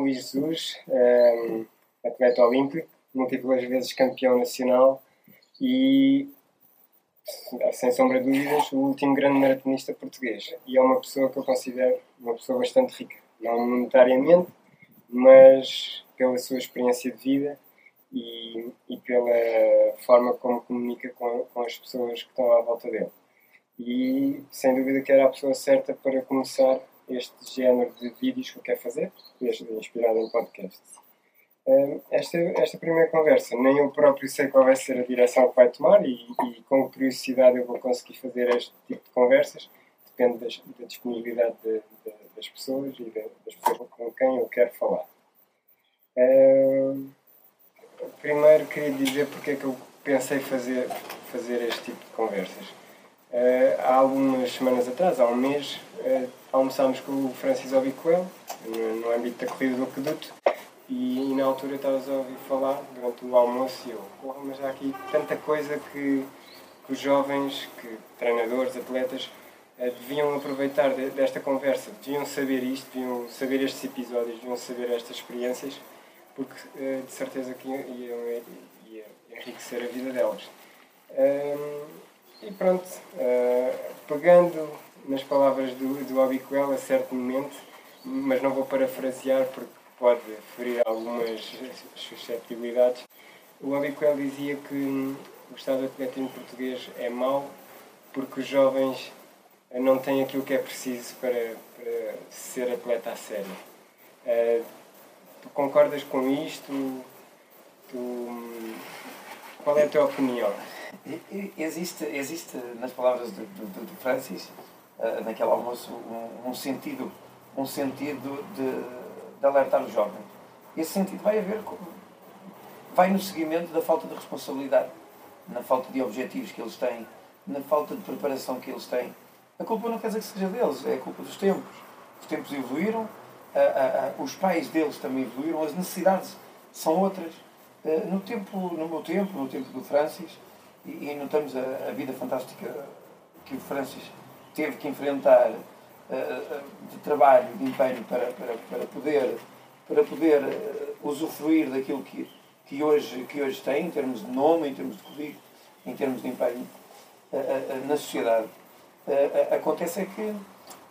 com o Luís Jesus, um, atleta olímpico, múltiplas vezes campeão nacional e, sem sombra de dúvidas, o último grande maratonista português. E é uma pessoa que eu considero uma pessoa bastante rica, não monetariamente, mas pela sua experiência de vida e, e pela forma como comunica com, com as pessoas que estão à volta dele. E sem dúvida que era a pessoa certa para começar este género de vídeos que eu quero fazer, inspirado em podcasts. Esta, esta primeira conversa, nem eu próprio sei qual vai ser a direção que vai tomar e, e com curiosidade eu vou conseguir fazer este tipo de conversas. Depende das, da disponibilidade de, de, das pessoas e de, das pessoas com quem eu quero falar. primeiro queria dizer porque é que eu pensei fazer, fazer este tipo de conversas. Uh, há algumas semanas atrás, há um mês, uh, almoçámos com o Francis Obicoel, no, no âmbito da corrida do aqueduto, e, e na altura estavas a ouvir falar durante o almoço e eu, porra, mas há aqui tanta coisa que, que os jovens, que treinadores, atletas, uh, deviam aproveitar de, desta conversa, deviam saber isto, deviam saber estes episódios, deviam saber estas experiências, porque de certeza que iam, iam, iam enriquecer a vida delas. E pronto, uh, pegando nas palavras do, do Obicoel a certo momento, mas não vou parafrasear porque pode ferir algumas susceptibilidades, o Obicoel dizia que o Estado atlético português é mau porque os jovens não têm aquilo que é preciso para, para ser atleta a sério. Uh, tu concordas com isto? Tu, qual é a tua opinião? Existe, existe nas palavras do, do, do Francis, uh, naquele almoço, um, um, sentido, um sentido de, de alertar os jovens. Esse sentido vai haver, vai no seguimento da falta de responsabilidade, na falta de objetivos que eles têm, na falta de preparação que eles têm. A culpa não quer dizer que seja deles, é a culpa dos tempos. Os tempos evoluíram, os pais deles também evoluíram, as necessidades são outras. Eh, no, tempo, no meu tempo, no tempo do Francis, e, e notamos a, a, vida fantástica que o Francis teve que enfrentar uh, de trabalho, de empenho para, para, para poder, para poder uh, usufruir daquilo que, que, hoje, que hoje tem, em termos de nome, em termos de currículo, em termos de empenho na sociedade. acontece é que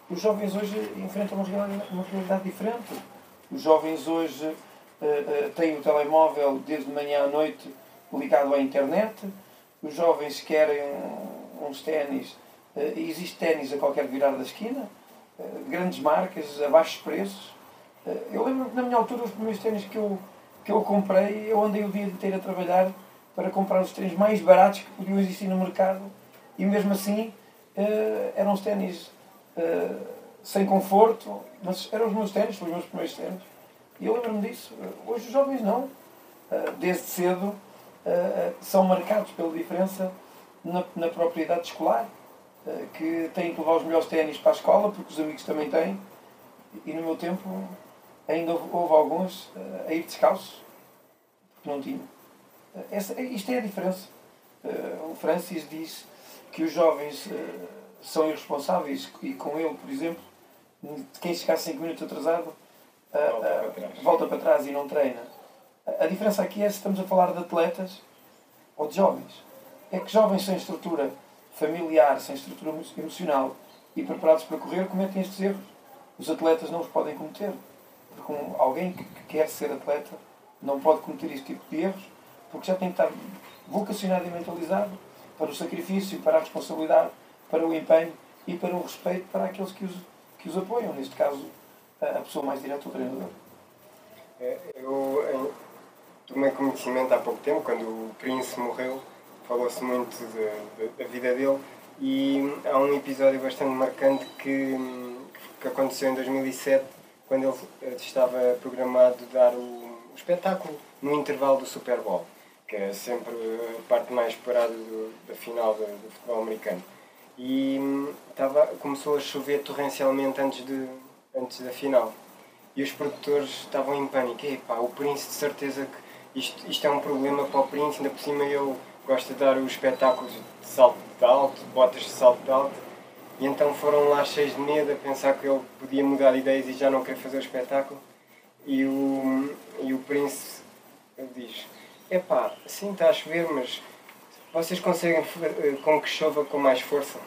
os jovens hoje enfrentam uma realidade, uma realidade diferente. Os jovens hoje têm o telemóvel desde manhã à noite ligado à internet, os jovens querem uns ténis, uh, existe ténis a qualquer virada da esquina, uh, grandes marcas, a baixos preços. Uh, eu lembro que na minha altura os primeiros ténis que eu, que eu comprei, eu andei o dia inteiro a trabalhar para comprar os ténis mais baratos que podiam existir no mercado e mesmo assim eram os ténis sem conforto, mas eram os meus ténis, os meus primeiros ténis. E eu lembro-me disso. Hoje os jovens não. Desde cedo uh, são marcados pela diferença na, na propriedade escolar, uh, que têm que levar os melhores ténis para a escola, porque os amigos também têm, e no meu tempo ainda houve, houve alguns uh, a ir descalços, porque não tinham. Essa, isto é a diferença. o Francis diz que os jovens são irresponsáveis e com ele, por exemplo, quem chegar 5 minutos atrasado volta para, volta para trás e não treina a diferença aqui é se estamos a falar de atletas ou de jovens. É que jovens sem estrutura familiar, sem estrutura emocional e preparados para correr cometem estes erros. Os atletas não os podem cometer. Porque alguém que quer ser atleta não pode cometer este tipo de erros porque já tem que estar vocacionado e mentalizado para o sacrifício, para a responsabilidade, para o empenho e para o respeito para aqueles que os, que os apoiam. Neste caso, a pessoa mais direta, o treinador. É, eu, tomei conhecimento há pouco tempo, quando o Prince morreu, falou-se muito da vida dele e há um episódio bastante marcante que, que aconteceu em 2007, quando ele estava programado dar o, o espetáculo no intervalo do Super Bowl, que é sempre a parte mais esperada do, da final do, do, futebol americano. E estava, começou a chover torrencialmente antes, de, antes da final. E os produtores estavam em pânico. Epá, o Prince de certeza que isto, isto é um problema para o Prince, ainda por cima ele gosta de dar os espetáculos de salto de alto, botas de salto de alto, e então foram lá cheios de medo a pensar que ele podia mudar de ideias e já não quer fazer o espetáculo. E o, e o príncipe diz: Epá, sim, está a chover, mas vocês conseguem eh, com que chova com mais força?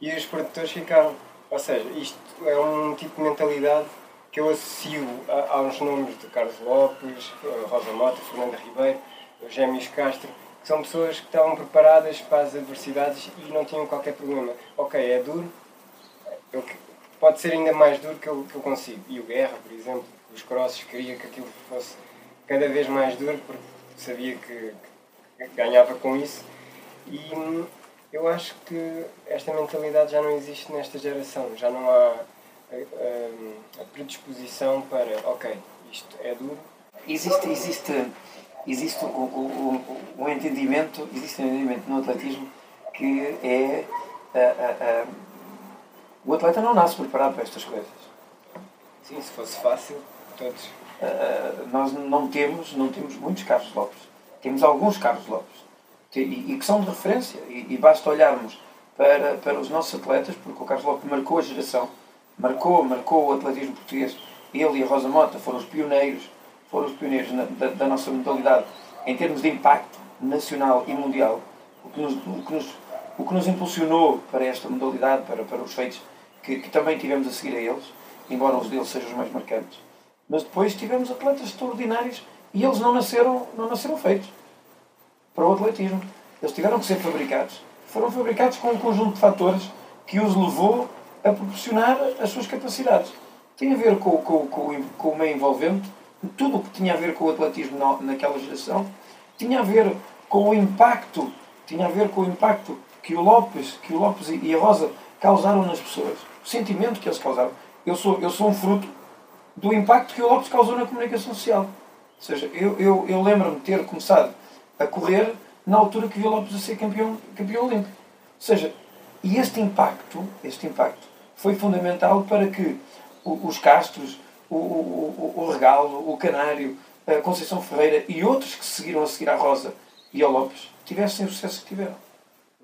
E os produtores ficaram. Ou seja, isto é um tipo de mentalidade que eu associo a, aos nomes de Carlos Lopes, eh, Rosa Mota, Fernando Ribeiro, Eugémios Castro, que são pessoas que estavam preparadas para as adversidades e não tinham qualquer problema. Ok, é duro, eu, pode ser ainda mais duro que eu, que eu consigo. E o Guerra, por exemplo, os crosses, queria que aquilo fosse cada vez mais duro porque sabia que, que ganhava com isso. E hum, eu acho que esta mentalidade já não existe nesta geração. Já não há a, a, a predisposição para, ok, isto é duro. Existe, existe, existe um entendimento, existe um entendimento no atletismo que é a, o atleta não nasce preparado para estas coisas. Sim, se fosse fácil, todos. Uh, nós não temos, não temos muitos Carlos Lopes. Temos alguns Carlos Lopes. E, e que são de referência. E, e, basta olharmos para, para os nossos atletas, porque o Carlos Lopes marcou a geração, marcou, marcou o atletismo português. Ele e a Rosa Mota foram os pioneiros, foram os pioneiros na, da, da, nossa modalidade em termos de impacto nacional e mundial. O que nos, o que nos, o que nos impulsionou para esta modalidade, para, para os feitos que, que também tivemos a seguir a eles, embora os deles sejam os mais marcantes. Mas depois tivemos atletas extraordinários e eles não nasceram, não nasceram feitos para o atletismo. Eles tiveram que ser fabricados. Foram fabricados com um conjunto de fatores que os levou a proporcionar as suas capacidades. Tem a ver com, com, com, com o meio envolvente, tudo o que tinha a ver com o atletismo naquela geração, tinha a ver com o impacto, tinha a ver com o impacto que o Lopes, que o Lopes e a Rosa causaram nas pessoas, o sentimento que eles causaram. Eu sou, eu sou um fruto do impacto que o Lopes causou na comunicação social. Ou seja, eu, eu, eu lembro-me de ter começado a correr na altura que vi o Lopes a ser campeão, campeão olímpico. Ou seja, e este impacto, este impacto foi fundamental para que os Castros, o, o, o Regalo, o Canário, a Conceição Ferreira e outros que seguiram a seguir à Rosa e ao Lopes tivessem o sucesso que tiveram.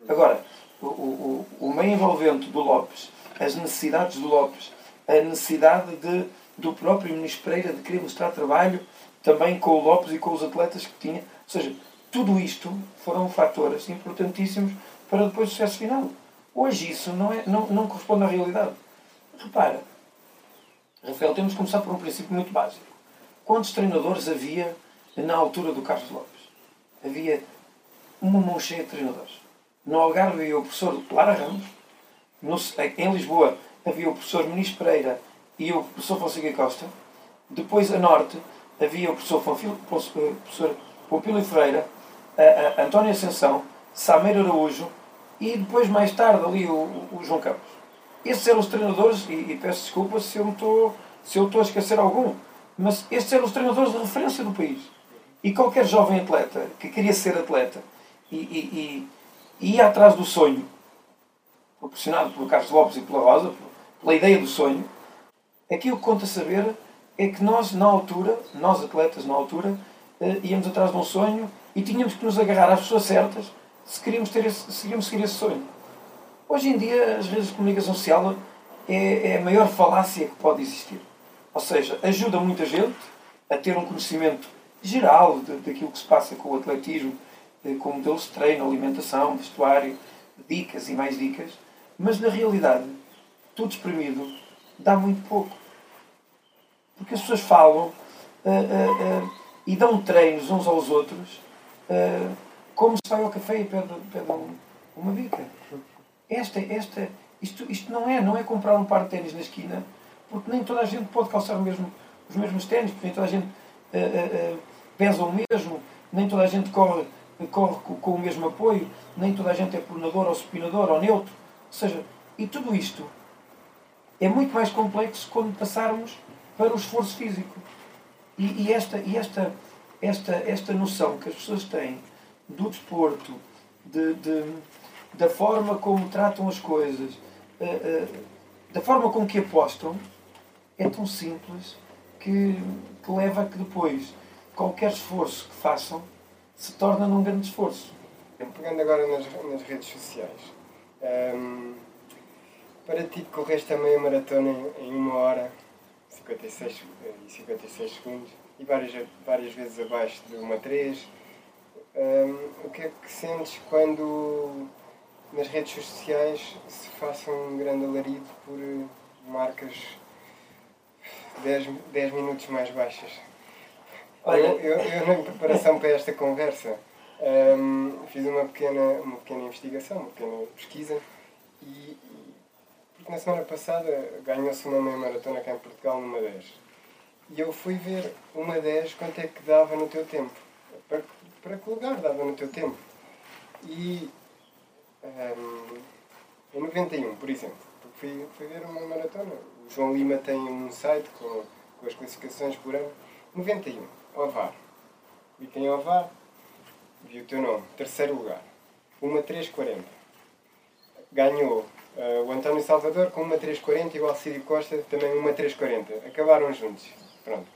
Agora, o, o, o meio envolvente do Lopes, as necessidades do Lopes, a necessidade de, do próprio Ministro Pereira de querer mostrar trabalho também com o Lopes e com os atletas que tinha. Ou seja, tudo isto foram fatores importantíssimos para depois o sucesso final. Hoje isso não, é, não, não corresponde à realidade. Repara, Rafael, temos que começar por um princípio muito básico. Quantos treinadores havia na altura do Carlos Lopes? Havia uma mão cheia de treinadores. No Algarve havia o professor Lara Ramos. No, em Lisboa havia o professor Ministro Pereira e o professor Fonseca Costa. Depois, a norte, havia o professor, Fonfil, professor Pompílio Ferreira, a, a António Ascensão, Sameiro Araújo e depois, mais tarde, ali o, o João Campos. Esses eram os treinadores, e, e peço desculpa se eu, estou, se eu estou a esquecer algum, mas estes eram os treinadores de referência do país. E qualquer jovem atleta que queria ser atleta e, e, e ia atrás do sonho, proporcionado pelo Carlos Lopes e pela Rosa, pela ideia do sonho, aquilo que conta saber é que nós, na altura, nós atletas, na altura, eh, íamos atrás de um sonho e tínhamos que nos agarrar às pessoas certas se queríamos, ter esse, se queríamos seguir esse sonho. Hoje em dia, as redes de comunicação social é, é a maior falácia que pode existir. Ou seja, ajuda muita gente a ter um conhecimento geral daquilo que se passa com o atletismo, com modelos de treino, alimentação, vestuário, dicas e mais dicas, mas na realidade, tudo espremido dá muito pouco. Porque as pessoas falam uh, uh, uh, e dão treinos uns aos outros como se vai ao café e pede, pede um, uma bica. Esta, esta, isto, isto não é, não é comprar um par de ténis na esquina, porque nem toda a gente pode calçar mesmo, os mesmos ténis, porque nem toda a gente pesa o mesmo, nem toda a gente corre corre com o mesmo apoio, nem toda a gente é pronador ou supinador ou neutro. Ou seja, e tudo isto é muito mais complexo quando passarmos para o esforço físico. E, e, esta, e esta, esta, esta noção que as pessoas têm do desporto, de, de da forma como tratam as coisas, uh, uh, da forma com que apostam, é tão simples que, que leva a que depois qualquer esforço que façam se torna num grande esforço. Pegando agora nas, nas redes sociais, um, para ti correste a meia maratona em, em, uma hora, 56 e 56 segundos e várias, várias vezes abaixo de uma 3. Um, o que é que sentes quando nas redes sociais se faça um grande alarido por marcas 10, 10 minutos mais baixas? Olha. Eu, eu, eu, na preparação para esta conversa, um, fiz uma pequena, uma pequena investigação, uma pequena pesquisa, e, porque na semana passada ganhou-se uma meia maratona cá em Portugal numa 10. E eu fui ver uma 10 quanto é que dava no teu tempo. Para, que lugar dava no teu tempo. E um, em 91, por exemplo, fui, fui ver uma maratona. O João Lima tem um site com, com as classificações por ano. 91, Ovar. Vi quem é Ovar, vi o teu nome, terceiro lugar. Uma 340. Ganhou uh, o António Salvador com uma 340 e o Alcídio Costa também uma 340. Acabaram juntos. Pronto.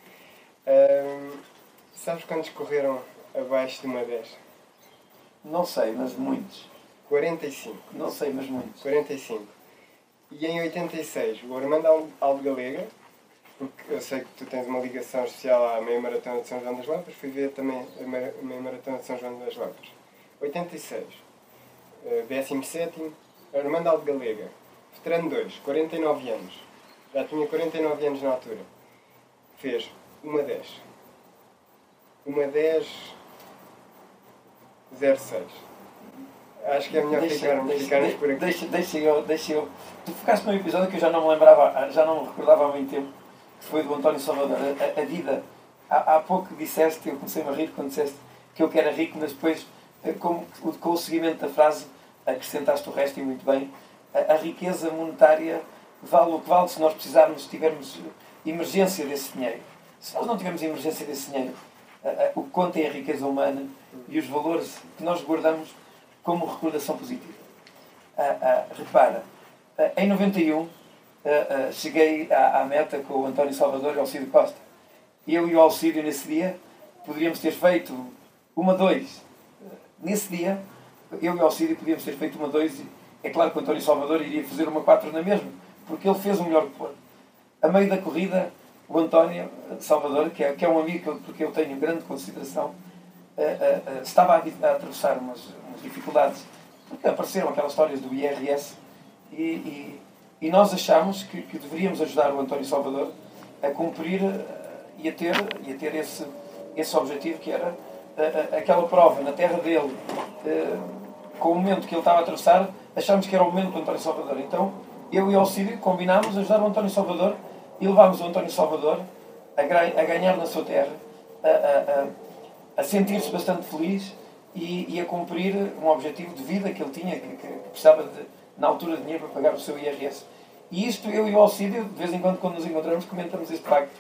Uh, sabes quantos correram abaixo de uma 10? Não sei, mas muitos. 45. Não sei, mas muitos. 45. E em 86, o Armando Aldo Galega, porque eu sei que tu tens uma ligação especial à meia maratona de São João das Lampas, fui ver também a meia maratona de São João das Lampas. 86, 17, Armando Aldo Galega, veterano 2, 49 anos, já tinha 49 anos na altura, fez uma 10. Uma 10, 06. Acho que é melhor deixa, ficarmos, deixa, ficarmos por aqui. Deixa, deixa, eu, deixa eu. Tu ficaste num episódio que eu já não me lembrava, já não me recordava há muito tempo foi do António Salvador. A, a vida. Há, há pouco disseste, eu comecei a rir quando disseste que eu que era rico, mas depois, eh, com, com o seguimento da frase, acrescentaste o resto e muito bem. A, a, riqueza monetária vale o que vale se nós precisarmos, se tivermos emergência desse dinheiro. Se nós não tivermos emergência desse dinheiro, o que conta é a riqueza humana e os valores que nós guardamos como recordação positiva. repara, em 91 uh, uh, cheguei à, à, meta com o António Salvador e o Alcídio Costa. Eu e o Alcídio, nesse dia, poderíamos ter feito uma, dois. Nesse dia, eu e o Alcídio podíamos ter feito uma, dois. É claro que o António Salvador iria fazer uma quatro na mesma, porque ele fez o melhor que pôde. A meio da corrida, o António Salvador, que é, que é um amigo porque eu tenho grande consideração, uh, estava a, a atravessar umas, umas, dificuldades, porque apareceram aquelas histórias do IRS e, e e nós achamos que, que deveríamos ajudar o António Salvador a cumprir e a ter, e a ter esse, esse objetivo que era aquela prova na terra dele, com o momento que ele estava a atravessar, achámos que era o momento do António Salvador. Então, eu e o Alcídio combinámos ajudar o António Salvador e levámos o António Salvador a, a ganhar na sua terra, a, a, a sentir-se bastante feliz e, e, a cumprir um objetivo de vida que ele tinha, que, que precisava de na altura de dinheiro para pagar o seu IRS. E isto, eu e o Alcídio, de vez em quando, quando nos encontramos, comentamos este facto.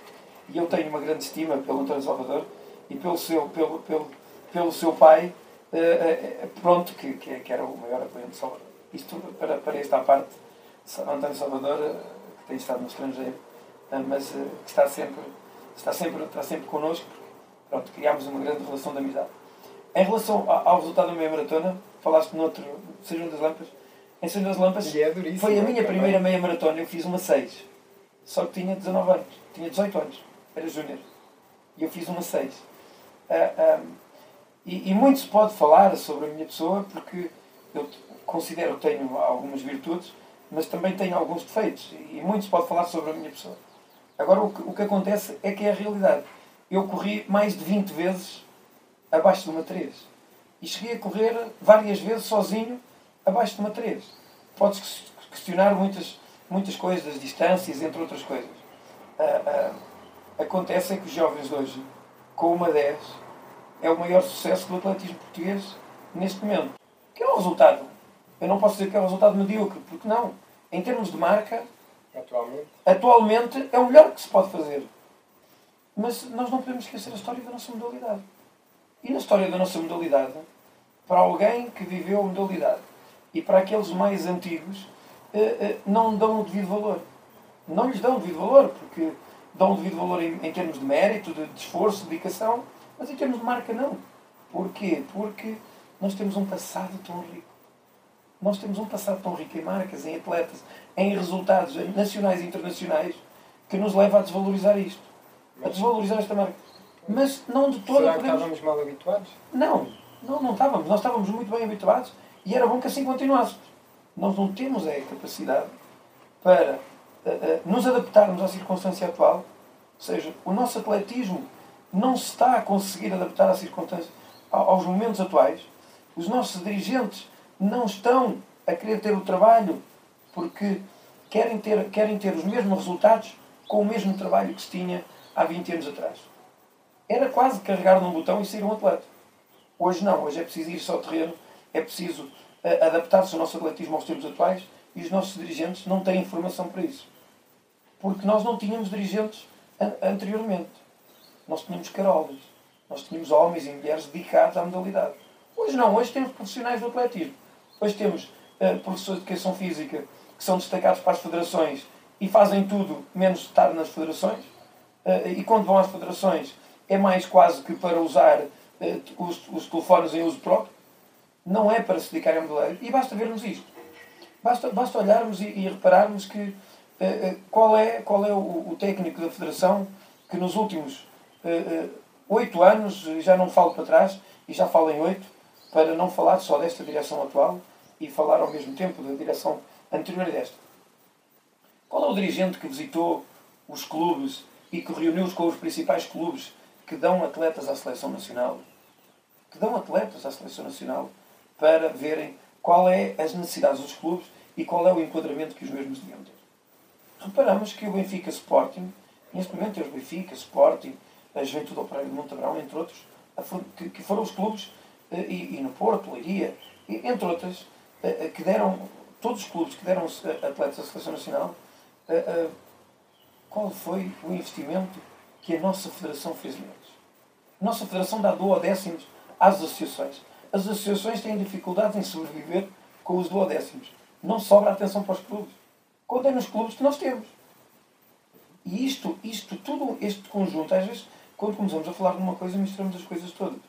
E eu tenho uma grande estima pelo António Salvador e pelo seu, pelo, pelo, pelo seu pai, uh, uh, pronto, que, que, que, era o maior apoiante de Salvador. Isto para, para esta parte, António Salvador, uh, que tem estado no estrangeiro, mas que está sempre, está sempre, está sempre connosco, pronto, criámos uma grande relação de amizade. Em relação ao, ao resultado da meia maratona, falaste no outro, Sejam das Lampas, em São das Lampas. É foi a minha primeira meia maratona, eu fiz uma 6. Só que tinha 19 anos, tinha 18 anos, era júnior. E eu fiz uma 6. Uh, um, e, e, muito se pode falar sobre a minha pessoa, porque eu considero que tenho algumas virtudes, mas também tenho alguns defeitos. E muito se pode falar sobre a minha pessoa. Agora, o que, o que acontece é que é a realidade. Eu corri mais de 20 vezes abaixo de uma 3. E cheguei a correr várias vezes sozinho abaixo de uma 3. Podes questionar muitas, muitas coisas, distâncias, entre outras coisas. Uh, uh, acontece é que os jovens hoje, com uma 10, é o maior sucesso do atletismo português neste momento. Que é o resultado. Eu não posso dizer que é um resultado medíocre, porque não. Em termos de marca, atualmente, atualmente é o melhor que se pode fazer. Mas nós não podemos esquecer a história da nossa modalidade. E na história da nossa modalidade, para alguém que viveu a modalidade e para aqueles mais antigos eh, eh, não dão o devido valor. Não lhes dão o devido valor, porque dão o devido valor em, em termos de mérito, de, de esforço, de dedicação, mas em termos de marca não. Porquê? Porque nós temos um passado tão rico. Nós temos um passado tão rico em marcas, em atletas, em resultados nacionais e internacionais, que nos leva a desvalorizar isto. A desvalorizar esta marca. Mas não de toda Será que podemos... estávamos mal habituados? Não, não, não estávamos. Nós estávamos muito bem habituados e era bom que assim continuássemos. Nós não temos a capacidade para uh, uh, nos adaptarmos à circunstância atual. Ou seja, o nosso atletismo não se está a conseguir adaptar à circunstância, aos momentos atuais. Os nossos dirigentes não estão a querer ter o trabalho porque querem ter, querem ter os mesmos resultados com o mesmo trabalho que se tinha há 20 anos atrás. Era quase carregar num botão e ser um atleta. Hoje não, hoje é preciso ir-se ao terreno, é preciso uh, adaptar-se ao nosso atletismo aos tempos atuais e os nossos dirigentes não têm informação para isso. Porque nós não tínhamos dirigentes an anteriormente. Nós tínhamos carolas. Nós tínhamos homens e mulheres dedicados à modalidade. Hoje não, hoje temos profissionais do atletismo. Hoje temos uh, professores de educação física que são destacados para as federações e fazem tudo menos estar nas federações. Uh, e quando vão às federações é mais quase que para usar uh, os, os telefones em uso próprio. Não é para se dedicar a modalidade. E basta vermos isto. Basta, basta olharmos e, e repararmos que qual é, qual é o, o, técnico da federação que nos últimos oito anos, já não falo para trás, e já falo em oito, para não falar só desta direção atual e falar ao mesmo tempo da direção anterior a desta. Qual é o dirigente que visitou os clubes e que reuniu-se com os principais clubes que dão atletas à seleção nacional? Que dão atletas à seleção nacional para verem qual é as necessidades dos clubes e qual é o enquadramento que os mesmos deviam ter. Reparamos que o Benfica Sporting, neste momento temos Benfica, Sporting, a Juventude Operária de Montabrão, entre outros, que foram os clubes, eh, e, no Porto, Leiria, entre outras, eh, eh, que deram, todos os clubes que deram atletas à Seleção Nacional, qual foi o investimento que a nossa Federação fez neles? A nossa Federação dá duodécimos às associações. As associações têm dificuldades em sobreviver com os duodécimos. Não sobra atenção para os clubes. É nos clubes que nós temos. E isto, isto, tudo este conjunto, às vezes, quando começamos a falar de uma coisa, misturamos as coisas todas.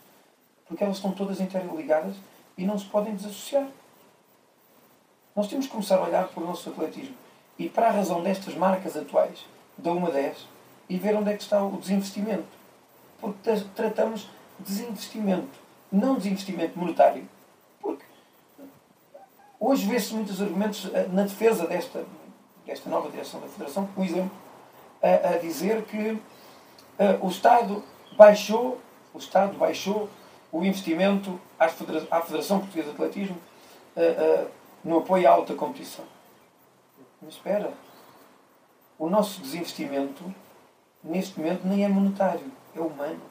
Porque elas estão todas interligadas e não se podem desassociar. Nós temos que começar a olhar para o nosso atletismo e para a razão destas marcas atuais, da 1 a 10, e ver onde é que está o desinvestimento. Porque tratamos de desinvestimento, não desinvestimento monetário. Porque hoje vê-se muitos argumentos eh, na defesa desta, desta nova direção da Federação, por exemplo, a, a dizer que uh, o Estado baixou, o Estado baixou o investimento à Federação, Portuguesa de Atletismo uh, uh, no apoio à alta competição. Mas espera, o nosso desinvestimento neste momento nem é monetário, é humano.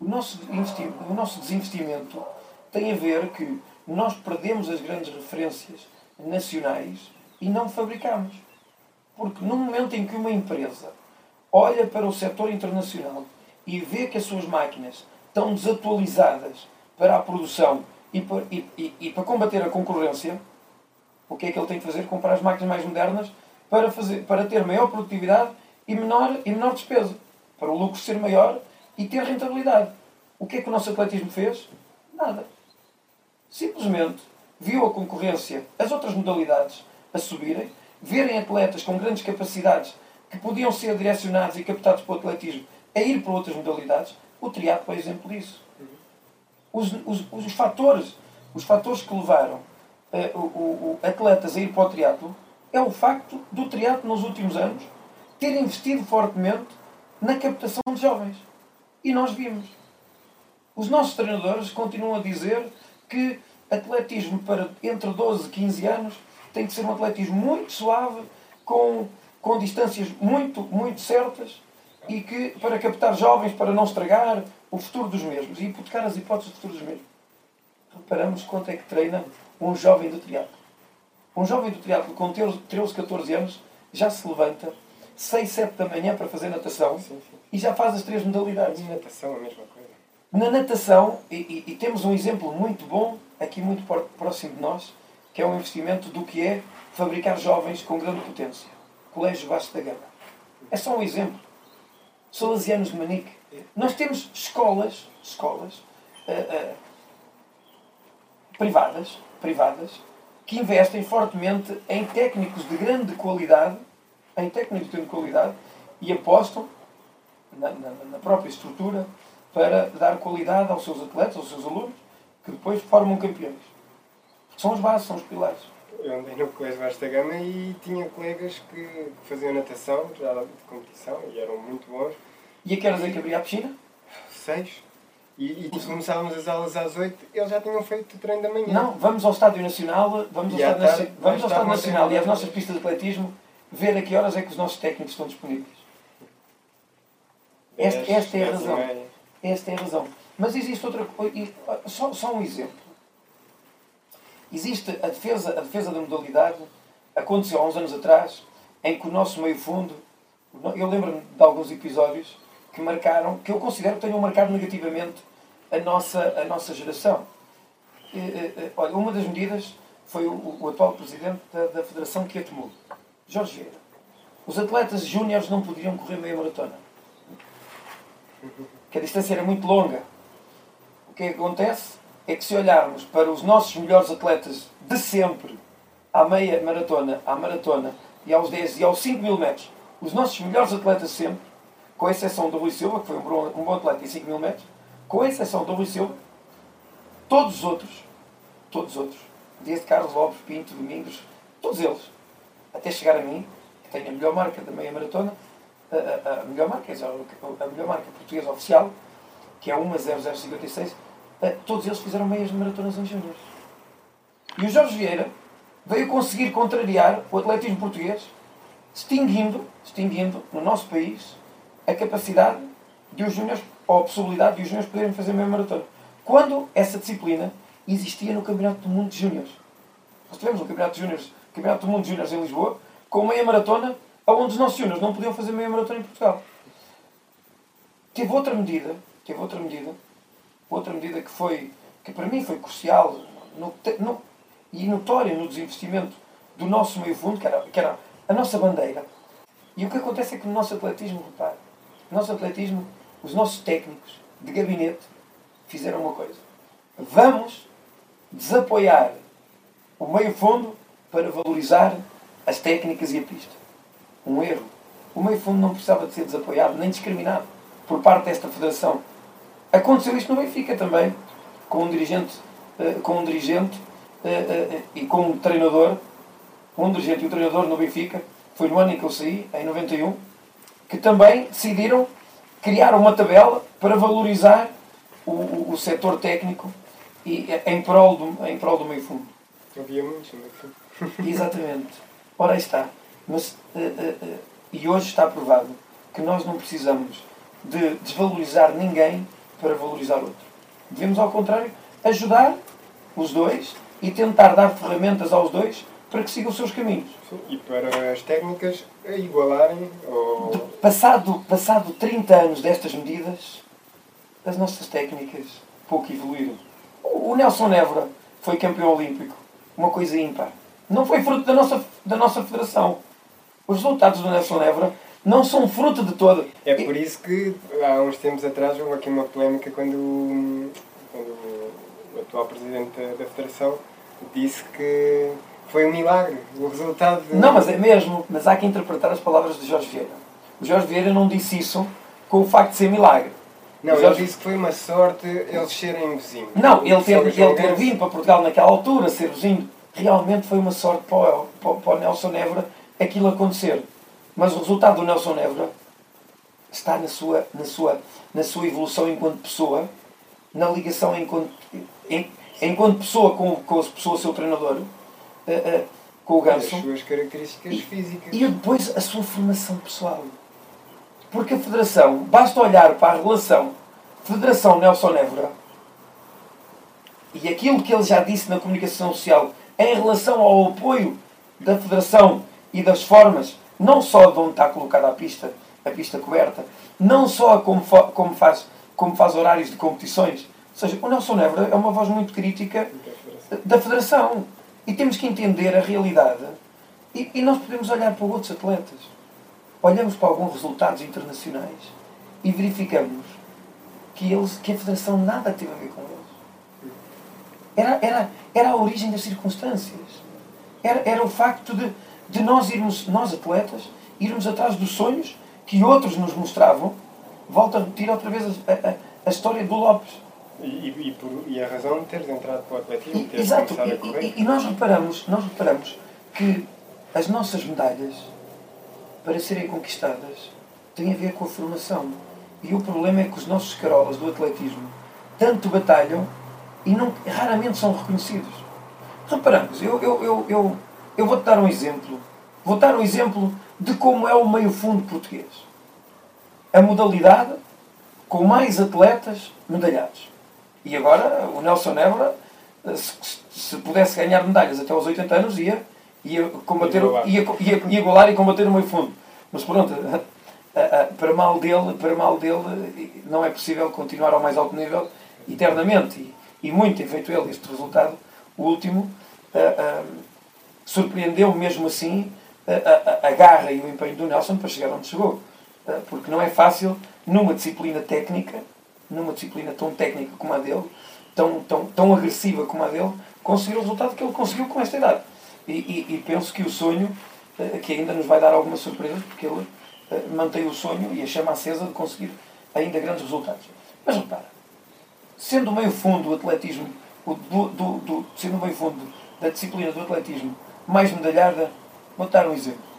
O nosso, o nosso desinvestimento tem a ver que nós perdemos as grandes referências nacionais e não fabricamos. Porque no momento em que uma empresa olha para o setor internacional e vê que as suas máquinas estão desatualizadas para a produção e para, e, e, e para combater a concorrência, o que é que ele tem que fazer? Comprar as máquinas mais modernas para, fazer, para ter maior produtividade e menor, e menor despesa. Para o lucro ser maior e ter rentabilidade. O que é que o nosso atletismo fez? Nada. Simplesmente viu a concorrência, as outras modalidades, a subirem, verem atletas com grandes capacidades que podiam ser direcionados e captados para o atletismo a ir para outras modalidades, o triatlo é exemplo disso. Os, os, os, fatores, os fatores que levaram uh, o, o, atletas a ir para o triatlo é o facto do triatlo nos últimos anos ter investido fortemente na captação de jovens. E nós vimos. Os nossos treinadores continuam a dizer que atletismo para entre 12 e 15 anos tem que ser um atletismo muito suave, com com distâncias muito, muito certas e que para captar jovens, para não estragar o futuro dos mesmos e hipotecar as hipóteses do futuro dos mesmos. Reparamos quanto é que treina um jovem do triatlo. Um jovem do triatlo com 13, 14 anos já se levanta 6, 7 da manhã para fazer natação sim, sim. e já faz as três modalidades. E natação é a mesma coisa. Na natação, e, e, e, temos um exemplo muito bom, aqui muito próximo de nós, que é um investimento do que é fabricar jovens com grande potência. Colégio Vasco da Gama. É só um exemplo. Salesianos de Manique. Nós temos escolas, escolas uh, uh, privadas, privadas que investem fortemente em técnicos de grande qualidade em técnicos de qualidade e apostam na, na, na, própria estrutura para dar qualidade aos seus atletas, aos seus alunos, que depois formam campeões. São os bases, são os pilares. Eu andei no Colégio Vasta Gama e tinha colegas que faziam natação, já de competição, e eram muito bons. E a que horas é que abria a piscina? Seis. E, e começávamos as aulas às oito, eles já tinham feito o treino da manhã. Não, vamos ao Estádio Nacional, vamos ao Estádio, tarde, vamos ao Estádio Nacional e às nossas pistas de atletismo ver a que horas é que os nossos técnicos estão disponíveis. Esta, esta é a razão. Esta é a razão. Mas existe outra coisa. Só, só um exemplo. Existe a defesa, a defesa da modalidade, aconteceu há uns anos atrás, em que o nosso meio fundo, eu lembro-me de alguns episódios que marcaram, que eu considero que tenham marcado negativamente a nossa, a nossa geração. Olha, uma das medidas foi o, o atual presidente da, da Federação que a tomou, Jorge Vieira. Os atletas júniores não podiam correr meia maratona. Que a distância era muito longa. O que, é que acontece? é que se olharmos para os nossos melhores atletas de sempre, à meia maratona, à maratona e aos 10 e aos 5 mil metros, os nossos melhores atletas sempre, com exceção do Rui Silva, que foi um bom, atleta em 5 mil metros, com exceção do Rui Silva, todos os outros, todos os outros, desde Carlos Lopes, Pinto, Domingos, todos eles, até chegar a mim, que tenho a melhor marca da meia maratona, a, a, a melhor marca, a melhor marca portuguesa oficial, que é 1.0056, eh, todos eles fizeram meias maratonas em júniores. E o Jorge Vieira veio conseguir contrariar o atletismo português, extinguindo, extinguindo no nosso país a capacidade de os júniores, ou a possibilidade de os júniores poderem fazer meia maratona. Quando essa disciplina existia no Campeonato do Mundo de Júniores. Nós tivemos um Campeonato, de júniores, Campeonato do Mundo de Júniores em Lisboa, com meia maratona, onde os nossos júniores não podiam fazer meia maratona em Portugal. Teve outra medida, teve outra medida, outra medida que foi, que para mim foi crucial no, no, e notória no desinvestimento do nosso meio fundo, que era, que era a nossa bandeira. E o que acontece é que no nosso atletismo, repare, no nosso atletismo, os nossos técnicos de gabinete fizeram uma coisa. Vamos desapoiar o meio fundo para valorizar as técnicas e a pista. Um erro. O meio fundo não precisava de ser desapoiado nem discriminado por parte desta federação Aconteceu isto no Benfica também, com um dirigente, eh, com um dirigente eh, eh, e com um treinador, um dirigente e um treinador no Benfica, foi no ano em que eu saí, em 91, que também decidiram criar uma tabela para valorizar o, o, setor técnico e, em, prol do, em prol do meio fundo. Havia muitos no meio fundo. Exatamente. Ora aí está. Mas, uh, uh, uh, e hoje está provado que nós não precisamos de desvalorizar ninguém para valorizar outro. Devemos, ao contrário, ajudar os dois e tentar dar ferramentas aos dois para que sigam os seus caminhos. Sim, e para as técnicas igualarem ou... De, passado, passado 30 anos destas medidas, as nossas técnicas pouco evoluíram. O Nelson Évora foi campeão olímpico. Uma coisa ímpar. Não foi fruto da nossa, da nossa federação. Os resultados do Nelson Évora não são fruto de todo. É por isso que há uns tempos atrás houve aqui uma polémica quando, quando o atual presidente da Federação disse que foi um milagre o resultado. De... Não, mas é mesmo. Mas há que interpretar as palavras de Jorge Vieira. O Jorge Vieira não disse isso com o facto de ser milagre. Não, Jorge... ele disse que foi uma sorte eles serem vizinhos. Não, ele ter, ele ter vindo para Portugal naquela altura, ser vizinho, realmente foi uma sorte para o, para, para o Nelson Évora aquilo acontecer. Mas o resultado do Nelson Évora está na sua, na sua, na sua evolução enquanto pessoa, na ligação enquanto, em, enquanto pessoa com, com a pessoa, seu treinador, uh, com o Ganso. As suas características e, físicas. E depois a sua formação pessoal. Porque a Federação, basta olhar para a relação Federação Nelson Évora e aquilo que ele já disse na comunicação social em relação ao apoio da Federação e das formas não só de onde está colocada a pista, a pista coberta, não só como, como, faz, como faz horários de competições. Ou seja, o Nelson Évora é uma voz muito crítica da Federação. E temos que entender a realidade. E, e nós podemos olhar para outros atletas. Olhamos para alguns resultados internacionais e verificamos que, eles, que a Federação nada teve a ver com eles. Era, era, era a origem das circunstâncias. Era, era o facto de de nós irmos, nós atletas, irmos atrás dos sonhos que outros nos mostravam. Volto a repetir outra vez a, a, a história do Lopes. E, e, por, e, a razão de teres entrado para o atletismo, teres exato, começado a correr. E, e, nós reparamos, nós reparamos que as nossas medalhas, para serem conquistadas, têm a ver com a formação. E o problema é que os nossos carolas do atletismo tanto batalham e não, raramente são reconhecidos. Reparamos, eu, eu, eu, eu, eu vou-te dar um exemplo. Vou dar um exemplo de como é o meio fundo português. A modalidade com mais atletas medalhados. E agora o Nelson Nebra, se, se pudesse ganhar medalhas até aos 80 anos, ia, ia, combater, ia, ia, ia igualar e combater o meio fundo. Mas pronto, para mal dele, para mal dele, não é possível continuar ao mais alto nível eternamente. E, e muito tem feito ele este resultado o último, surpreendeu mesmo assim a, a, a, garra e o empenho do Nelson para chegar onde chegou. Porque não é fácil, numa disciplina técnica, numa disciplina tão técnica como a dele, tão, tão, tão agressiva como a dele, conseguir o resultado que ele conseguiu com esta idade. E, e, e penso que o sonho, que ainda nos vai dar algumas surpresas, porque ele mantém o sonho e a chama acesa de conseguir ainda grandes resultados. Mas repara, sendo o meio fundo o atletismo do, do, do, sendo bem fundo da disciplina do atletismo mais medalhada, vou dar um exemplo.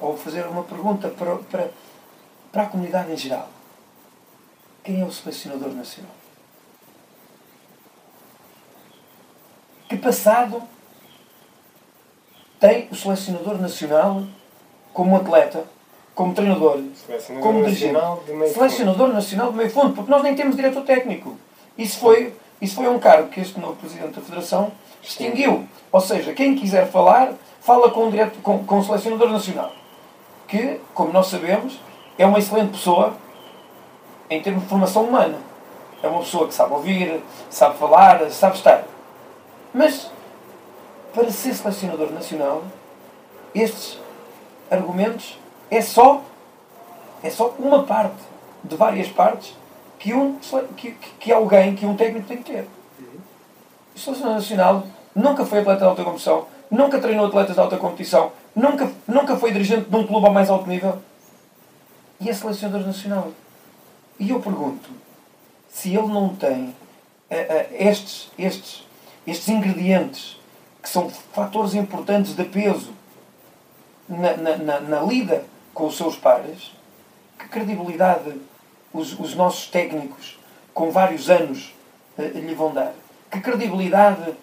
Ou fazer uma pergunta para, para, para a comunidade em geral. Quem é o selecionador nacional? Que passado tem o selecionador nacional como atleta, como treinador, como dirigente? Selecionador nacional de meio fundo, porque nós nem temos diretor técnico. Isso foi isso foi um cargo que este novo Presidente da Federação extinguiu. Ou seja, quem quiser falar, fala com direto, com, com o Selecionador Nacional. Que, como nós sabemos, é uma excelente pessoa em termos de formação humana. É uma pessoa que sabe ouvir, sabe falar, sabe estar. Mas, para ser selecionador nacional, estes argumentos é só, é só uma parte de várias partes que, um, que, que alguém, que um técnico tem que ter. O selecionador nacional nunca foi atleta de alta competição, nunca treinou atletas de alta competição, nunca, nunca foi dirigente de um clube ao mais alto nível e é selecionador nacional. E eu pergunto, se ele não tem uh, uh, estes, estes, estes ingredientes que são fatores importantes de peso na, na, na, na lida com os seus pares, que credibilidade os, os nossos técnicos com vários anos uh, lhe vão dar? Que credibilidade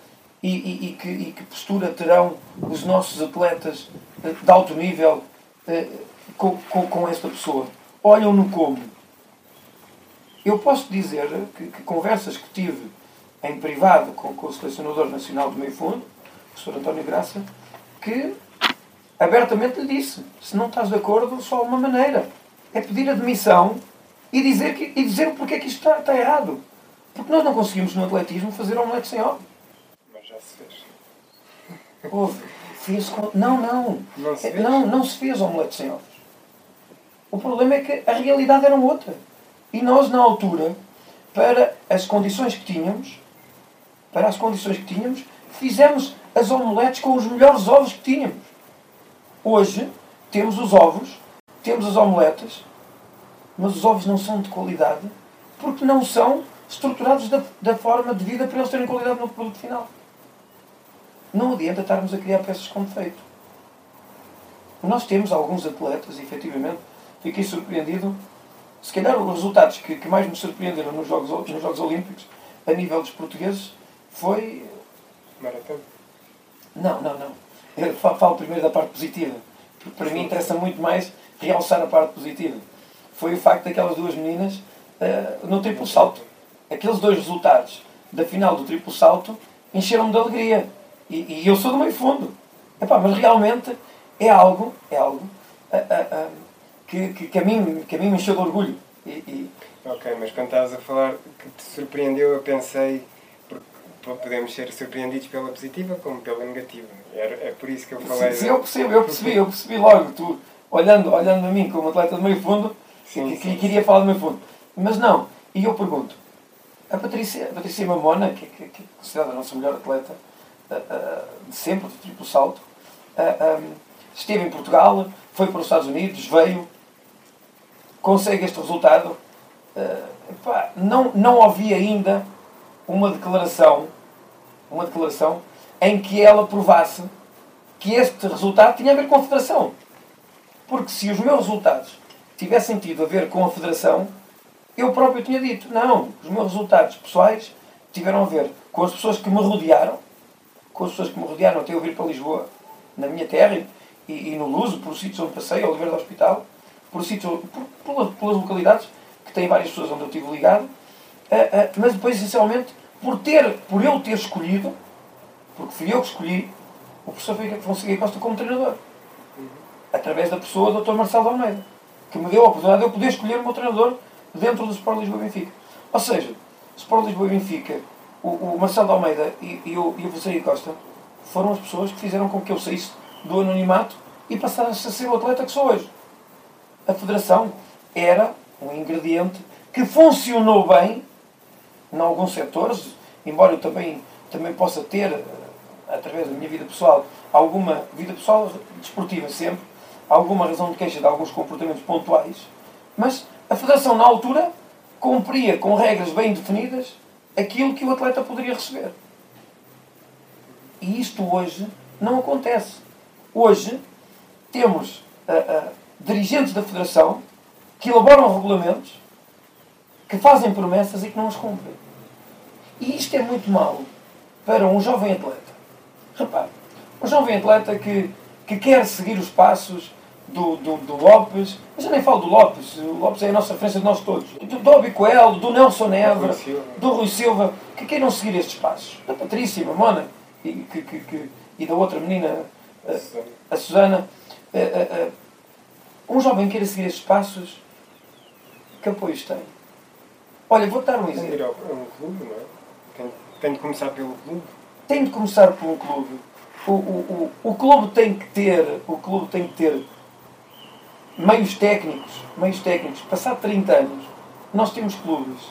e, e, e, que, e que, postura terão os nossos atletas de alto nível com, com, com, esta pessoa? Olham-no como? Eu posso dizer que, que, conversas que tive em privado com, com o selecionador nacional do meio fundo, o professor António Graça, que abertamente lhe disse: se não estás de acordo, só há uma maneira. É pedir admissão e dizer, que, e dizer porque é que isto está, está errado. Porque nós não conseguimos no atletismo fazer omelete sem ovos. Mas já se fez. Houve. Fez com... Não, não. Não se, fez? não, não se fez omelete sem ovos. O problema é que a realidade era outra. E nós, na altura, para as condições que tínhamos, para as condições que tínhamos, fizemos as omeletes com os melhores ovos que tínhamos. Hoje, temos os ovos, temos as omeletes, mas os ovos não são de qualidade porque não são estruturados da, da forma de vida para eles terem qualidade no produto final. Não adianta estarmos a criar peças com defeito. Nós temos alguns atletas, efetivamente, fiquei surpreendido. Se calhar os resultados que, que mais me surpreenderam nos Jogos, nos Jogos Olímpicos, a nível dos portugueses, foi. Maratona? Não, não, não. Eu falo primeiro da parte positiva. Porque para mim interessa muito mais realçar a parte positiva foi o facto daquelas duas meninas uh, no triplo salto. Aqueles dois resultados da final do triplo salto encheram-me de alegria. E, e, eu sou do meio fundo. Epá, mas realmente é algo, é algo uh, uh, que, que, que, a mim, que a mim me encheu de orgulho. E, e... Ok, mas quando estavas a falar que te surpreendeu, eu pensei podemos ser surpreendidos pela positiva como pela negativa. É, é por isso que eu falei. Sim, sim eu percebo, eu percebi, eu percebi logo. Tu, olhando, olhando a mim como atleta de meio fundo, sim, que, sim. queria falar do meu fundo. Mas não. E eu pergunto, a Patrícia, a Patrícia Mamona, que, que, que é considerada a nossa melhor atleta uh, uh, de sempre, de triplo salto, uh, um, esteve em Portugal, foi para os Estados Unidos, veio, consegue este resultado. Uh, epá, não, não ouvi ainda uma declaração, uma declaração em que ela provasse que este resultado tinha a ver com a Federação. Porque se os meus resultados tivessem tido a ver com a Federação, eu próprio tinha dito, não, os meus resultados pessoais tiveram a ver com as pessoas que me rodearam, com as pessoas que me rodearam até eu vir para Lisboa, na minha terra e, e no Luso, por sítios onde passei, Oliveira do Hospital, por, sítios, por, por, pelas localidades, que têm várias pessoas onde eu estive ligado, uh, uh, mas depois, essencialmente, por, ter, por eu ter escolhido, porque fui eu que escolhi, o professor Fonseca Costa como treinador. Através da pessoa do Dr. Marcelo Almeida, que me deu a oportunidade de eu poder escolher o meu treinador dentro do Sport Lisboa Benfica. Ou seja, Sport Lisboa Benfica, o, o Marcelo Almeida e, e, o, e o Fonseca Costa foram as pessoas que fizeram com que eu saísse do anonimato e passasse a ser o atleta que sou hoje. A federação era um ingrediente que funcionou bem em alguns setores, embora eu também, também possa ter, eh, através da minha vida pessoal, alguma vida pessoal desportiva sempre, alguma razão de queixa de alguns comportamentos pontuais, mas a Federação, na altura, cumpria com regras bem definidas aquilo que o atleta poderia receber. E isto hoje não acontece. Hoje temos uh, uh, dirigentes da Federação que elaboram regulamentos, que fazem promessas e que não as cumprem. E isto é muito mau para um jovem atleta. Repare, um jovem atleta que, que quer seguir os passos do, do, do Lopes, mas eu nem falo do Lopes, o Lopes é a nossa referência de nós todos, do, do Obicoel, do Nelson Nevra, do Rui Silva, que queiram seguir estes passos. Da Patrícia, Mamona, e, que, que, que, e da outra menina, a, a Susana. A, a, um jovem queira seguir estes passos, que apoios tem? Olha, vou dar um exemplo. É um clube, não é? Tem, tem de começar pelo clube. Tem de começar um clube. O, o, o, o clube tem que ter, o clube tem que ter meios técnicos, meios técnicos, passado 30 anos, nós temos clubes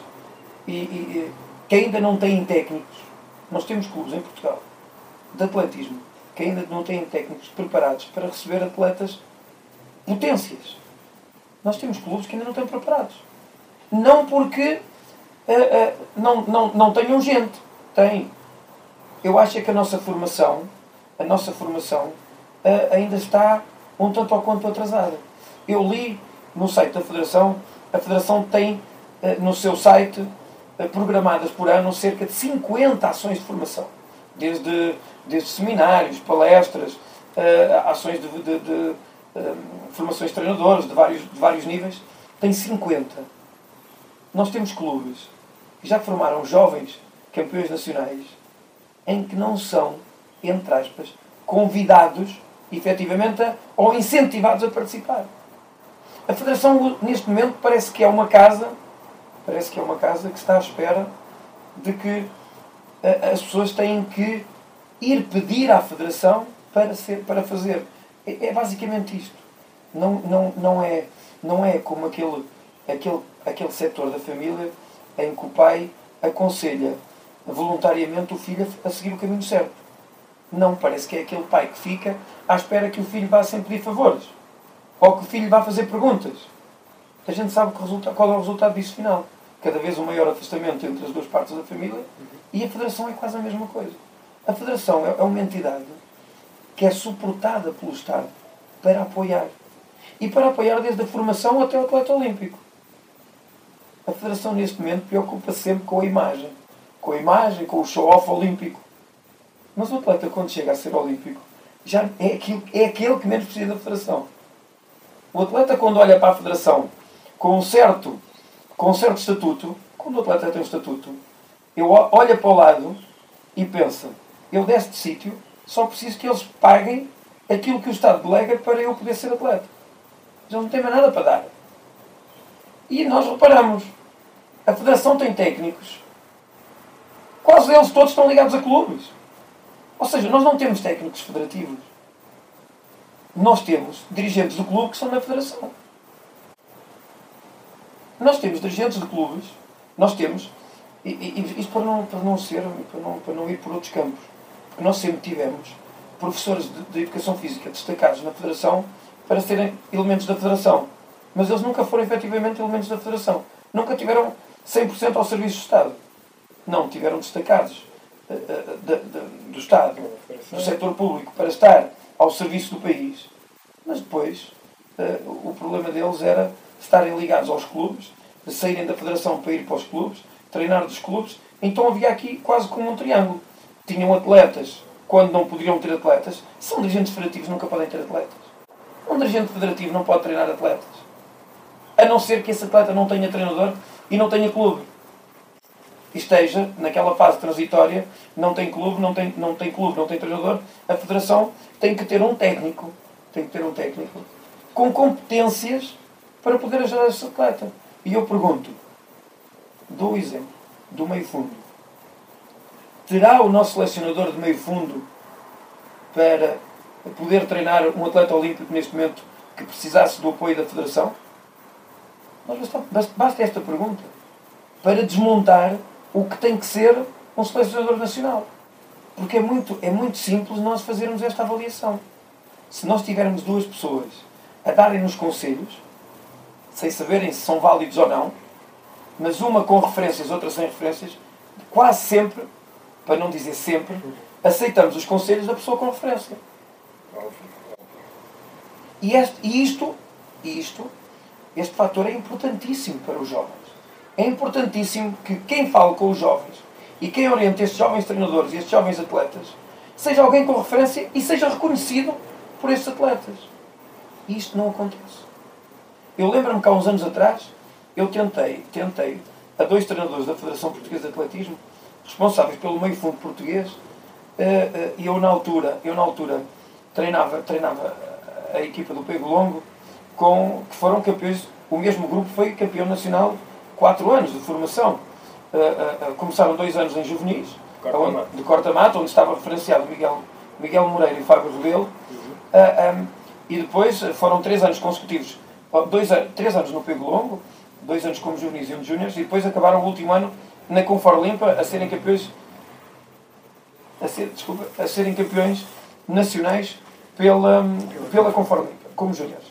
e, e, que ainda não têm técnicos. Nós temos clubes em Portugal de atletismo que ainda não têm técnicos preparados para receber atletas potências. Nós temos clubes que ainda não estão preparados. Não porque uh, uh, não, não, não tenham gente. Tem. Eu acho é que a nossa formação, a nossa formação uh, ainda está um tanto ou quanto atrasada. Eu li no site da Federação, a Federação tem no seu site programadas por ano cerca de 50 ações de formação. Desde, desde seminários, palestras, ações de, de, de formações de treinadores de vários, de vários níveis. Tem 50. Nós temos clubes que já formaram jovens campeões nacionais em que não são, entre aspas, convidados efetivamente ou incentivados a participar. A Federação, neste momento, parece que é uma casa, parece que é uma casa que está à espera de que as pessoas têm que ir pedir à Federação para, ser, para fazer. É, é basicamente isto. Não, não, não, é, não é como aquele, aquele, aquele setor da família em que o pai aconselha voluntariamente o filho a seguir o caminho certo. Não, parece que é aquele pai que fica à espera que o filho vá sempre pedir favores ou que o filho vá fazer perguntas. A gente sabe que resulta, qual é o resultado disso final. Cada vez um maior afastamento entre as duas partes da família e a Federação é quase a mesma coisa. A Federação é, é uma entidade que é suportada pelo Estado para apoiar. E para apoiar desde a formação até o atleta olímpico. A Federação, neste momento, preocupa-se sempre com a imagem. Com a imagem, com o show-off olímpico. Mas o atleta, quando chega a ser olímpico, já é, aquilo, é aquele que menos precisa da Federação. O atleta, quando olha para a federação com um certo, com um certo estatuto, quando o atleta tem um estatuto, eu olha para o lado e pensa: eu deste sítio, só preciso que eles paguem aquilo que o Estado delega para eu poder ser atleta. Já não tem mais nada para dar. E nós reparamos: a federação tem técnicos, quase eles todos estão ligados a clubes. Ou seja, nós não temos técnicos federativos nós temos dirigentes do clube que são da federação. Nós temos dirigentes de clubes, nós temos, e, e, isto para não, para não ser, para não, para não ir por outros campos, nós sempre tivemos professores de, de educação física destacados na Federação para serem elementos da Federação. Mas eles nunca foram efetivamente elementos da Federação. Nunca tiveram 100% ao serviço do Estado. Não, tiveram destacados uh, uh, de, de, do Estado, do setor público, para estar ao serviço do país. Mas depois, uh, o problema deles era estarem ligados aos clubes, saírem da Federação para ir para os clubes, treinar dos clubes. Então havia aqui quase como um triângulo. Tinham atletas quando não poderiam ter atletas. São dirigentes federativos, nunca podem ter atletas. Um dirigente federativo não pode treinar atletas. A não ser que esse atleta não tenha treinador e não tenha clube. Esteja naquela fase transitória, não tem clube, não tem, não tem clube, não tem treinador, a federação tem que ter um técnico, tem que ter um técnico com competências para poder ajudar esse atleta. E eu pergunto, dou o exemplo do meio fundo. Terá o nosso selecionador de meio fundo para poder treinar um atleta olímpico neste momento que precisasse do apoio da Federação? Mas basta, esta pergunta para desmontar o que tem que ser um selecionador nacional. Porque é muito, é muito simples nós fazermos esta avaliação. Se nós tivermos duas pessoas a darem-nos conselhos, sem saberem se são válidos ou não, mas uma com referências, outra sem referências, quase sempre, para não dizer sempre, aceitamos os conselhos da pessoa com referência. E, este, e isto, isto, este fator é importantíssimo para os jovens. É importantíssimo que quem fala com os jovens e quem orienta estes jovens treinadores e estes jovens atletas seja alguém com referência e seja reconhecido por estes atletas. E isto não acontece. Eu lembro-me que há uns anos atrás eu tentei, tentei a dois treinadores da Federação Portuguesa de Atletismo, responsáveis pelo meio fundo português, eh, eh, e eu na altura, eu na altura treinava, treinava a equipa do Pego Longo, com, que foram campeões, o mesmo grupo foi campeão nacional quatro anos de formação. Uh, começaram dois anos em juvenis, Corta de corta-mata, onde estava referenciado Miguel, Miguel Moreira e Fábio Rebelo, uhum. um, e depois foram três anos consecutivos, dois, três anos no Pego Longo, dois anos como juvenis e um de júniores, e depois acabaram o último ano na Confor Limpa a serem campeões a, ser, desculpa, a serem campeões nacionais pela, pela Confor Limpa, como júniores.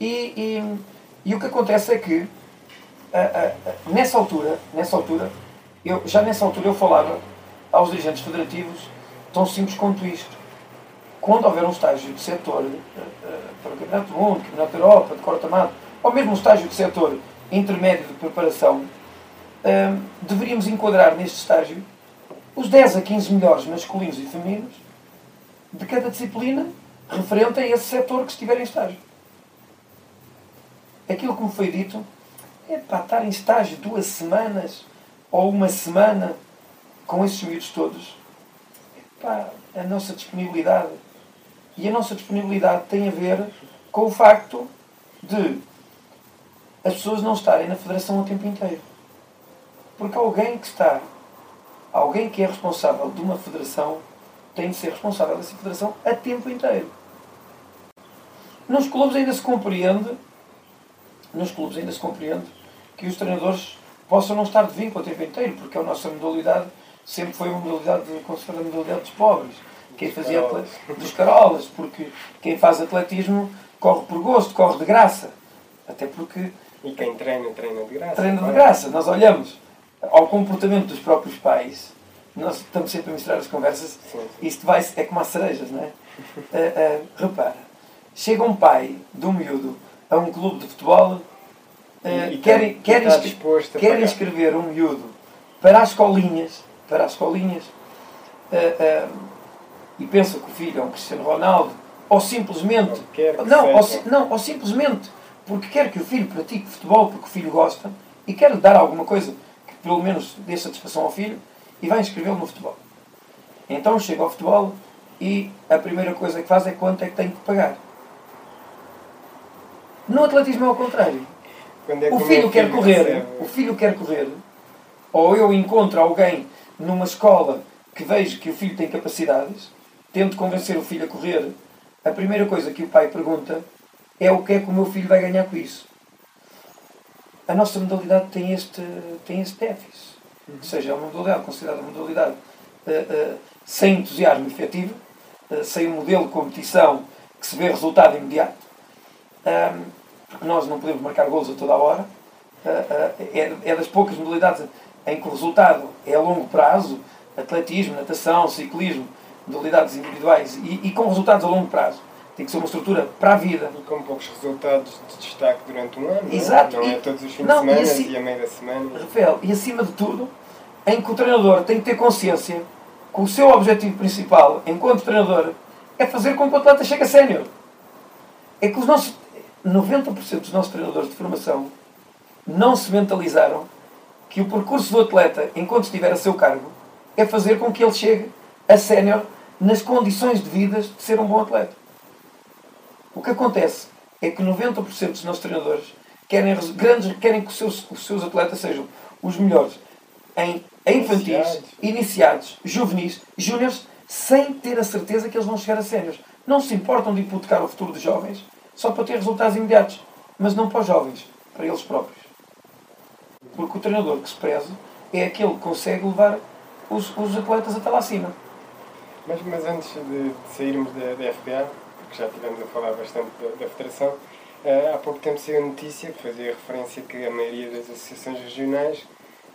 E, e, e, o que acontece é que a, a, nessa altura, nessa altura, eu, já nessa altura eu falava aos dirigentes federativos tão simples quanto isto. Quando houver um estágio de setor para o Campeonato do Mundo, Campeonato da Europa, de corta-mato, ou mesmo um estágio de setor intermédio de preparação, deveríamos enquadrar neste estágio os 10 a 15 melhores masculinos e femininos de cada disciplina referente a esse setor que estiver em estágio. Aquilo que me foi dito é para estar em estágio duas semanas ou uma semana com esses miúdos todos. Epá, a nossa disponibilidade. E a nossa disponibilidade tem a ver com o facto de as pessoas não estarem na federação o tempo inteiro. Porque alguém que está, alguém que é responsável de uma federação, tem de ser responsável dessa federação a tempo inteiro. Nos clubes ainda se compreende, nos clubes ainda se compreende que os treinadores possam não estar de vínculo o tempo inteiro, porque a nossa modalidade sempre foi uma modalidade considerada modalidade dos pobres. Quem fazia dos carolas, porque quem faz atletismo corre por gosto, corre de graça. Até porque e quem treina, treina de graça. Treina de graça. Nós olhamos ao comportamento dos próprios pais, nós estamos sempre a misturar as conversas, isto vai, é como as cerejas, não é? uh, uh, repara, chega um pai de um miúdo a um clube de futebol, uh, e, e quer, quer, inscre quer inscrever um miúdo para as escolinhas, para as escolinhas, e pensa que o filho é um Cristiano Ronaldo, ou simplesmente, não, ou, não, ou simplesmente porque quer que o filho pratique futebol porque o filho gosta e quer dar alguma coisa pelo menos dê satisfação ao filho e vai inscrevê-lo no futebol. Então chega ao futebol e a primeira coisa que faz é quanto é que tem que pagar. No atletismo é ao contrário. É o filho quer correr, recebe. o filho quer correr, ou eu encontro alguém numa escola que vejo que o filho tem capacidades, tento convencer o filho a correr, a primeira coisa que o pai pergunta é o que é que o meu filho vai ganhar com isso. A nossa modalidade tem este, tem este déficit. Uhum. Ou seja, é uma modalidade considerada uma modalidade uh, uh, sem entusiasmo efetivo, uh, sem um modelo de competição que se vê resultado imediato. Um, porque nós não podemos marcar gols a toda a hora. É, é, das poucas modalidades em que o resultado é a longo prazo, atletismo, natação, ciclismo, modalidades individuais e, e com resultados a longo prazo. Tem que ser uma estrutura para a vida. E com poucos resultados de destaque durante um ano. Exato. Não, é? não é todos os fins não, de semana e, assim, e a meio da semana. Rafael, e acima de tudo, em que o treinador tem que ter consciência que o seu objetivo principal, enquanto treinador, é fazer com que o atleta chegue a sénior. É que os nossos 90% dos nossos treinadores de formação não se mentalizaram que o percurso do atleta, enquanto estiver a seu cargo, é fazer com que ele chegue a sénior nas condições devidas de ser um bom atleta. O que acontece é que 90% dos nossos treinadores querem, grandes, querem que os seus, os seus atletas sejam os melhores em infantis, iniciados, iniciados juvenis, júniores, sem ter a certeza que eles vão chegar a séniores. Não se importam de hipotecar o futuro dos jovens só para ter resultados imediatos, mas não para os jovens, para eles próprios. Porque o treinador que se preze é aquele que consegue levar os, os atletas até lá acima. Mas, mas antes de, de sairmos da, da FPA, porque já estivemos a falar bastante da, da Federação, uh, há pouco tempo saiu a notícia que fazia referência que a maioria das associações regionais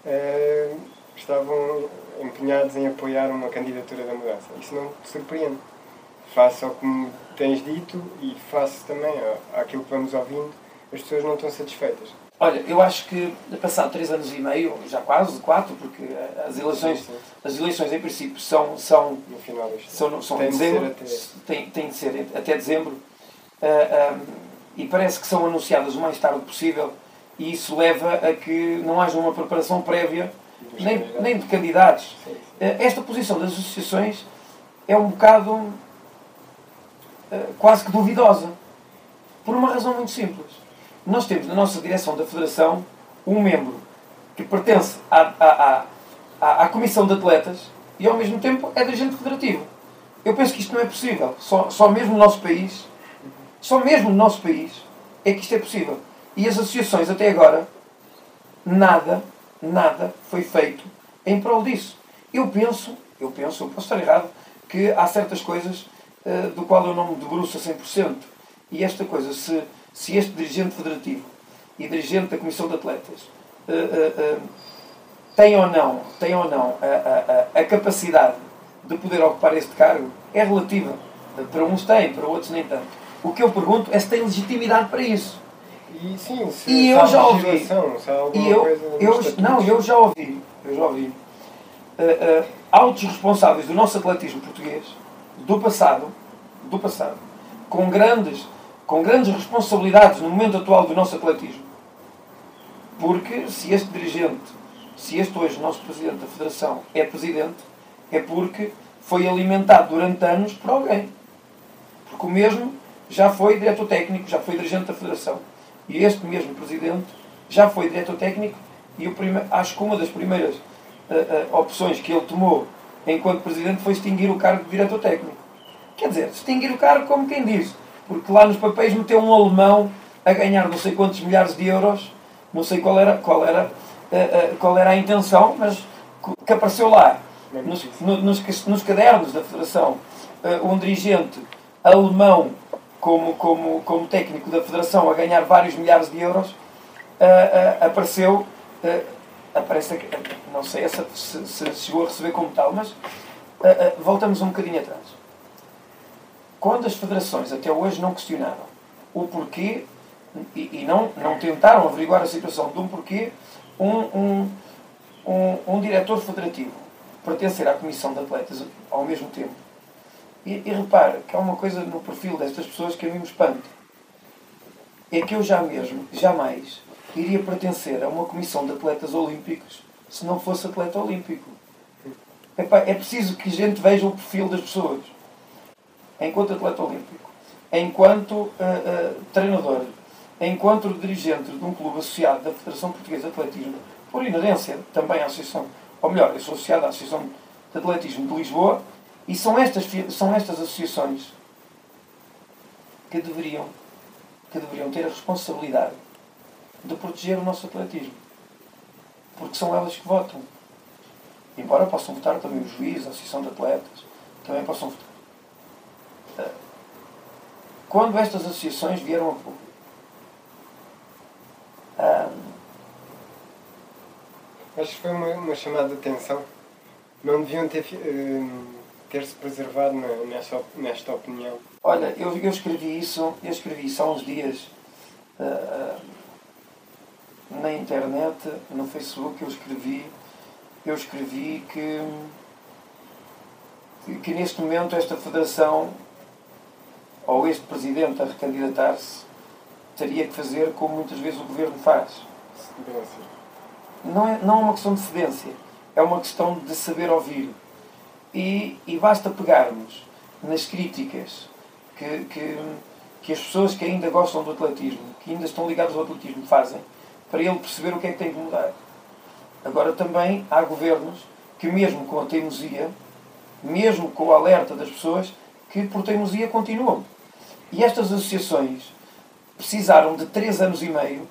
uh, estavam empenhados em apoiar uma candidatura da mudança. Isso não te surpreende face ao que tens dito e face também àquilo que vamos ouvindo, as pessoas não estão satisfeitas. Olha, eu acho que passado três anos e meio, já quase quatro, porque as eleições, sim, sim. as eleições em princípio são, são, no final são, são em dezembro, de tem, tem de ser até dezembro, uh, ah, um, e parece que são anunciadas o mais tarde possível, e isso leva a que não haja uma preparação prévia, nem, nem de candidatos. Sim, uh, esta posição das associações é um bocado eh, quase que duvidosa. Por uma razão muito simples. Nós temos na nossa direção da Federação um membro que pertence à, à, à, à Comissão de Atletas e ao mesmo tempo é dirigente federativo. Eu penso que isto não é possível. Só, só mesmo no nosso país, só mesmo no nosso país, é que isto é possível. E as associações até agora, nada, nada foi feito em prol disso. Eu penso, eu penso, eu posso estar errado, que há certas coisas eh, do qual eu não me debruço a 100%. E esta coisa, se, se este dirigente federativo e dirigente da Comissão de Atletas uh, uh, tem ou não, tem ou não a, a, a, capacidade de poder ocupar este cargo, é relativa. Para uns tem, para outros nem tanto. O que eu pergunto é se tem legitimidade para isso. E sim, se e eu já ouvi. E eu, eu, não, eu já ouvi. Eu já ouvi. Uh, altos responsáveis do nosso atletismo português do passado, do passado, com grandes, com grandes responsabilidades no momento atual do nosso atletismo. Porque se este dirigente, se este hoje nosso presidente da Federação é presidente, é porque foi alimentado durante anos por alguém. Porque o mesmo já foi diretor técnico, já foi dirigente da Federação. E este mesmo presidente já foi diretor técnico e acho que uma das primeiras uh, uh, opções que ele tomou enquanto presidente foi extinguir o cargo de diretor técnico. Quer dizer, extinguir o cargo como quem diz, porque lá nos papéis meteu um alemão a ganhar não sei quantos milhares de euros, não sei qual era, qual era, uh, uh, qual era a intenção, mas que apareceu lá. Nos, nos, nos cadernos da Federação uh, um dirigente alemão como, como, como técnico da Federação a ganhar vários milhares de euros, apareceu aparece não sei se, se, chegou a receber como tal, mas voltamos um bocadinho atrás. Quando as federações até hoje não questionaram o porquê e, e não, não tentaram averiguar a situação de um porquê um, um, um, um diretor federativo pertencer à comissão de atletas ao mesmo tempo. E, e repare que há uma coisa no perfil destas pessoas que a mim me espanta. É que eu já mesmo, jamais, iria pertencer a uma comissão de atletas olímpicos se não fosse atleta olímpico. Epá, é preciso que a gente veja o perfil das pessoas. Enquanto atleta olímpico, enquanto uh, uh, treinador, enquanto dirigente de um clube associado da Federação Portuguesa de Atletismo, por inerência também à Associação, ou melhor, eu sou associado à Associação de Atletismo de Lisboa, e são estas, são estas associações que deveriam, que deveriam ter a responsabilidade de proteger o nosso atletismo. Porque são elas que votam. Embora possam votar também o juiz, a Associação de Atletas, também possam votar. Quando estas associações vieram a público. Ah, Acho que foi uma, uma chamada de atenção. Não deviam ter, eh, ter-se preservado na- nesta, nesta opinião. olha, eu, eu escrevi isso, eu escrevi isso há uns dias ah, na internet, no Facebook, eu escrevi, eu escrevi que, que, que neste momento esta federação ou este presidente a recandidatar-se teria que fazer como muitas vezes o governo faz. Cedência. não é, não é uma questão de cedência, é uma questão de saber ouvir. E, e basta pegarmos nas críticas que, que, que as pessoas que ainda gostam do atletismo, que ainda estão ligadas ao atletismo, fazem, para ele perceber o que é que tem que mudar. Agora também há governos que mesmo com a teimosia, mesmo com o alerta das pessoas, que por teimosia continuam. E estas associações precisaram de três anos e meio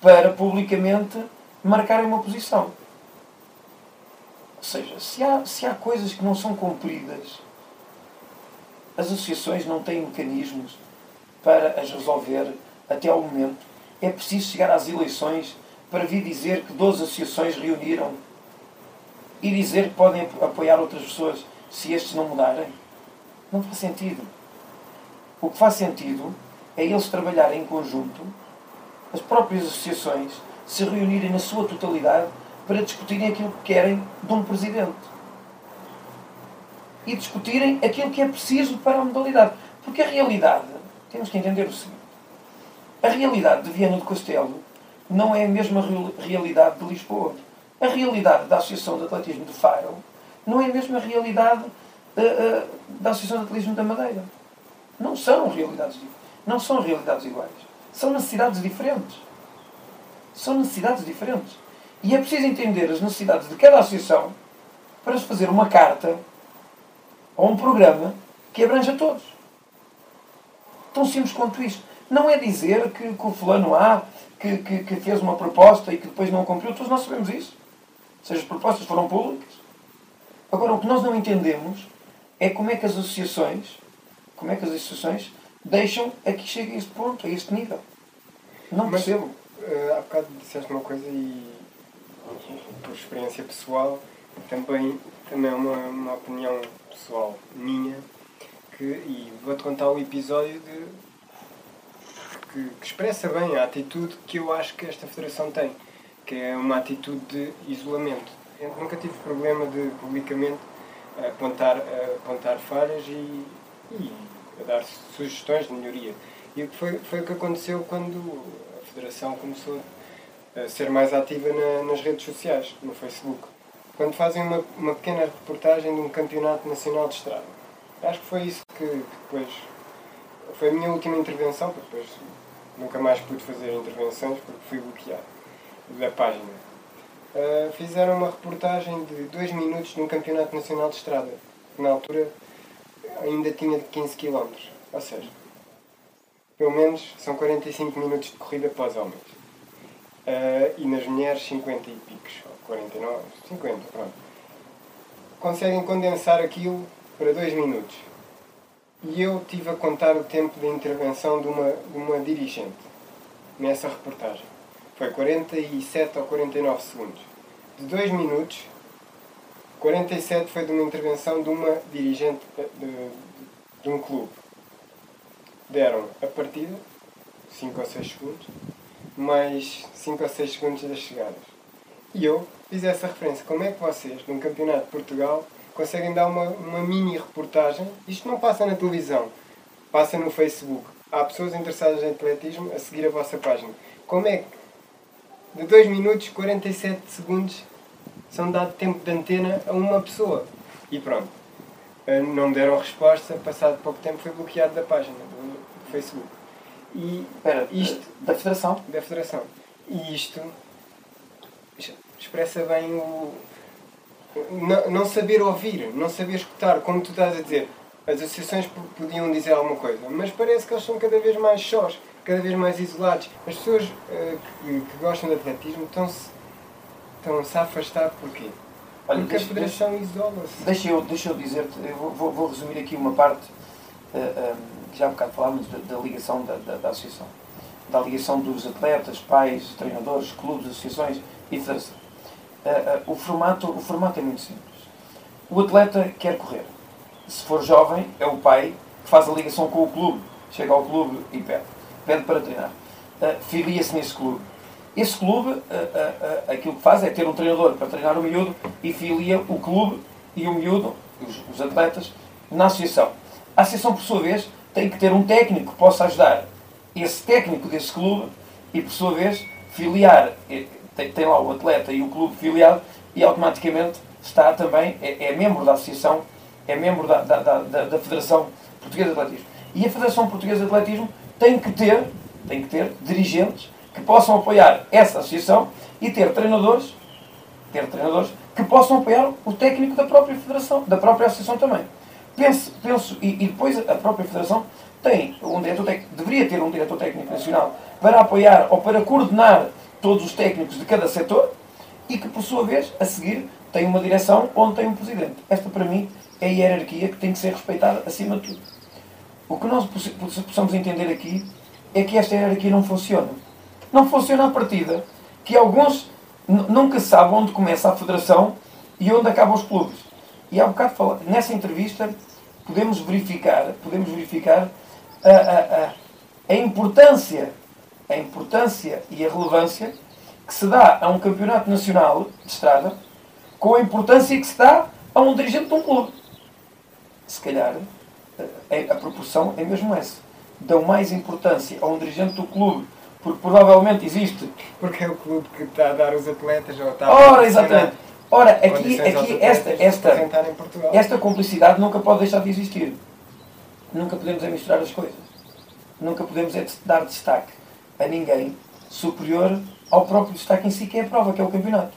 para publicamente marcarem uma posição. Ou seja, se há, se há coisas que não são cumpridas, as associações não têm mecanismos para as resolver até ao momento. É preciso chegar às eleições para vir dizer que 12 associações reuniram e dizer que podem apo- apoiar outras pessoas se estes não mudarem. Não faz sentido. O que faz sentido é eles trabalharem em conjunto, as próprias associações se reunirem na sua totalidade para discutirem aquilo que querem de um presidente. E discutirem aquilo que é preciso para a modalidade. Porque a realidade, temos que entender o seguinte: a realidade de Viana do Castelo não é a mesma real- realidade de Lisboa. A realidade da Associação de Atletismo de Faro não é a mesma realidade eh, eh, da Associação de Atletismo da Madeira. Não são realidades, não são realidades iguais. São necessidades diferentes. São necessidades diferentes. E é preciso entender as necessidades de cada associação para se fazer uma carta ou um programa que abranja todos. Tão simples quanto isto. Não é dizer que, que o fulano A que, que, que fez uma proposta e que depois não cumpriu. Todos nós sabemos isso. Ou seja, as propostas foram públicas. Agora, o que nós não entendemos é como é que as associações, como é que as associações deixam a que chegue a este ponto, a este nível. Não Mas- percebo. Eh, há bocado disseste uma coisa e, por experiência pessoal, também, também é uma, uma opinião pessoal minha, que, e vou-te contar o episódio de, que, que expressa bem a atitude que eu acho que esta federação tem, que é uma atitude de isolamento. Eu nunca tive problema de publicamente apontar, apontar falhas e, e dar sugestões de melhoria. E foi, foi o que aconteceu quando a Federação começou a ser mais ativa na- nas redes sociais, no Facebook. Quando fazem uma, uma pequena reportagem de um campeonato nacional de estrada. Acho que foi isso que, que depois. Foi a minha última intervenção, porque depois nunca mais pude fazer intervenções porque fui bloqueado da página. Uh, fizeram uma reportagem de dois minutos num campeonato nacional de estrada, na altura ainda tinha de 15 km. Ou seja, pelo menos são 45 minutos de corrida para os homens. Uh, e nas mulheres 50 e picos, ou 49, 50, pronto. Conseguem condensar aquilo para 2 minutos. E eu tive a contar o tempo de intervenção de uma, de uma dirigente nessa reportagem. Foi 47 ou 49 segundos. De 2 minutos, 47 foi de uma intervenção de uma dirigente de, de, de um clube. Deram a partida, 5 ou 6 segundos, mais 5 ou 6 segundos das chegadas. E eu fiz essa referência. Como é que vocês, num campeonato de Portugal, conseguem dar uma, uma mini reportagem? Isto não passa na televisão, passa no Facebook. Há pessoas interessadas em atletismo a seguir a vossa página. Como é que de 2 minutos 47 segundos são dado tempo de antena a uma pessoa? E pronto. Eh, Não deram resposta, passado pouco tempo foi bloqueado da página do, Facebook. E Espera, isto da Federação? da Federação. E isto expressa bem o. Não, não saber ouvir, não saber escutar, como tu estás a dizer. As associações podiam dizer alguma coisa, mas parece que eles são cada vez mais sós, cada vez mais isolados. As pessoas eh, que, que gostam de atletismo estão-se estão-se a afastar porquê? Olha, Porque a deixa- Federação isola-se. Deixa eu, deixa eu dizer-te, eu vou, vou- vou resumir aqui uma parte já há bocado falámos da, da ligação da, da, da, associação, da ligação dos atletas, pais, treinadores, clubes, associações e federação. o, formato, o formato é muito simples. O atleta quer correr. Se for jovem, é o pai que faz a ligação com o clube. Chega ao clube e pede. Pede para treinar. Filia-se nesse clube esse clube, uh, uh, uh, aquilo que faz é ter um treinador para treinar o miúdo e filia o clube e o miúdo, os, atletas, na associação. A associação, por sua vez, tem que ter um técnico que possa ajudar esse técnico desse clube e, por sua vez, filiar. Tem, tem lá o atleta e o clube filiado e automaticamente está também, é, é membro da associação, é membro da, da, da, da Federação Portuguesa de Atletismo. E a Federação Portuguesa de Atletismo tem que ter, tem que ter dirigentes que possam apoiar essa associação e ter treinadores, ter treinadores que possam apoiar o técnico da própria federação, da própria associação também. Penso, penso e, e depois a própria federação tem um diretor técnico, deveria ter um diretor técnico nacional para apoiar ou para coordenar todos os técnicos de cada setor e que, por sua vez, a seguir, tem uma direção onde tem um presidente. Esta, para mim, é a hierarquia que tem que ser respeitada acima de tudo. O que nós possamos entender aqui é que esta hierarquia não funciona não funciona a partida, que alguns nunca sabem onde começa a federação e onde acabam os clubes. E há um bocado falar, nessa entrevista podemos verificar, podemos verificar a, a, a, a importância, a importância e a relevância que se dá a um campeonato nacional de estrada com a importância que se dá a um dirigente de um clube. Se calhar a, a proporção é mesmo essa. Dão mais importância a um dirigente do clube porque provavelmente existe. Porque é o clube que está a dar os atletas ou está Ora, exatamente. Ora, aqui, aqui esta, esta, esta complicidade nunca pode deixar de existir. Nunca podemos é misturar as coisas. Nunca podemos é dar destaque a ninguém superior ao próprio destaque em si, que é a prova, que é o campeonato.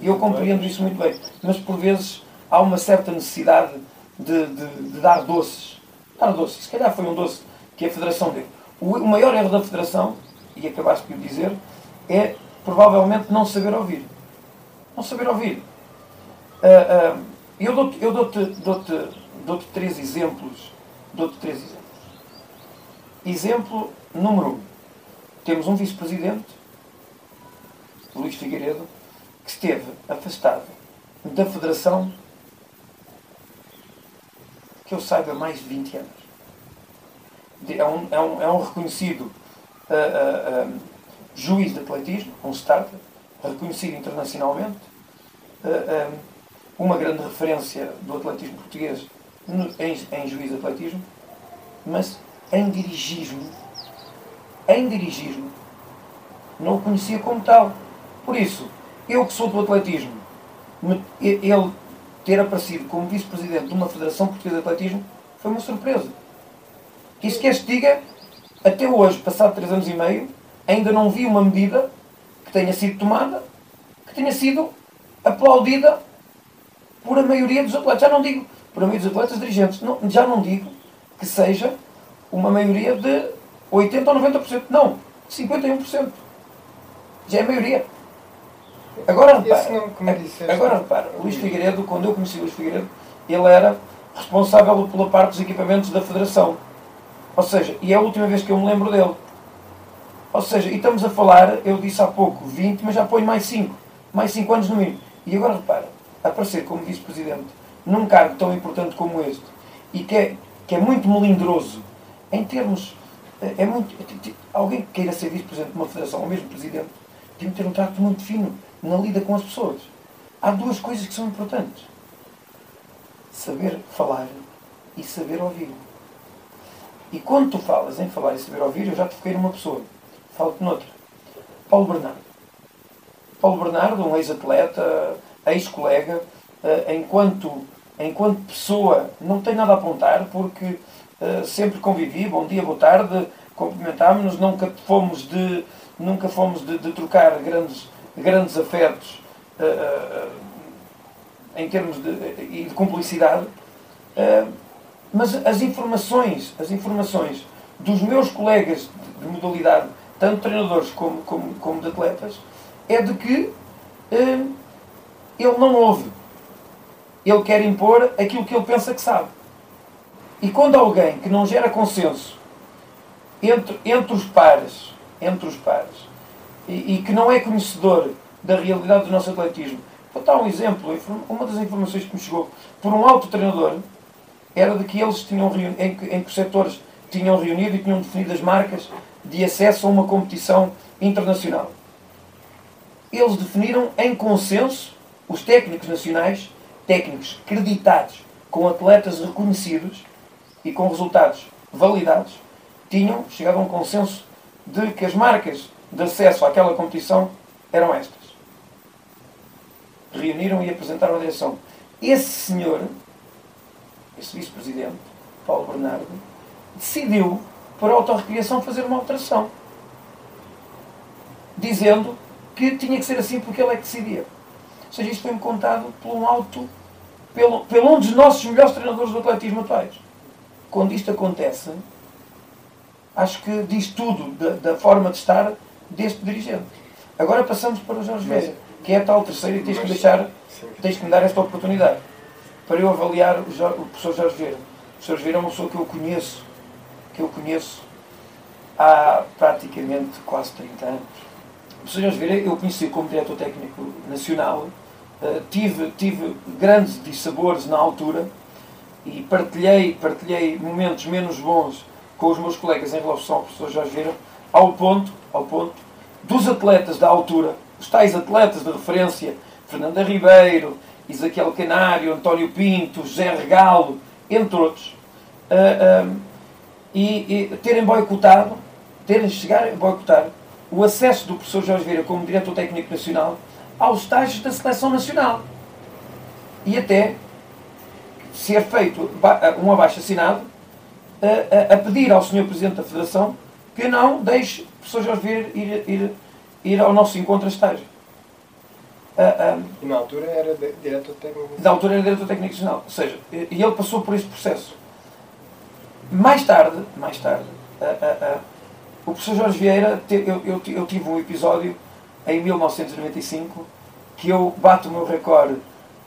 E eu compreendo isso muito bem. Mas por vezes há uma certa necessidade de, de, de dar doces. Dar doces. Se calhar foi um doce que a Federação deu. O maior erro da Federação e acabaste por dizer, é provavelmente não saber ouvir. Não saber ouvir. Uh, uh, eu dou-te eu dou -te, dou -te, dou -te três exemplos. Dou-te três exemplos. Exemplo número um. Temos um vice-presidente, Luís Figueiredo, que esteve afastado da Federação, que eu saiba, mais de 20 anos. É um, é um, é um reconhecido uh, um, juiz de atletismo, um starter, reconhecido internacionalmente, uh, um, uma grande referência do atletismo português no, em, em juiz de atletismo, mas em dirigismo, em dirigismo, não o conhecia como tal. Por isso, eu que sou do atletismo, ele ter aparecido como vice-presidente de uma Federação Portuguesa de Atletismo foi uma surpresa. Isso quer se diga até hoje, passado três anos e meio, ainda não vi uma medida que tenha sido tomada, que tenha sido aplaudida por a maioria dos atletas. Já não digo por a maioria dos atletas dirigentes, não, já não digo que seja uma maioria de 80% ou 90%. Não, 51%. Já é a maioria. Agora repara, agora repara, Luís Figueiredo, quando eu conheci o Luís Figueiredo, ele era responsável pela parte dos equipamentos da Federação. Ou seja, e é a última vez que eu me lembro dele. Ou seja, e estamos a falar, eu disse há pouco 20, mas já ponho mais 5. Mais 5 anos no mínimo. E agora repara, aparecer como vice-presidente num cargo tão importante como este e que é, que é muito melindroso em termos. É, é muito. Alguém que queira ser vice-presidente de uma federação, ou mesmo presidente, tem que ter um trato muito fino na lida com as pessoas. Há duas coisas que são importantes: saber falar e saber ouvir. E quando tu falas em falar e saber ouvir, eu já te foquei numa pessoa. Falo-te noutra. Paulo Bernardo. Paulo Bernardo, um ex-atleta, ex-colega, uh, enquanto, enquanto pessoa, não tem nada a apontar, porque uh, sempre convivi, bom dia, boa tarde, cumprimentámos-nos, nunca fomos de, nunca fomos de, de trocar grandes, grandes afetos uh, em termos de, e de cumplicidade. Mas as informações, as informações dos meus colegas de modalidade, tanto treinadores como, como, como de atletas, é de que hum, ele não ouve. Ele quer impor aquilo que ele pensa que sabe. E quando alguém que não gera consenso entre, entre os pares, entre os pares, e, e que não é conhecedor da realidade do nosso atletismo, vou dar um exemplo, uma das informações que me chegou por um alto treinador era de que eles tinham em que, em que os setores tinham reunido e tinham definido as marcas de acesso a uma competição internacional. Eles definiram em consenso os técnicos nacionais, técnicos creditados com atletas reconhecidos e com resultados validados, tinham chegado a um consenso de que as marcas de acesso àquela competição eram estas. Reuniram e apresentaram a direção. Esse senhor, esse vice-presidente, Paulo Bernardo, decidiu, por autorrecriação, fazer uma alteração. Dizendo que tinha que ser assim porque ele é que decidia. Ou seja, isto foi-me contado por um alto, pelo, pelo um dos nossos melhores treinadores do atletismo atuais. Quando isto acontece, acho que diz tudo da, da forma de estar deste dirigente. Agora passamos para o Jorge Vieira, que é a tal terceira e tens que deixar, tens que me dar esta oportunidade para eu avaliar o, Jorge, o professor Jorge Vieira. O professor Vieira é uma pessoa que eu conheço, que eu conheço há praticamente quase 30 anos. O professor Jorge Vieira eu conheci como diretor técnico nacional, uh, tive, tive grandes dissabores na altura e partilhei, partilhei momentos menos bons com os meus colegas em relação ao professor Jorge Vieira, ao ponto, ao ponto dos atletas da altura, os tais atletas de referência, Fernanda Ribeiro, Isaquiel Canário, António Pinto, José Regalo, entre outros, uh, uh, e, e, terem boicotado, terem chegado a boicotar o acesso do professor Jorge Vieira como diretor técnico nacional aos estágios da seleção nacional. E até ser feito um abaixo assinado a, a, a pedir ao Sr. Presidente da Federação que não deixe o professor Jorge Vieira ir, ir, ir ao nosso encontro a estágio. Uh, e na altura era diretor técnico Na altura era diretor técnico nacional. Ou seja, e ele passou por esse processo. Mais tarde, mais tarde, uh, o professor Jorge Vieira, eu, eu, eu tive um episódio em 1995 que eu bato o meu recorde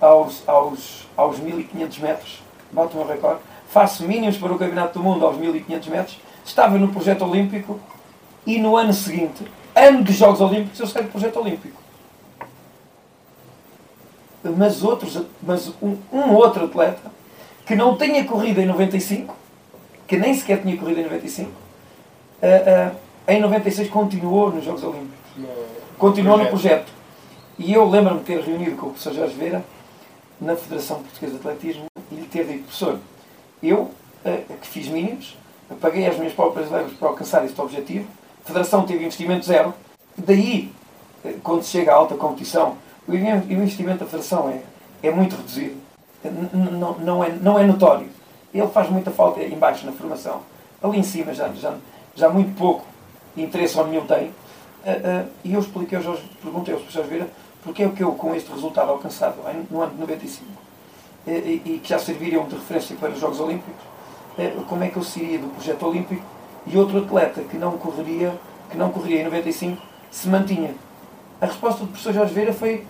aos, aos, aos 1500 metros, bato o meu recorde, faço mínimos para o Campeonato do Mundo aos 1500 metros, estava no projeto olímpico e no ano seguinte, ano dos Jogos Olímpicos, eu saí do projeto olímpico. Mas, outros, mas um, um outro atleta que não tinha corrido em 95, que nem sequer tinha corrido em 95, uh, uh, em 96 continuou nos Jogos Olímpicos. Continuou no projeto. E eu lembro-me de ter reunido com o professor Jorge Vera na Federação Portuguesa de Atletismo e lhe ter dito, professor, eu, eh, que fiz mínimos, paguei as minhas próprias verbas para alcançar este objetivo, a Federação teve investimento zero, daí, eh, quando se chega à alta competição, o investimento da Federação é, é muito reduzido, não, é, não é notório. Ele faz muita falta embaixo na formação. Ali em cima já, já, já muito pouco interesse ou nenhum tem. Eh, e eu expliquei ao Jorge, perguntei ao professor Vieira porque é que eu, com este resultado alcançado no ano de 95, e, que já serviriam de referência para os Jogos Olímpicos, como é que eu sairia do projeto olímpico e outro atleta que não correria, que não correria em 95 se mantinha. A resposta do professor Jorge Vieira foi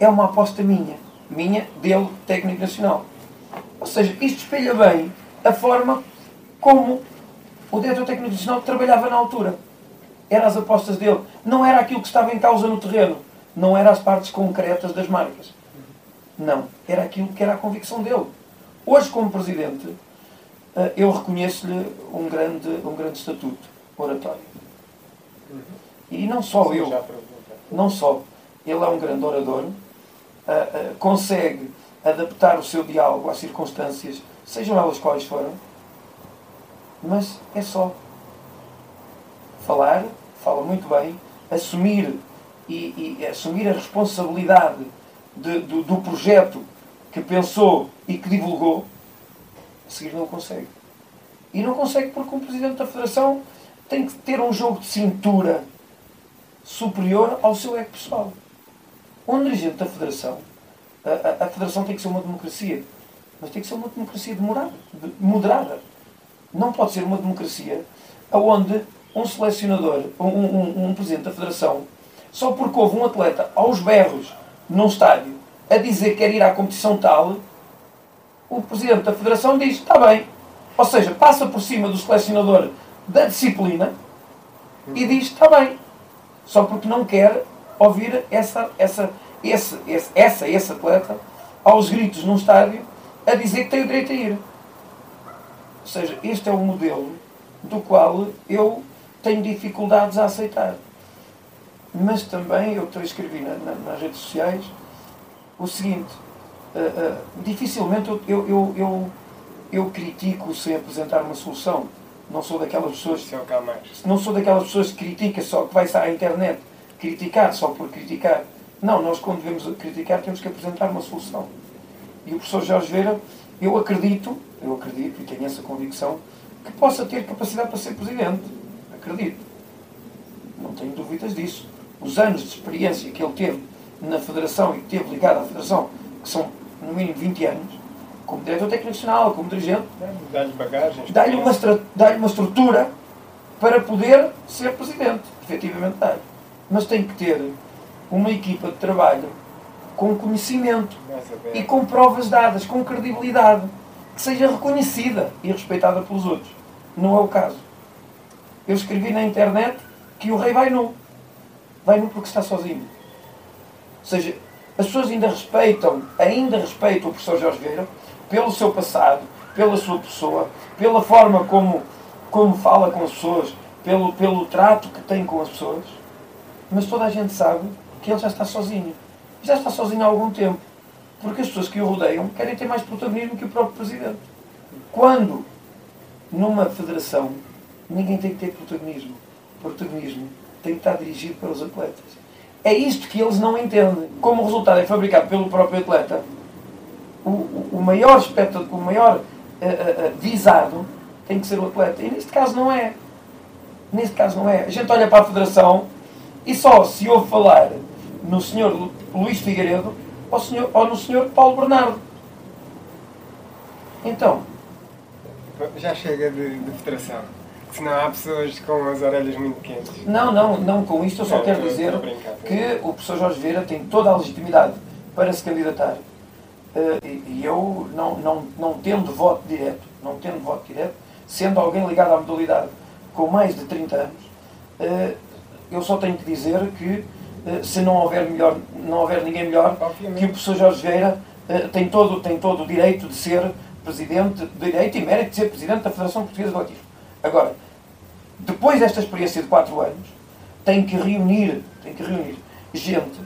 é uma aposta minha, minha, dele, técnico nacional. Ou seja, isto espelha bem a forma como o diretor técnico nacional trabalhava na altura. Eram as apostas dele. Não era aquilo que estava em causa no terreno não eram as partes concretas das marcas. Não. Era aquilo que era a convicção dele. Hoje, como presidente, eh, eu reconheço-lhe um grande, um grande estatuto oratório. E não só eu. Não só. Ele é um grande orador, eh, eh, consegue adaptar o seu diálogo às circunstâncias, sejam elas quais forem, mas é só falar, fala muito bem, assumir e, e assumir a responsabilidade de, do, do projeto que pensou e que divulgou, a seguir não consegue. E não consegue porque o Presidente da Federação tem que ter um jogo de cintura superior ao seu ego pessoal. Um dirigente da Federação, a, a, a, Federação tem que ser uma democracia, mas tem que ser uma democracia demorada, de, moderada. Não pode ser uma democracia onde um selecionador, um, um, um Presidente da Federação, só porque houve um atleta aos berros num estádio a dizer que quer ir à competição tal, o presidente da federação diz: está bem, Ou seja, passa por cima do selecionador da disciplina e diz: está bem. Só porque não quer ouvir essa, essa, esse, esse, essa, esse atleta aos gritos num estádio a dizer que tem o direito a ir. Ou seja, este é o modelo do qual eu tenho dificuldades a aceitar. Mas também eu escrevi na, na, nas redes sociais o seguinte: uh, uh, dificilmente eu, eu, eu, eu, eu critico sem apresentar uma solução. Não sou daquelas pessoas. É não sou daquelas pessoas que critica só que vai à internet criticar só por criticar. Não, nós quando devemos criticar temos que apresentar uma solução. E o professor Jorge Veira, eu acredito, eu acredito e tenho essa convicção, que possa ter capacidade para ser presidente. Acredito. Não tenho dúvidas disso. Os anos de experiência que ele teve na Federação e que teve ligado à Federação, que são no mínimo 20 anos, como diretor técnico nacional, como dirigente, dá-lhe bagagens, dá-lhe uma, dá uma estrutura para poder ser presidente. Efetivamente dá-lhe. Mas tem que ter uma equipa de trabalho com conhecimento e com provas dadas, com credibilidade, que seja reconhecida e respeitada pelos outros. Não é o caso. Eu escrevi na internet que o rei vai nu. Vai nu porque está sozinho. Ou seja, as pessoas ainda respeitam, ainda respeitam o professor Jorge Vieira pelo seu passado, pela sua pessoa, pela forma como, como fala com as pessoas, pelo, pelo trato que tem com as pessoas. Mas toda a gente sabe que ele já está sozinho. Já está sozinho há algum tempo. Porque as pessoas que o rodeiam querem ter mais protagonismo que o próprio Presidente. Quando, numa federação, ninguém tem que ter protagonismo. Protagonismo tem que estar dirigido para os atletas. É isto que eles não entendem. Como o resultado é fabricado pelo próprio atleta, o, o maior espetáculo, o maior uh, uh, visado tem que ser o atleta. E neste caso não é. Neste caso não é. A gente olha para a federação e só se ouve falar no senhor Luís Figueiredo ou, senhor, ou no senhor Paulo Bernardo. Então. Já chega de, de federação. Senão há pessoas com as orelhas muito quentes. Não, não, não com isto eu só quero dizer que o professor Jorge Vieira tem toda a legitimidade para se candidatar. Uh, e, e, eu, não, não, não tendo voto direto, não tendo voto direto, sendo alguém ligado à modalidade com mais de 30 anos, uh, eu só tenho que dizer que uh, se não houver, melhor, não houver ninguém melhor, Obviamente. que o professor Jorge Vieira tem, todo, tem todo o direito de ser presidente, direito e mérito de ser presidente da Federação Portuguesa de Atletismo. Agora, depois desta experiência de 4 anos, tem que reunir, tem que reunir gente,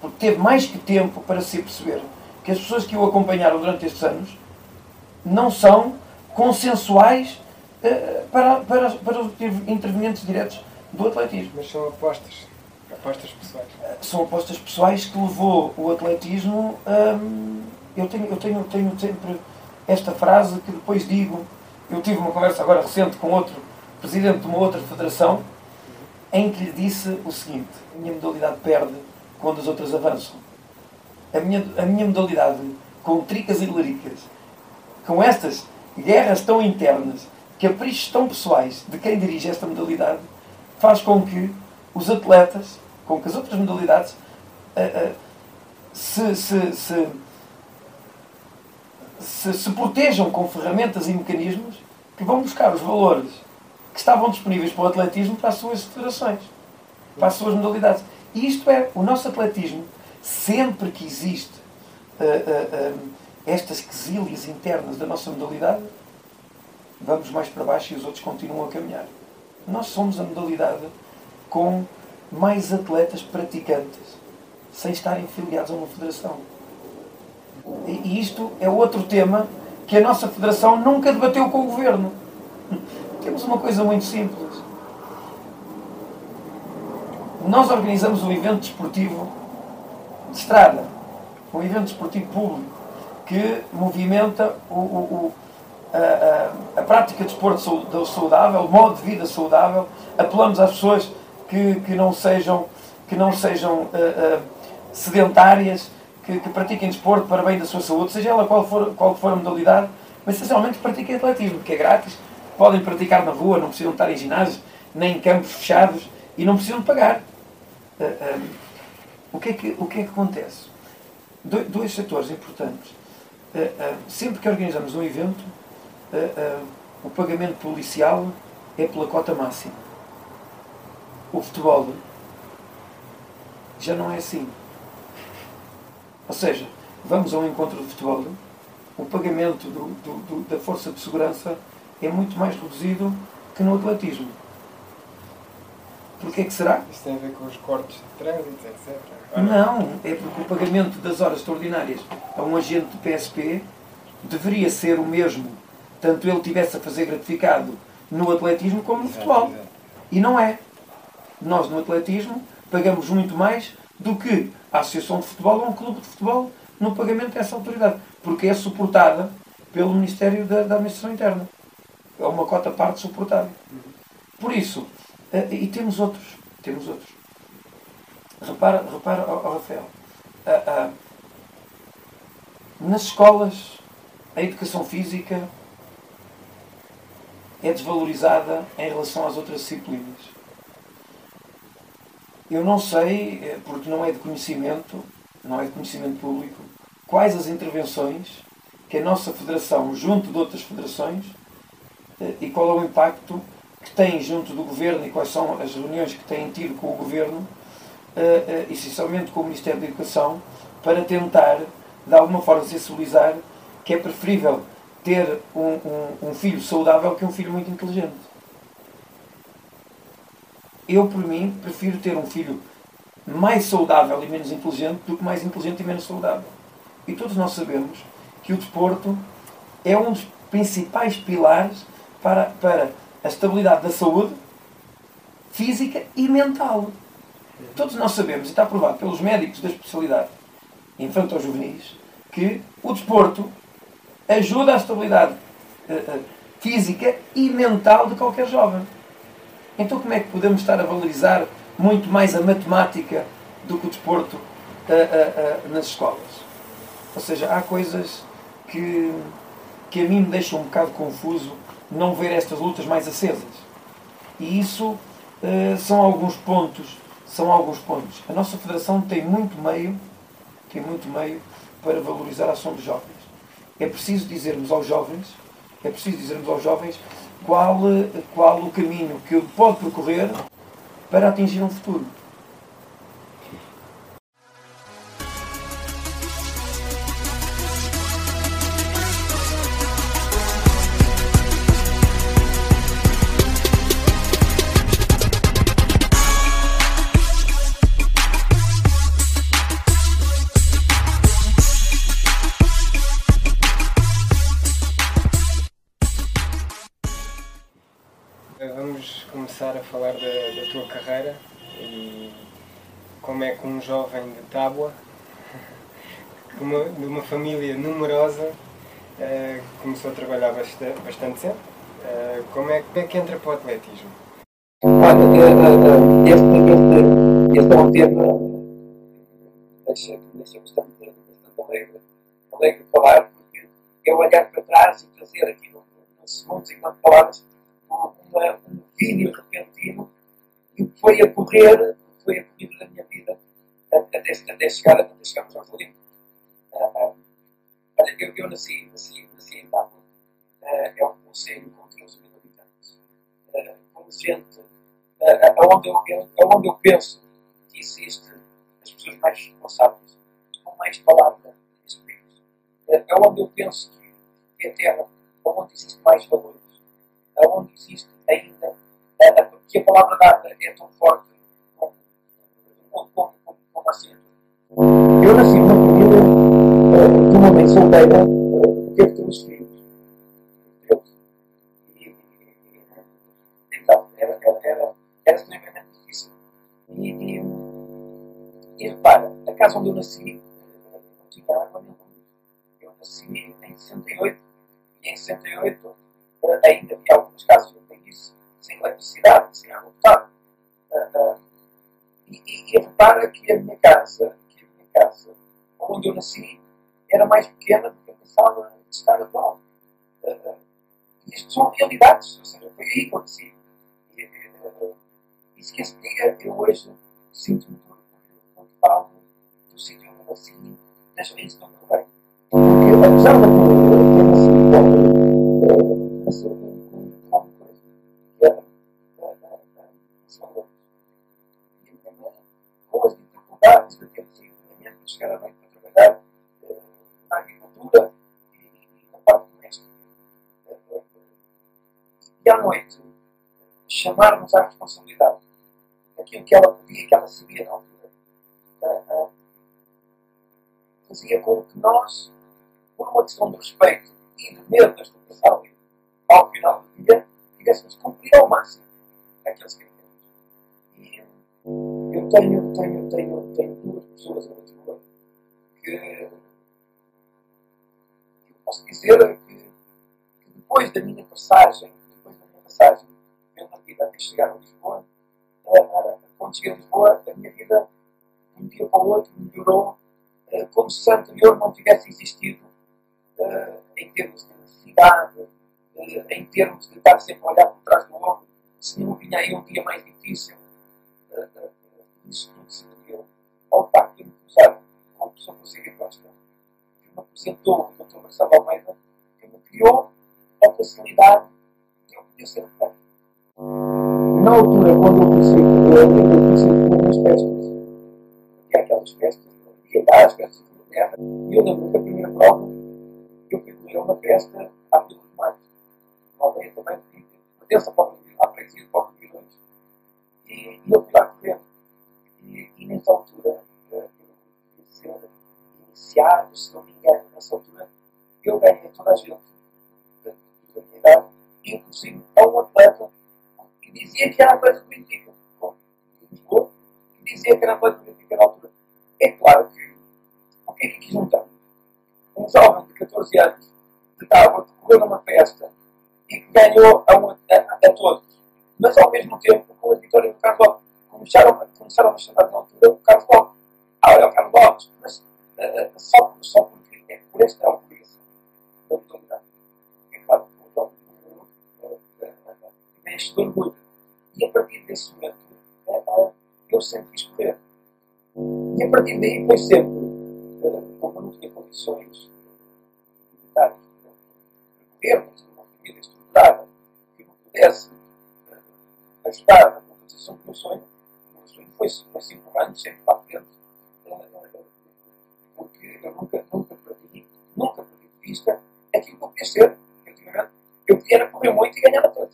porque teve mais que tempo para se perceber que as pessoas que o acompanharam durante estes anos não são consensuais uh, para, para, para os intervenientes diretos do atletismo. Mas são apostas, apostas pessoais. Uh, são apostas pessois que levou o atletismo. Um, eu, tenho, eu tenho, tenho sempre esta frase que depois digo eu tive uma conversa agora recente com outro presidente de uma outra federação em que lhe disse o seguinte: a minha modalidade perde quando as outras avançam. A minha, a minha modalidade, com tricas e laricas, com estas guerras tão internas, caprichos tão pessoais de quem dirige esta modalidade, faz com que os atletas, com que as outras modalidades, uh, uh, se, se, se se, se protejam com ferramentas e mecanismos que vão buscar os valores que estavam disponíveis para o atletismo para as suas federações, para as suas modalidades. E isto é, o nosso atletismo, sempre que existe uh, uh, uh, estas quesílias internas da nossa modalidade, vamos mais para baixo e os outros continuam a caminhar. Nós somos a modalidade com mais atletas praticantes, sem estarem filiados a uma federação. E isto é outro tema que a nossa Federação nunca debateu com o Governo. Temos uma coisa muito simples. Nós organizamos um evento desportivo de estrada, um evento desportivo público, que movimenta o, o, a, a, prática de desporto saudável, o modo de vida saudável. Apelamos às pessoas que, que não sejam, que não sejam uh, uh, sedentárias, que, que pratiquem desporto para bem da sua saúde, seja ela qual for, qual for a modalidade, mas essencialmente pratiquem atletismo, que é grátis, podem praticar na rua, não precisam estar em ginásios, nem em campos fechados e não precisam pagar. Uh, o, que é que, o que é que acontece? Do, dois setores importantes. Uh, uh, sempre que organizamos um evento, o pagamento policial é pela cota máxima. O futebol já não é assim. Ou seja, vamos a um encontro de futebol, o pagamento do, do, do, da força de segurança é muito mais reduzido que no atletismo. Porquê que será? Isso tem a ver com os cortes de trânsito, etc. Não, é porque o pagamento das horas extraordinárias a um agente do PSP deveria ser o mesmo, tanto ele tivesse a fazer gratificado no atletismo como no futebol. E não é. Nós no atletismo pagamos muito mais do que a Associação de Futebol ou um clube de futebol no pagamento dessa autoridade, porque é suportada pelo Ministério da, da Administração Interna. É uma cota parte suportada. Por isso, eh, e temos outros, temos outros. Repara, repara oh, Rafael, uh, uh, nas escolas a educação física é desvalorizada em relação às outras disciplinas. Eu não sei, eh, porque não é de conhecimento, não é de conhecimento público, quais as intervenções que a nossa federação, junto de outras federações, eh, e qual é o impacto que tem junto do governo e quais são as reuniões que têm tido com o governo, eh, essencialmente com o Ministério da Educação, para tentar, de alguma forma, sensibilizar que é preferível ter um, um, um filho saudável que um filho muito inteligente. Eu, por mim, prefiro ter um filho mais saudável e menos inteligente do que mais inteligente e menos saudável. E todos nós sabemos que o desporto é um dos principais pilares para, para a estabilidade da saúde física e mental. Todos nós sabemos, e está provado pelos médicos da especialidade infantil aos juvenis, que o desporto ajuda a estabilidade uh, física e mental de qualquer jovem. Então, como é que podemos estar a valorizar muito mais a matemática do que o desporto uh, uh, nas escolas? Ou seja, há coisas que, que a mim me deixam um bocado confuso não ver estas lutas mais acesas. E isso são alguns pontos. São alguns pontos. A nossa federação tem muito meio, tem muito meio para valorizar a ação dos jovens. É preciso dizermos aos jovens, é preciso dizermos aos jovens qual, qual o caminho que pode percorrer para atingir um futuro. Jovem de Tábua, de uma, família numerosa, uh, começou a trabalhar bastante, bastante cedo. Uh, como, é, como é que entra para o atletismo? Olha, uh, este, este, este é um tema deixa, deixa bastante, bastante alegre, alegre falar, porque eu olhar para trás e trazer aqui no segundos enquanto palavras um vídeo repentino que foi a correr, foi a corrida da minha vida até, até, chegar, até chegarmos aos Olímpicos. Uh, olha, eu, eu nasci, nasci, nasci em. Uh, é um conselho com 13 mil habitantes. Com gente, uh, onde, eu, eu, onde eu penso que existe as pessoas mais responsáveis, com mais palavra, é onde eu penso que, é a terra onde existe mais valores, onde existe ainda, que a palavra dada é tão forte como, como, assim. Eu nasci numa família uh, de uma mãe solteira uh, que teve três filhos. Deus. E, então, era, era, era, era difícil. E, e, e repara, casa onde eu nasci não tinha água nenhuma. Eu nasci em 68 e em 68 ainda havia algumas casas no país sem eletricidade, sem água potável. Uh, e, e, repara que a minha casa, que a minha casa, onde eu nasci, era mais pequena do que eu pensava de estar atual. Uh, e isto são realidades, ou seja, foi aí que eu nasci. E, uh, e se esse dia eu hoje sinto-me muito falo do sítio onde eu nasci, das raízes de onde eu venho. Porque apesar da comunidade ter nascido nasceu à noite para trabalhar uh, na agricultura e, na parte doméstica. E à noite, chamar-nos à responsabilidade. Aquilo que ela podia, que ela sabia na altura, uh, fazia com que nós, por uma questão de respeito e de medo desta pessoa, ao final do dia, tivéssemos cumprir ao máximo aqueles critérios. E eu tenho, tenho, tenho, tenho duas pessoas em Que eu posso dizer que, que, depois da minha passagem, depois da minha passagem pela vida até chegar a Lisboa, uh, quando cheguei a Lisboa, a minha vida de um dia para o outro melhorou uh, como se a anterior não tivesse existido uh, em termos de necessidade, em termos de estar sempre a olhar por trás do ombro, se não vinha aí um dia mais difícil, isso tudo se deu ao facto de me cruzar com a pessoa que eu Costa, que me apresentou o Dr. Marcelo Almeida, que me criou a facilidade de eu poder ser feito. Na altura, quando eu comecei eu comecei a correr nas festas. E aquelas festas, ia lá, as festas de terra, e eu lembro que a primeira prova, eu fui correr uma festa à Vila do Mato. Uma aldeia também que pertence para a freguesia de Milhões. E eu fui lá correr. E, e nessa altura, ser iniciado, se não me engano, nessa altura, eu ganhei toda a gente da minha idade, inclusive a um atleta que dizia que era Benfica. Lisboa, que dizia que era do Benfica na altura. É claro que o que é que quis juntar? Um jovem de 14 anos que estava a correr numa festa e que ganhou a, a, a, a todos, mas ao mesmo tempo, com a vitória do Carlos começaram, começaram a chamar na altura o Carlos. Ah, é o Carlos Lopes, mas uh, só, só porque é por este não, por isso, da autoridade. É claro que o jovem mexe de orgulho. E a partir desse momento, uh, eu sempre quis correr. E a partir daí foi sempre, uh, como eu não tinha condições militares correr, uma família estruturada, que não pudesse ajudar na concretização do meu sonho, o meu sonho foi, foi se empurrando sempre para frente, porque eu nunca, nunca perdi, nunca perdi de vista aquilo que eu queria ser. Antigamente, eu queria correr muito e ganhava tudo.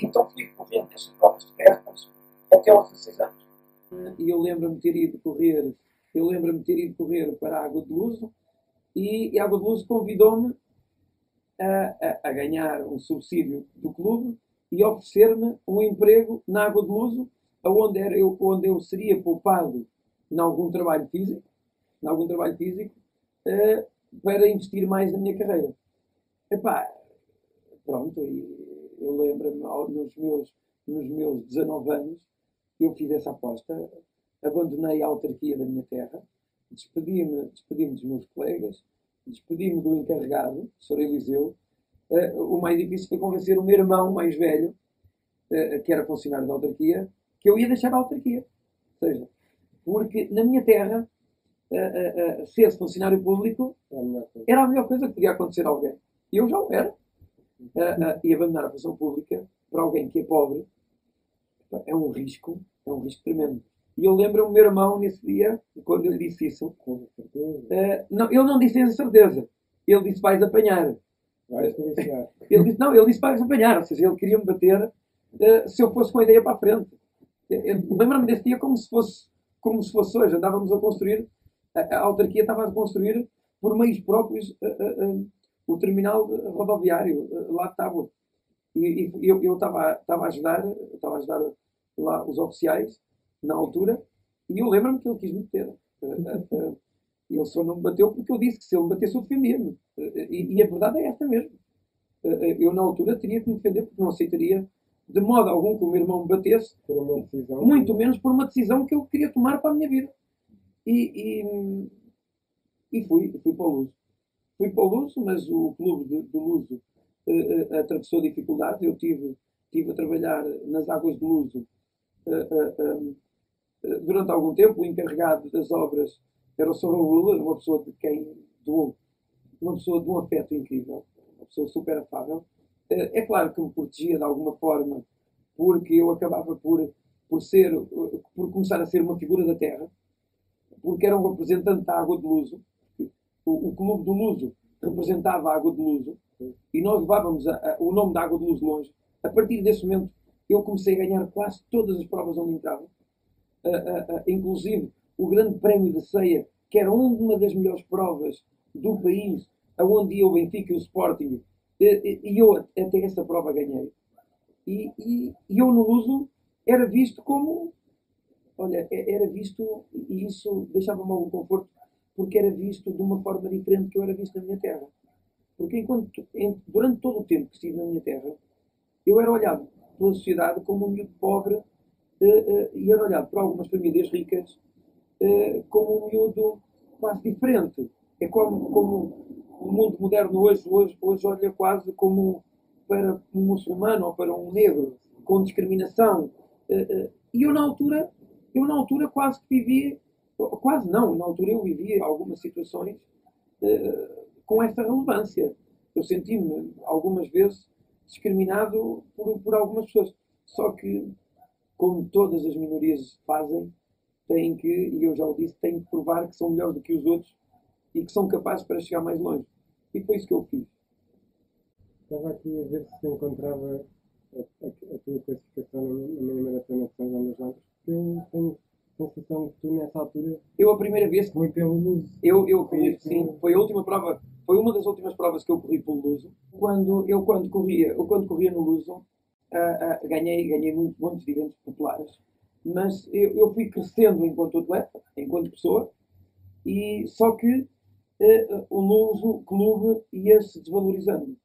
Então fui correndo nestas provas de festas até aos 16 anos. E eu lembro-me ter ido correr, eu lembro-me ter ido correr para a Água de Luso e a Água de Luso convidou-me a, a, a, ganhar um subsídio do clube e oferecer-me um emprego na Água de Luso, onde, era eu, onde eu seria poupado em algum trabalho físico, em algum trabalho físico, uh, para investir mais na minha carreira. Epá, pronto, eu lembro-me nos meus, nos meus 19 anos, eu fiz essa aposta, abandonei a autarquia da minha terra, despedi-me despedi dos meus colegas, despedi-me do encarregado, Sr. Eliseu. Uh, o mais difícil foi convencer o meu irmão mais velho, uh, que era funcionário da autarquia, que eu ia deixar a autarquia. Ou seja, porque na minha terra, uh, ser funcionário público era a melhor coisa que podia acontecer a alguém. E eu já o era. e abandonar a função pública para alguém que é pobre é um risco, é um risco tremendo. E eu lembro o meu irmão nesse dia, quando ele disse isso. Uh, não, ele não disse isso certeza. Ele disse vais apanhar. ele disse, não, ele disse vais apanhar. Ou seja, ele queria me bater uh, se eu fosse com a ideia para a frente. Lembro-me desse dia como se fosse como se fosse hoje. Andávamos a construir, a, a autarquia estava a construir por meios próprios uh, o terminal rodoviário lá Tábua. E, e eu, estava, estava a ajudar, estava a ajudar lá os oficiais na altura, e eu lembro-me que ele quis me meter. Ele só não me bateu porque eu disse que se ele me batesse eu defendia-me. E, e, a verdade é esta mesmo. Eu na altura teria que me defender porque não aceitaria de modo algum que o meu irmão me batesse, muito menos por uma decisão que eu queria tomar para a minha vida. E, e, e fui, fui para o Luso. Fui para o Luso, mas o clube do Luso uh, uh, atravessou dificuldades. Eu tive, tive a trabalhar nas águas do Luso uh, durante algum tempo, o encarregado das obras era o Sr. Raul, uma pessoa de quem doou, uma pessoa de um afeto incrível, uma pessoa super afável. É claro que me protegia de alguma forma, porque eu acabava por, por ser, por começar a ser uma figura da terra. porque era um representante da Água de Luso. O, o clube do Luso representava a Água de Luso e nós levávamos a, a, o nome da Água de Luso longe. A partir desse momento, eu comecei a ganhar quase todas as provas onde entrava, inclusive o Grande Prémio da Ceia, que era uma das melhores provas do país, aonde eu, o Benfica e o Sporting, e eu até essa prova ganhei. E, e, e eu no Luso era visto como olha, era visto, e isso deixava-me algum conforto, porque era visto de uma forma diferente que eu era visto na minha terra. Porque enquanto, durante todo o tempo que estive na minha terra, eu era olhado pela sociedade como um miúdo pobre uh, uh, e era olhado por algumas famílias ricas uh, como um miúdo quase diferente. É como, como o mundo moderno hoje, hoje, hoje olha quase como para um muçulmano ou para um negro, com discriminação. E eu, na altura, eu, na altura, quase que vivi, quase não, na altura eu vivi algumas situações com esta relevância. Eu senti-me, algumas vezes, discriminado por, por algumas pessoas. Só que, como todas as minorias fazem, têm que, e eu já o disse, têm que provar que são melhores do que os outros e que são capazes para chegar mais longe. E foi isso que eu fiz. Estava aqui a ver se encontrava a, a, a tua classificação na, minha maratona de São João das porque eu tenho a sensação que tu, nessa altura, eu a primeira vez foi pelo Luso. Eu, eu corri, sim, foi a última prova, foi uma das últimas provas que eu corri pelo Luso. Quando, eu quando corria, eu quando corria no Luso, uh, uh, ganhei, ganhei muito, muitos eventos populares, mas eu, eu fui crescendo enquanto atleta, enquanto pessoa, e só que o Luso Clube ia-se desvalorizando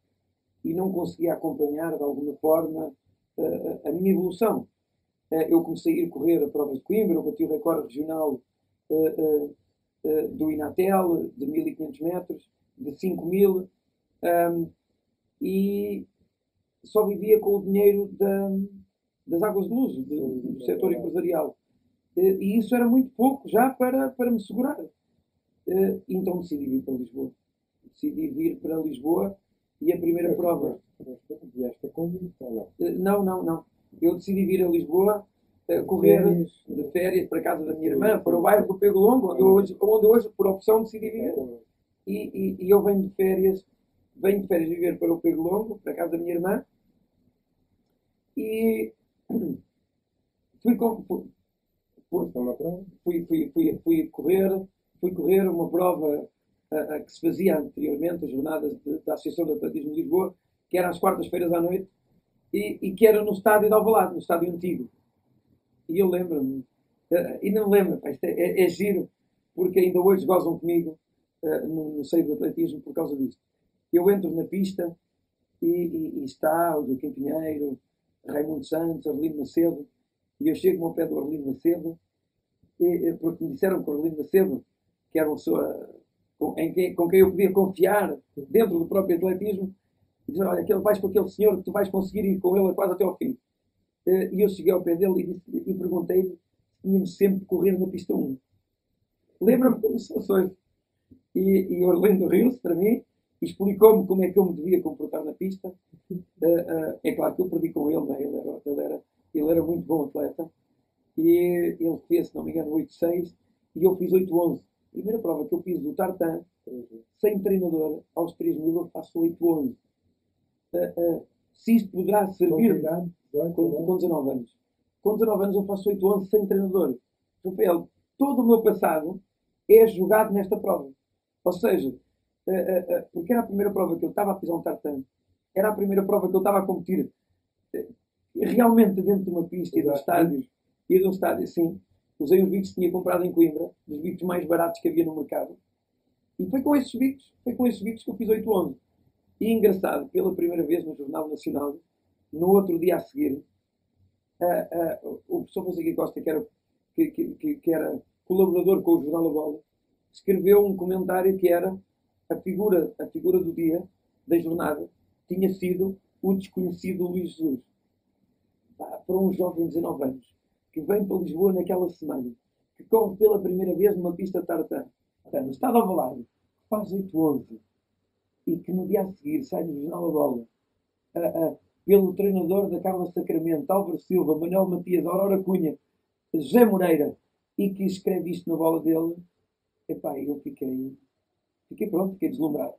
e não conseguia acompanhar de alguma forma a minha evolução. eu comecei a ir correr a provas de Coimbra, eu bati o recorde regional do Inatel de 1500 metros, de 5000, um, e só vivia com o dinheiro da, das águas de luz, do, do setor empresarial. E isso era muito pouco já para, para me segurar. Então decidi vir para Lisboa. Decidi vir para Lisboa e a primeira prova. Vieste a convite não? Não, não, não. Eu decidi vir a Lisboa correr férias. de férias para a casa da minha irmã, para o bairro do Pego Longo, onde hoje, onde hoje, por opção, decidi viver. E, e, e, eu venho de férias, venho de férias viver para o Pego Longo, para a casa da minha irmã, e fui, com, fui, fui, fui, fui, fui correr, fui correr uma prova a, a que se fazia anteriormente, as jornadas de, da Associação de Atletismo de Lisboa, que era às quartas-feiras à noite, e, e, que era no estádio de Alvalade, no estádio antigo. E eu lembro-me, uh, e não lembro, é, é, é, giro, porque ainda hoje gozam comigo uh, no, no seio do atletismo por causa disto. Eu entro na pista e, e, e está o Joaquim Pinheiro, Raimundo Santos, Arlindo Macedo, e eu chego ao pé do Arlindo Macedo, e, porque me disseram que o Arlindo Macedo, que era uma pessoa com, em quem, com quem eu podia confiar dentro do próprio atletismo, e dizer, olha, vais com aquele senhor que tu vais conseguir ir com ele quase até ao fim. Eh, e eu cheguei ao pé dele e, disse, e perguntei-lhe se tínhamos sempre correr na pista 1. Lembra-me como se fosse E, e Orlando riu-se para mim e explicou-me como é que eu me devia comportar na pista. Uh, uh, é claro que eu perdi com ele, né? ele, era, ele, era, ele era muito bom atleta. E ele fez, se não me engano, 8-6 e eu fiz 8-11. Primeira prova que eu fiz do Tartan, sem treinador, aos 3 mil, eu faço 8-11. Uh, se isto poderá servir com, com 19 anos. Com 19 anos eu faço 8 anos sem treinador. Rafael, todo o meu passado é jogado nesta prova. Ou seja, uh, uh, uh, porque era a primeira prova que eu estava a pisar um tartan, era a primeira prova que eu estava a competir realmente dentro de uma pista e de um estádio. E de um estádio, sim. Usei os bicos que tinha comprado em Coimbra, dos bicos mais baratos que havia no mercado. E foi com esses bicos, foi com esses bicos que eu fiz 8 anos. E engraçado, pela primeira vez no Jornal Nacional, no outro dia a seguir, uh, uh, o professor Fonseca Costa, que era, que, que, que, era colaborador com o Jornal A Bola, escreveu um comentário que era a figura, a figura do dia, da jornada, tinha sido o desconhecido Luís Jesus. Para um jovem de 19 anos, que vem para Lisboa naquela semana, que corre pela primeira vez numa pista tartan, no estado avalado, faz 8-11, e que no dia a seguir sai do Jornal A Bola, pelo treinador da Carla Sacramento, Álvaro Silva, Manuel Matias, Aurora Cunha, José Moreira, e que escreve isto na bola dele, epá, eu fiquei, fiquei pronto, fiquei deslumbrado.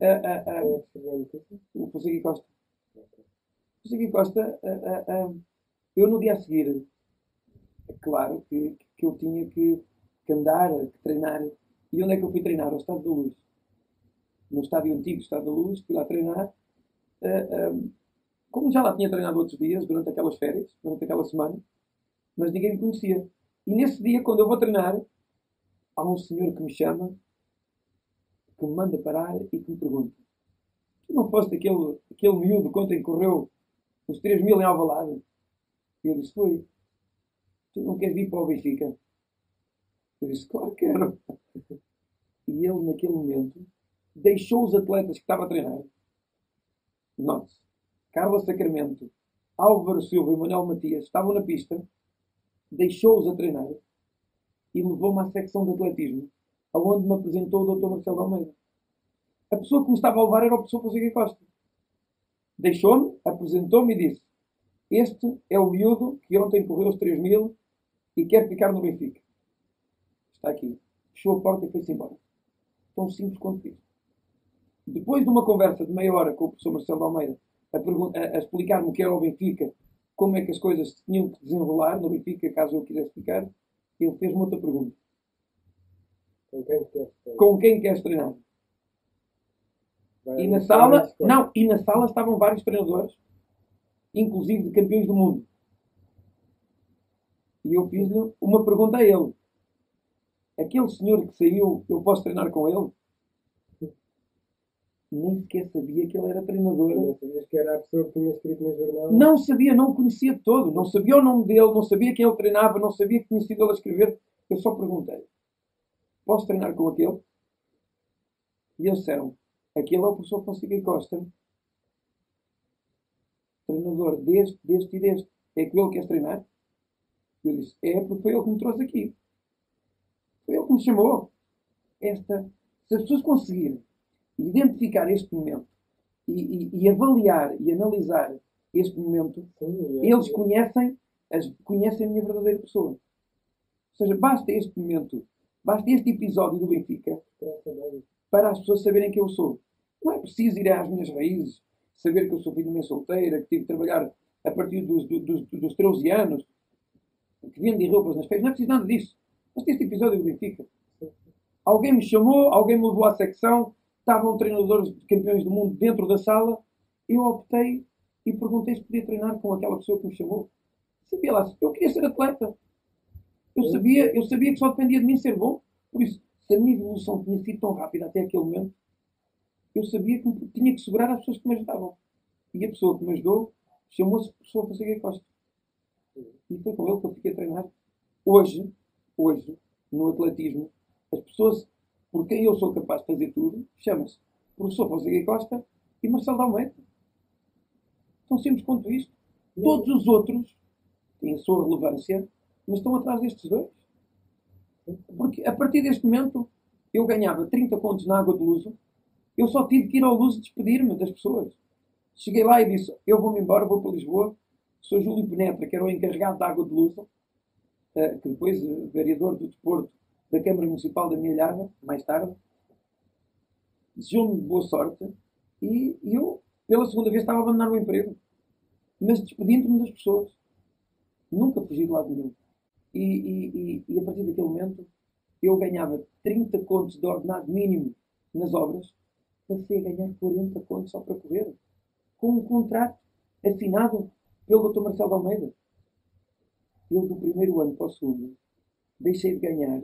Ah, ah, ah, o Fonseca Costa. O Fonseca Costa, eu no dia a seguir, é claro que, que eu tinha que, que andar, que treinar. E onde é que eu fui treinar? Ao Estado da Luz. No estádio antigo Estado da Luz, fui lá treinar. Ah, ah, como já lá tinha treinado outros dias, durante aquelas férias, durante aquela semana, mas ninguém me conhecia. E nesse dia, quando eu vou treinar, há um senhor que me chama, que me manda parar e que me pergunta: Tu não foste aquele, aquele miúdo que ontem correu os 3 mil em Alvalade? E eu disse: Foi. Tu não queres vir para o Benfica? Eu disse: Claro que quero. E ele, naquele momento, deixou os atletas que estava a treinar. Note, Carlos Sacramento, Álvaro Silva e Manuel Matias estavam na pista, deixou-os a treinar e levou-me à secção de atletismo, aonde me apresentou o Dr. Marcelo Almeida. A pessoa que me estava a levar era o professor Fonseca Costa. Deixou-me, apresentou-me e disse: Este é o miúdo que ontem correu os 3 mil e quer ficar no Benfica. Está aqui. Fechou a porta e foi-se embora. Tão simples quanto isso. Depois de uma conversa de meia hora com o professor Marcelo Almeida a, a, a explicar-me o que era o Benfica, como é que as coisas tinham que desenrolar no Benfica, caso eu quisesse ficar, ele fez-me outra pergunta. Com quem queres treinar? Com quem queres treinar? E na sala, não, e na sala estavam vários treinadores, inclusive de campeões do mundo. E eu fiz-lhe uma pergunta a ele. Aquele senhor que saiu, eu posso treinar com ele? Nem sequer sabia que ele era treinador. Não sabias que era a pessoa que tinha escrito no jornal? Não sabia, não o conhecia todo. Não sabia o nome dele, não sabia quem ele treinava, não sabia que tinha sido ele a escrever. Eu só perguntei: Posso treinar com aquele? E eles disseram: Aquele é o professor Fonseca Costa, treinador deste, deste e deste. É que ele quer treinar? Eu disse: É, porque foi ele que me trouxe aqui. Foi ele que me chamou. Esta, se as pessoas conseguirem identificar este momento e, e- e avaliar e analisar este momento, Sim, é- eles é- conhecem, as, conhecem a minha verdadeira pessoa. Ou seja, basta este momento, basta este episódio do Benfica para as pessoas saberem quem eu sou. Não é preciso ir às minhas raízes, saber que eu sou filho de mãe solteira, que tive de trabalhar a partir dos, do- dos, dos 13 anos, que vendi roupas nas feiras. Não é preciso nada disso. Basta este episódio do. Alguém me chamou, alguém me levou à secção, estavam treinadores de campeões do mundo dentro da sala, eu optei e perguntei se podia treinar com aquela pessoa que me chamou. Sabia lá, eu queria ser atleta. Eu sabia, eu sabia que só dependia de mim ser bom. Por isso, se a minha evolução tinha sido tão rápida até aquele momento, eu sabia que tinha que segurar as pessoas que me ajudavam. E a pessoa que me ajudou chamou-se Professor Fonseca Costa. E foi com ele que eu fiquei a treinar. Hoje, hoje, no atletismo, as pessoas por quem eu sou capaz de fazer tudo, chama-se Professor Fonseca Costa e Marcelo Almeida. Tão simples quanto isto. Todos os outros têm a sua relevância, mas estão atrás destes dois. Porque a partir deste momento eu ganhava 30 contos na água de Luso, eu só tive que ir ao Luso despedir-me das pessoas. Cheguei lá e disse: Eu vou-me embora, vou para Lisboa. Sou Júlio Penetra, que era o encarregado da água de Luso, eh, que depois, eh, vereador do desporto da Câmara Municipal da Milhada, mais tarde, desejou-me boa sorte e eu, pela segunda vez, estava a abandonar o emprego, mas despedindo-me das pessoas. Nunca fugi de lado nenhum. E, e, e, e a partir daquele momento, eu ganhava 30 contos de ordenado mínimo nas obras, passei a ganhar 40 contos só para correr, com um contrato assinado pelo Dr. Marcelo Almeida. Eu, do primeiro ano para o segundo, deixei de ganhar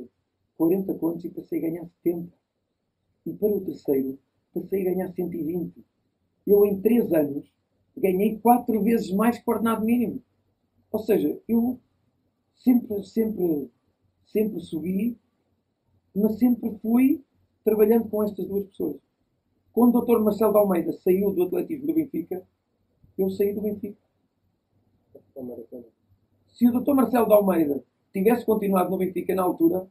40 contos e passei a ganhar 70. E para o terceiro, passei a ganhar 120. Eu, em 3 anos, ganhei 4 vezes mais que o ordenado mínimo. Ou seja, eu sempre, sempre, sempre subi, mas sempre fui trabalhando com estas duas pessoas. Quando o Dr. Marcelo de Almeida saiu do atletismo do Benfica, eu saí do Benfica. Se o Dr. Marcelo de Almeida tivesse continuado no Benfica na altura,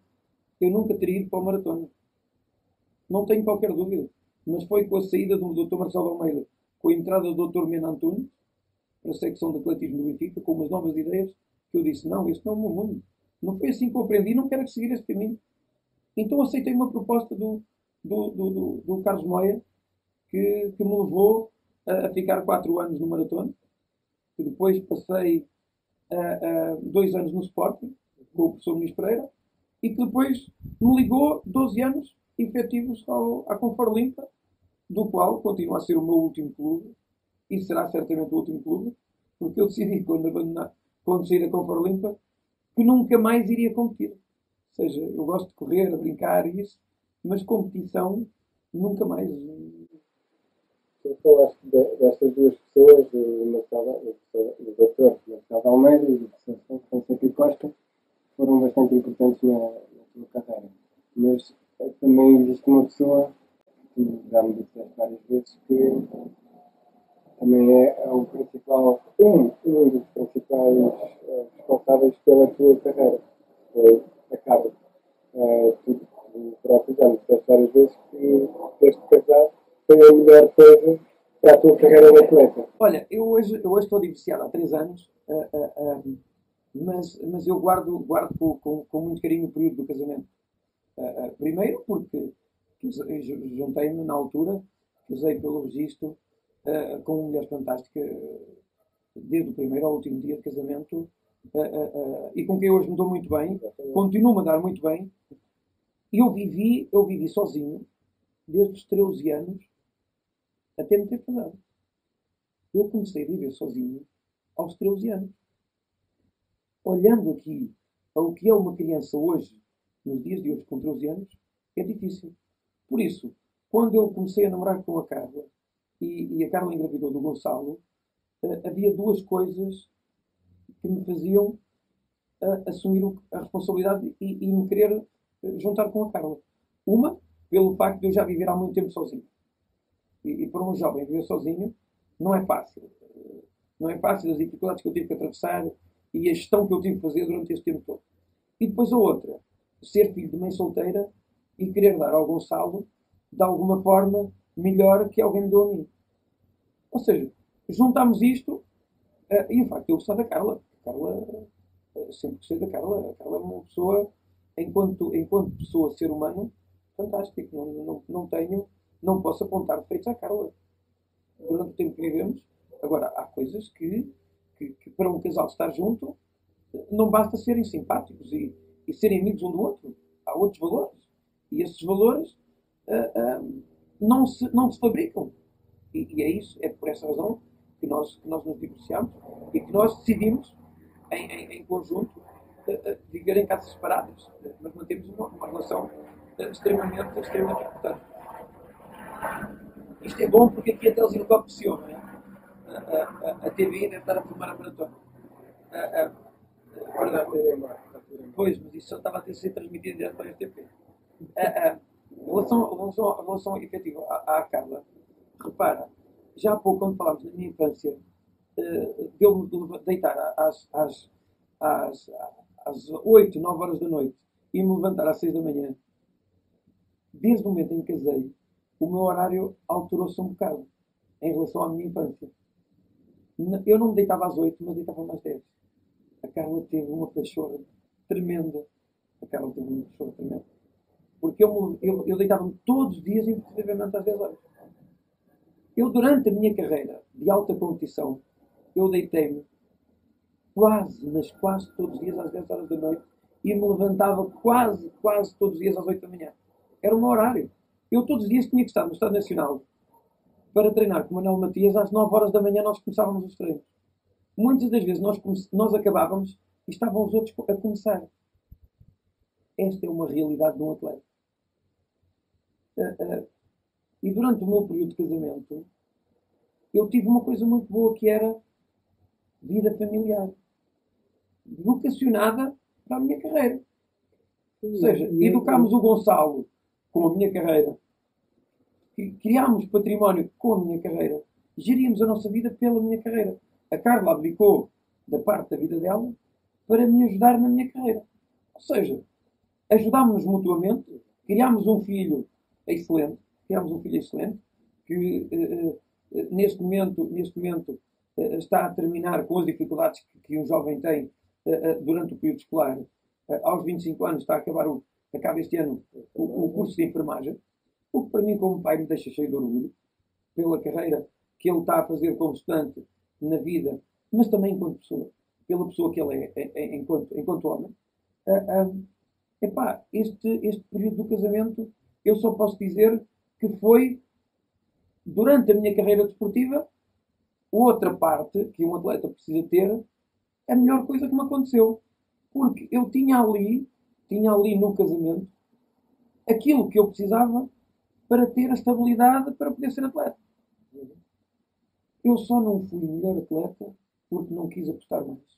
eu nunca teria ido para o maratona. Não tenho qualquer dúvida. Mas foi com a saída do Dr. Marcelo de Almeida, com a entrada do Dr. Mena Antunes, para a secção de atletismo do Benfica, com umas novas ideias, que eu disse, não, este não é o meu mundo. Não foi assim que eu aprendi, não quero seguir esse caminho. Então aceitei uma proposta do, do, do, do, do Carlos Moia, que, que me levou a, a ficar quatro anos no maratona, que depois passei uh, uh, dois anos no Sporting, com o professor Ministro Pereira, e que depois me ligou 12 anos efetivos ao, à Confor Limpa, do qual continua a ser o meu último clube, e será certamente o último clube, porque eu decidi, quando, abandonar, quando saí da Confor Limpa, que nunca mais iria competir. Ou seja, eu gosto de correr, de brincar e isso, mas competição nunca mais. Tu falaste de, destas duas pessoas, o doutor Marcelo Almeida e o professor Fonseca Costa, foram bastante importantes na, na tua carreira. Mas eh, também existe uma pessoa, que já me disseste várias vezes, que também é, é o principal, um, um dos principais uh, responsáveis pela tua carreira, foi a Carla. Uh, tu, próprio já me disseste várias vezes que teres casado foi a melhor coisa para a tua carreira de atleta. Olha, eu hoje, eu hoje estou divorciado há três anos, uh, mas, mas eu guardo, guardo com, com, com, muito carinho o período do casamento. primeiro porque juntei-me na altura, usei pelo registro uh, com uma mulher fantástica, desde o primeiro ao último dia de casamento, uh, uh, e com quem hoje me dou muito bem, continuo-me a dar muito bem. Eu vivi, eu vivi sozinho, desde os 13 anos até me ter casado. Eu comecei a viver sozinho aos 13 anos. Olhando aqui ao que é uma criança hoje, nos dias de hoje, com 13 anos, é difícil. Por isso, quando eu comecei a namorar com a Carla, e, e a Carla engravidou do Gonçalo, uh, havia duas coisas que me faziam uh, assumir a responsabilidade e, e me querer eh, juntar com a Carla. Uma, pelo facto de eu já viver há muito tempo sozinho. E, e para um jovem viver sozinho não é fácil. Não é fácil as dificuldades que eu tive que atravessar e a gestão que eu tive que fazer durante este tempo todo. E depois a outra, ser filho de mãe solteira e querer dar ao Gonçalo, de alguma forma, melhor que alguém me deu a mim. Ou seja, juntamos isto uh, e o facto de eu gostar da Carla. Carla, uh, sempre gostei da Carla. A Carla é uma pessoa, enquanto, enquanto pessoa, ser humano, fantástico. Não, não, não tenho, não posso apontar defeitos à Carla. Durante o tempo que vivemos, agora, há coisas que, que, que para um casal estar junto, não basta serem simpáticos e, e serem amigos um do outro. Há outros valores. E esses valores uh, uh, não se, não se fabricam. E, e, é isso, é por essa razão que nós, que nós nos divorciamos e que nós decidimos, em, em, em conjunto, uh, viver em casas separadas. Mas mantemos uma, uma relação extremamente, extremamente importante. Isto é bom porque aqui até eles encopreciam, não é? A, TV deve estar a filmar a maratona. Pois, mas isso só estava a ser transmitido direto para a RTP. Em relação, efetiva à, à Carla, repara, já há pouco, quando falámos da minha infância, uh, deu-me deitar às, às, às, às 8, 9 horas da noite e me levantar às 6 da manhã. Desde o momento em que casei, o meu horário alterou-se um bocado em relação à minha infância. Eu não me deitava às 8, mas deitava às 10. A Carla teve uma pachorra tremenda. A Carla teve uma pachorra tremenda porque eu, eu, eu deitava-me todos os dias, inclusivamente às 10 horas. Eu, durante a minha carreira de alta competição, eu deitei-me quase, mas quase todos os dias às 10 horas da noite e me levantava quase, quase todos os dias às 8 da manhã. Era o meu horário. Eu todos os dias tinha que estar no Estado Nacional para treinar com o Manuel Matias. Às 9 horas da manhã nós começávamos os treinos. Muitas das vezes nós, nós acabávamos e estavam os outros a começar. Esta é uma realidade de um atleta. Uh, uh, e durante o meu período de casamento, eu tive uma coisa muito boa que era vida familiar. Vocacionada para a minha carreira. Ou seja, educámos o Gonçalo com a minha carreira. Criámos património com a minha carreira. Geríamos a nossa vida pela minha carreira. A Carla abdicou da parte da vida dela para me ajudar na minha carreira. Ou seja, ajudámos-nos mutuamente, criámos um filho excelente, temos um filho excelente, que uh, neste momento, neste momento uh, está a terminar com as dificuldades que, que um jovem tem uh, durante o período escolar, uh, aos 25 anos, está a acabar o, acaba este ano o, o curso de enfermagem, o que para mim, como pai, me deixa cheio de orgulho pela carreira que ele está a fazer como estudante na vida, mas também enquanto pessoa, pela pessoa que ele é, é, é enquanto, enquanto homem. Uh, uh, epá, este, este período do casamento, eu só posso dizer que foi, durante a minha carreira desportiva, outra parte que um atleta precisa ter, a melhor coisa que me aconteceu. Porque eu tinha ali, tinha ali no casamento, aquilo que eu precisava para ter a estabilidade para poder ser atleta. Eu só não fui melhor atleta porque não quis apostar mais.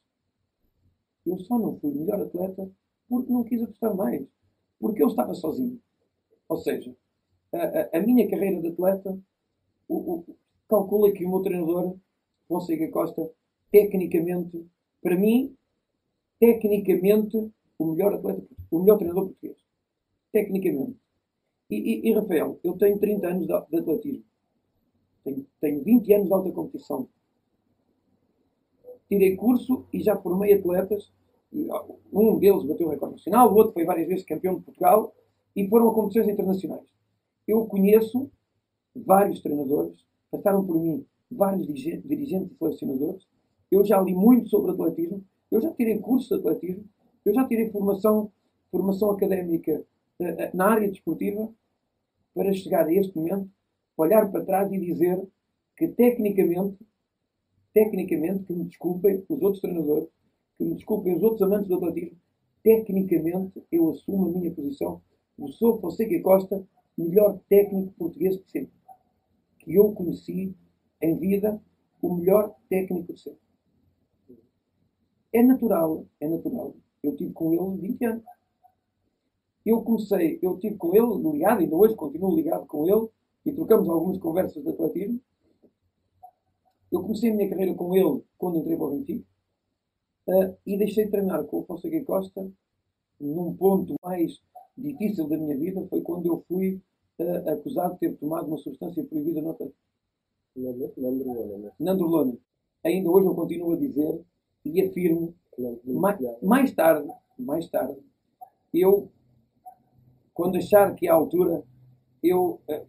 Eu só não fui melhor atleta porque não quis apostar mais. Porque eu estava sozinho. Ou seja, a, a, a minha carreira de atleta, o, o, calcula que o meu treinador, Fonseca Costa, tecnicamente, para mim, tecnicamente, o melhor atleta, o melhor treinador português. Tecnicamente. E, e, e Rafael, eu tenho 30 anos de, de atletismo. Tenho, tenho 20 anos de alta competição. Tirei curso e já formei atletas. Um deles bateu o recorde nacional, o outro foi várias vezes campeão de Portugal e foram a competições internacionais. Eu conheço vários treinadores, passaram por mim vários dirigentes e selecionadores. Eu já li muito sobre atletismo, eu já tirei curso de atletismo, eu já tirei formação, formação académica uh, na área desportiva para chegar a este momento olhar para trás e dizer que tecnicamente, tecnicamente, que me desculpem os outros treinadores, que me desculpem os outros amantes do atletismo, tecnicamente eu assumo a minha posição. O sou Fonseca Costa, melhor técnico português de sempre. Que eu conheci em vida, o melhor técnico de sempre. É natural, é natural. Eu tive com ele 20 anos. Eu comecei, eu tive com ele ligado, ainda hoje continuo ligado com ele, e trocamos algumas conversas de atletismo. Eu comecei a minha carreira com ele quando entrei para o Benfica uh, e deixei de treinar com o Fonseca Costa num ponto mais difícil da minha vida foi quando eu fui uh, acusado de ter tomado uma substância proibida no atletismo. Nandrolona. Ainda hoje eu continuo a dizer e afirmo mais, mais tarde, mais tarde, eu quando achar que é a altura, eu uh,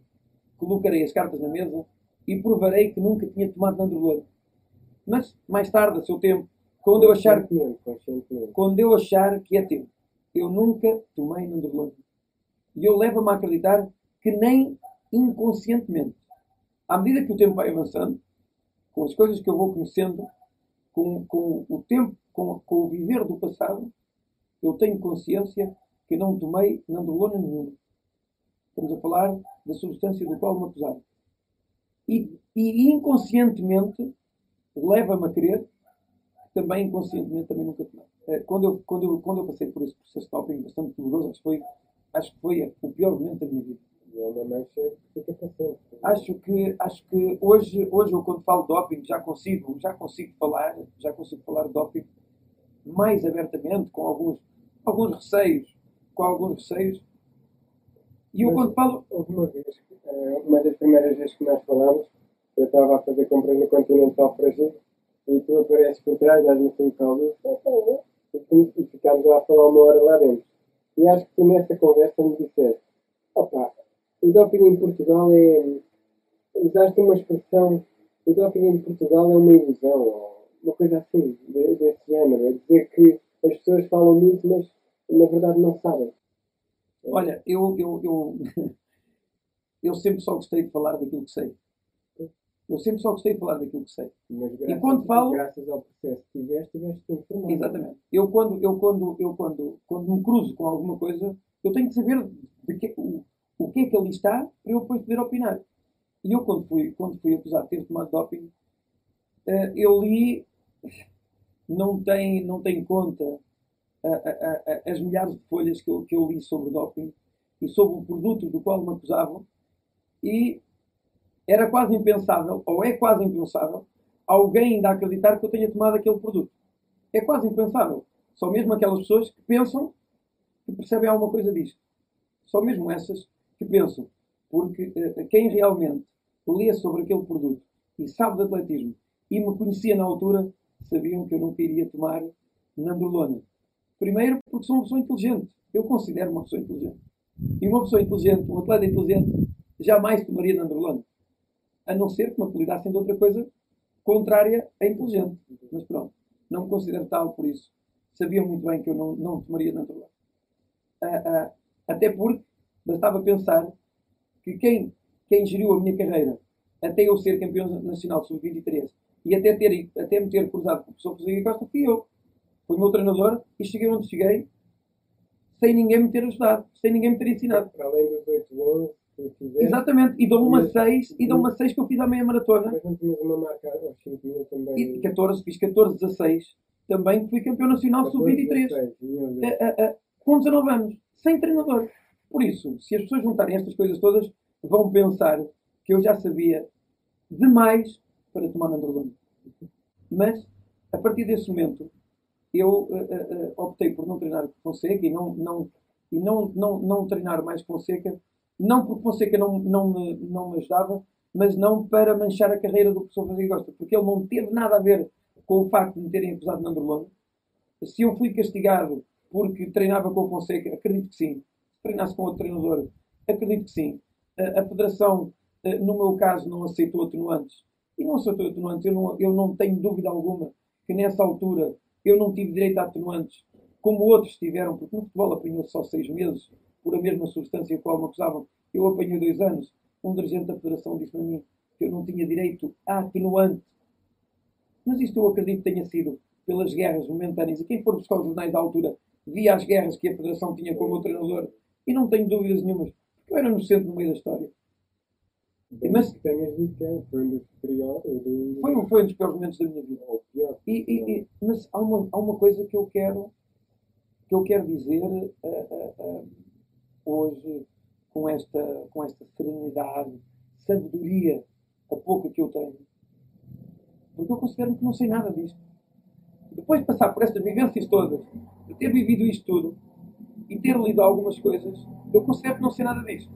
colocarei as cartas na mesa e provarei que nunca tinha tomado nandrolona. Mas, mais tarde, a seu tempo, quando eu achar, quando eu achar que é tempo, eu nunca tomei nandrolona. E eu levo-me a acreditar que nem inconscientemente, à medida que o tempo vai avançando, com as coisas que eu vou conhecendo, com, com o tempo, com, com o viver do passado, eu tenho consciência que não tomei nandrolona nenhuma. Estamos a falar da substância do qual me acusaram. E, e inconscientemente leva-me a crer também inconscientemente também nunca tomei. Eh, quando eu, quando, eu, quando eu passei por esse processo de doping bastante doloroso, acho que foi, acho que foi o pior momento da minha vida. Acho que, acho que hoje, hoje eu quando falo de doping já consigo, já consigo falar, já consigo falar de doping mais abertamente, com alguns, alguns receios, com alguns receios, e eu quando falo. Houve uma vez, eh, uma das primeiras vezes que nós falamos, eu estava a fazer compras no Continental Brasil e tu apareces por trás, dás-me assim caldo e ficámos lá a falar uma hora lá dentro. E acho que tu nessa conversa me disseste: opa, o doping em Portugal é. Usaste uma expressão, o doping em Portugal é uma ilusão, ou uma coisa assim, desse género. É dizer que as pessoas falam muito, mas na verdade não sabem. Olha, eu, eu, eu, eu sempre só gostei de falar daquilo que sei. Eu sempre só gostei de falar daquilo que sei. Mas graças, e quando falo. Graças ao processo que tiveste, tiveste informado. Exatamente. Eu quando, eu, quando, eu quando, quando me cruzo com alguma coisa, eu tenho que saber que, o, o que é que ali está para eu depois poder opinar. E eu, quando fui, quando fui acusado de ter tomado doping, uh, eu li. Não tem, não tem conta as milhares de folhas que eu, que eu li sobre doping e sobre o produto do qual me acusavam e era quase impensável, ou é quase impensável, alguém ainda acreditar que eu tenha tomado aquele produto. É quase impensável. Só mesmo aquelas pessoas que pensam que percebem alguma coisa disto. Só mesmo essas que pensam. Porque uh, quem realmente lê sobre aquele produto e sabe de atletismo e me conhecia na altura, sabiam que eu nunca iria tomar nandrolona Primeiro, porque sou uma pessoa inteligente. Eu considero uma pessoa inteligente. E uma pessoa inteligente, um atleta inteligente, jamais tomaria Nandrolone. A não ser que me apelidassem de outra coisa contrária a inteligente. Mas pronto, não me considero tal por isso. Sabia muito bem que eu não, não tomaria Nandrolone. Ah, ah, até porque bastava pensar que quem, quem geriu a minha carreira até eu ser campeão nacional sub-23 e até, ter, até me ter cruzado com o professor José Costa fui eu. Fui o meu treinador e cheguei onde cheguei sem ninguém me ter ajudado, sem ninguém me ter ensinado. Para além dos 8 anos que fizeste, Exatamente, e dou uma Mas- 6 e dou uma 6 que eu fiz à meia maratona. mas não tinhas uma marca aos 5 mil também. E 14, fiz 14, 16 também fui campeão nacional 14, sub-23. 16, meu Deus. a- a- a- com 19 anos, sem treinador. Por isso, se as pessoas juntarem estas coisas todas, vão pensar que eu já sabia demais para tomar Nandrolone. Mas, a partir desse momento, eu eh, eh, optei por não treinar com Fonseca e não, não, e não, não, não treinar mais com Fonseca, não porque Fonseca não, não, me, não me ajudava, mas não para manchar a carreira do professor Francisco Costa, porque ele não teve nada a ver com o facto de me terem acusado de Nandrolone. Se eu fui castigado porque treinava com o Fonseca, acredito que sim. Se treinasse com outro treinador, acredito que sim. A, a Federação, no meu caso, não aceitou atenuantes. E não aceitou atenuantes. Eu não, eu não tenho dúvida alguma que nessa altura eu não tive direito a atenuantes, como outros tiveram, porque no futebol apanhou só seis meses por a mesma substância a qual me acusavam. Eu apanhei dois anos. Um dirigente da Federação disse-me a mim que eu não tinha direito a atenuante. Mas isto eu acredito que tenha sido pelas guerras momentâneas. E quem for buscar os jornais da altura via as guerras que a Federação tinha com o meu treinador. E não tenho dúvidas nenhumas, porque eu era inocente no meio da história. Mas- tenhas dito que é, foi um dos piores, Foi um, foi um dos piores momentos da minha vida. E, e- e- mas há uma, há uma coisa que eu quero que eu quero dizer eh, eh, eh, hoje com esta, com esta serenidade, sabedoria, a pouca que eu tenho. Porque eu considero que não sei nada disto. Depois de passar por estas vivências todas, de ter vivido isto tudo e ter lido algumas coisas, eu considero que não sei nada disto.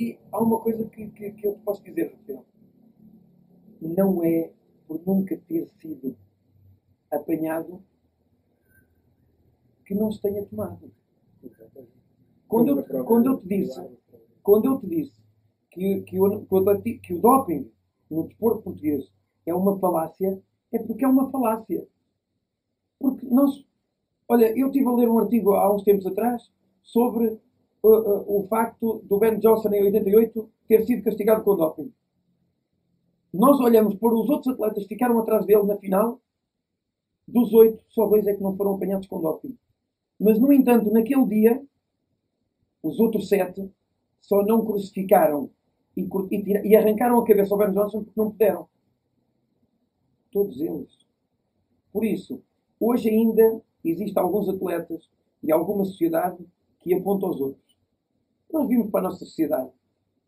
E há uma coisa que, que, que eu te posso dizer, Rafael não é por nunca ter sido apanhado que não se tenha tomado. Quando eu, te- quando eu te disse, quando eu te disse que, que, que o doping no desporto português é uma falácia, é porque é uma falácia. Porque nós. Olha, eu estive a ler um artigo há uns tempos atrás sobre uh, o facto do Ben Johnson em 88 ter sido castigado com doping. Nós olhamos para os outros atletas que ficaram atrás dele na final, dos oito, só dois é que não foram apanhados com doping. Mas, no entanto, naquele dia, os outros sete só não crucificaram e, e e arrancaram a cabeça ao Ben Johnson porque não puderam. Todos eles. Por isso, hoje ainda existem alguns atletas e alguma sociedade que aponta aos outros. Nós vimos para a nossa sociedade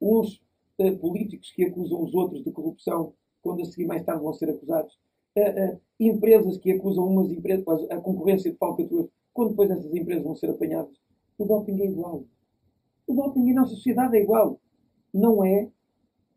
uns eh, políticos que acusam os outros de corrupção quando a seguir mais tarde vão ser acusados. Eh, eh, empresas que acusam umas empresas, a concorrência de falcatruas, quando depois essas empresas vão ser apanhadas. O doping é igual. O doping na nossa sociedade é igual. Não é.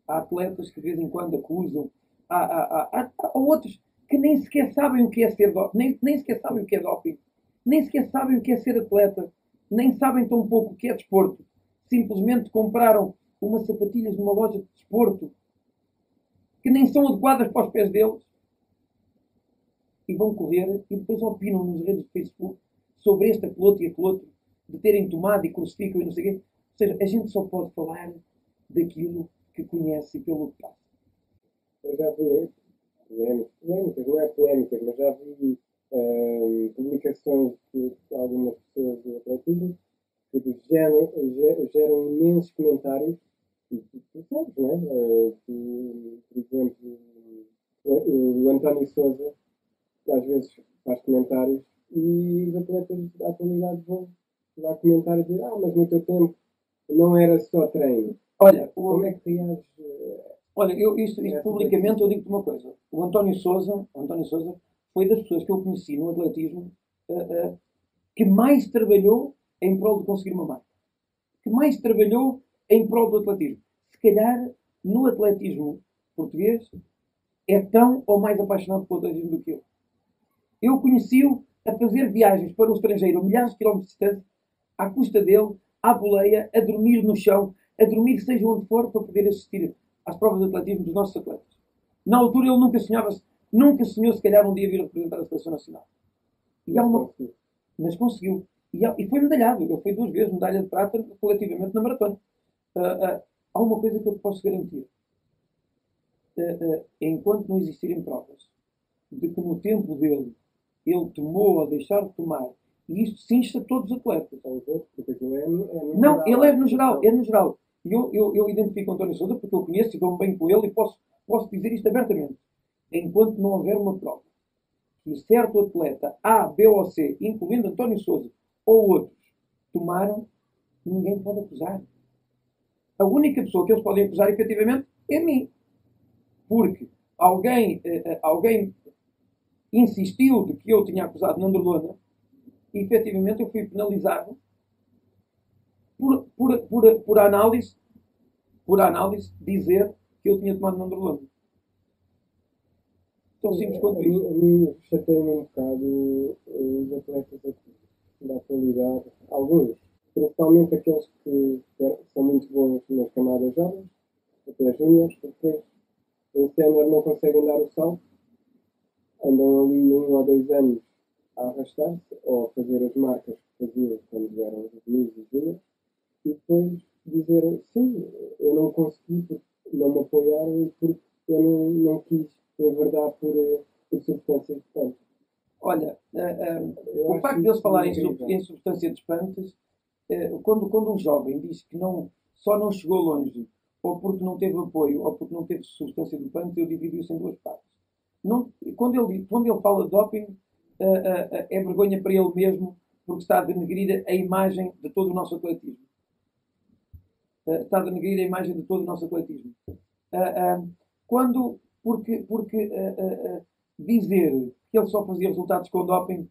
Há atletas que de vez em quando acusam. Há, há, há, há outros que nem sequer sabem o que é ser doping. Nem, nem sequer sabem o que é doping. Nem sequer sabem o que é ser atleta. Nem sabem tão pouco o que é desporto. Simplesmente compraram umas sapatilhas numa loja de desporto que nem são adequadas para os pés deles e vão correr e depois opinam nos redes do Facebook sobre este, aquele outro e aquele outro de terem tomado e crucificam e não sei o quê. Ou seja, a gente só pode falar daquilo que conhece pelo que passa. Eu já vi polémicas, não é polémicas, mas já vi ehm, publicações de algumas pessoas do atletismo que geram, ge- geram imensos comentários e tu, tu sabes, não é? Eh, tu, por exemplo, o, o António Souza às vezes faz comentários e os atletas da atualidade vão lá comentar e dizer ah, mas no teu tempo não era só treino. Olha, o, Como é que reages? eh, Olha, eu, isto, isto publicamente eu digo-te uma coisa. O António Souza, o António Souza foi das pessoas que eu conheci no atletismo eh, eh, que mais trabalhou em prol de conseguir uma marca. Que mais trabalhou em prol do atletismo. Se calhar, no atletismo português, é tão ou mais apaixonado pelo atletismo do que eu. Eu conheci-o a fazer viagens para o estrangeiro a milhares de quilómetros de distância, à custa dele, à boleia, a dormir no chão, a dormir seja onde for, para poder assistir às provas de atletismo dos nossos atletas. Na altura ele nunca sonhava, nunca sonhou se calhar um dia vir a representar a Seleção Nacional. E há uma... Mas conseguiu. E, e foi medalhado. Ele foi duas vezes medalha de prata coletivamente na maratona. Uh, uh, há uma coisa que eu posso garantir. Uh, enquanto não existirem provas de que no tempo dele ele tomou ou deixar de tomar, e isto se insta todos os atletas. É não, ele é no geral, é no geral. E eu, eu, eu identifico o António Souza porque eu conheço e dou-me bem com ele e posso, posso dizer isto abertamente. Enquanto não houver uma prova que certo atleta A, B ou C, incluindo António Souza ou outros, tomaram, ninguém pode acusar. A única pessoa que eles podem acusar, efetivamente, é mim. Porque alguém, uh, alguém insistiu de que eu tinha acusado Nandrolona e, efetivamente, eu fui penalizado por, por, por, por análise, por análise, dizer que eu tinha tomado Nandrolona. Tão simples quanto isso. A mim chateia-me um bocado os atletas da atualidade, alguns, principalmente aqueles que são muito bons nas camadas jovens, até júniores, depois em sénior não conseguem dar o salto, andam ali um ou dois anos a arrastar-se ou a fazer as marcas que faziam quando eram juvenis e júniores, e depois dizer sim, eu não consegui porque não me apoiaram e porque eu não, não quis enverdar por, por substâncias de espanto. Olha, uh, uh, o facto de eles falarem em, em substâncias de espantas, uh, quando, quando um jovem diz que não, só não chegou longe ou porque não teve apoio ou porque não teve substância de espanto, eu divido isso em duas partes. Não, quando, ele, quando ele fala de doping, é vergonha para ele mesmo porque está a denegrir a imagem de todo o nosso atletismo. está a denegrir a imagem de todo o nosso atletismo. quando, porque, porque dizer que ele só fazia resultados com doping,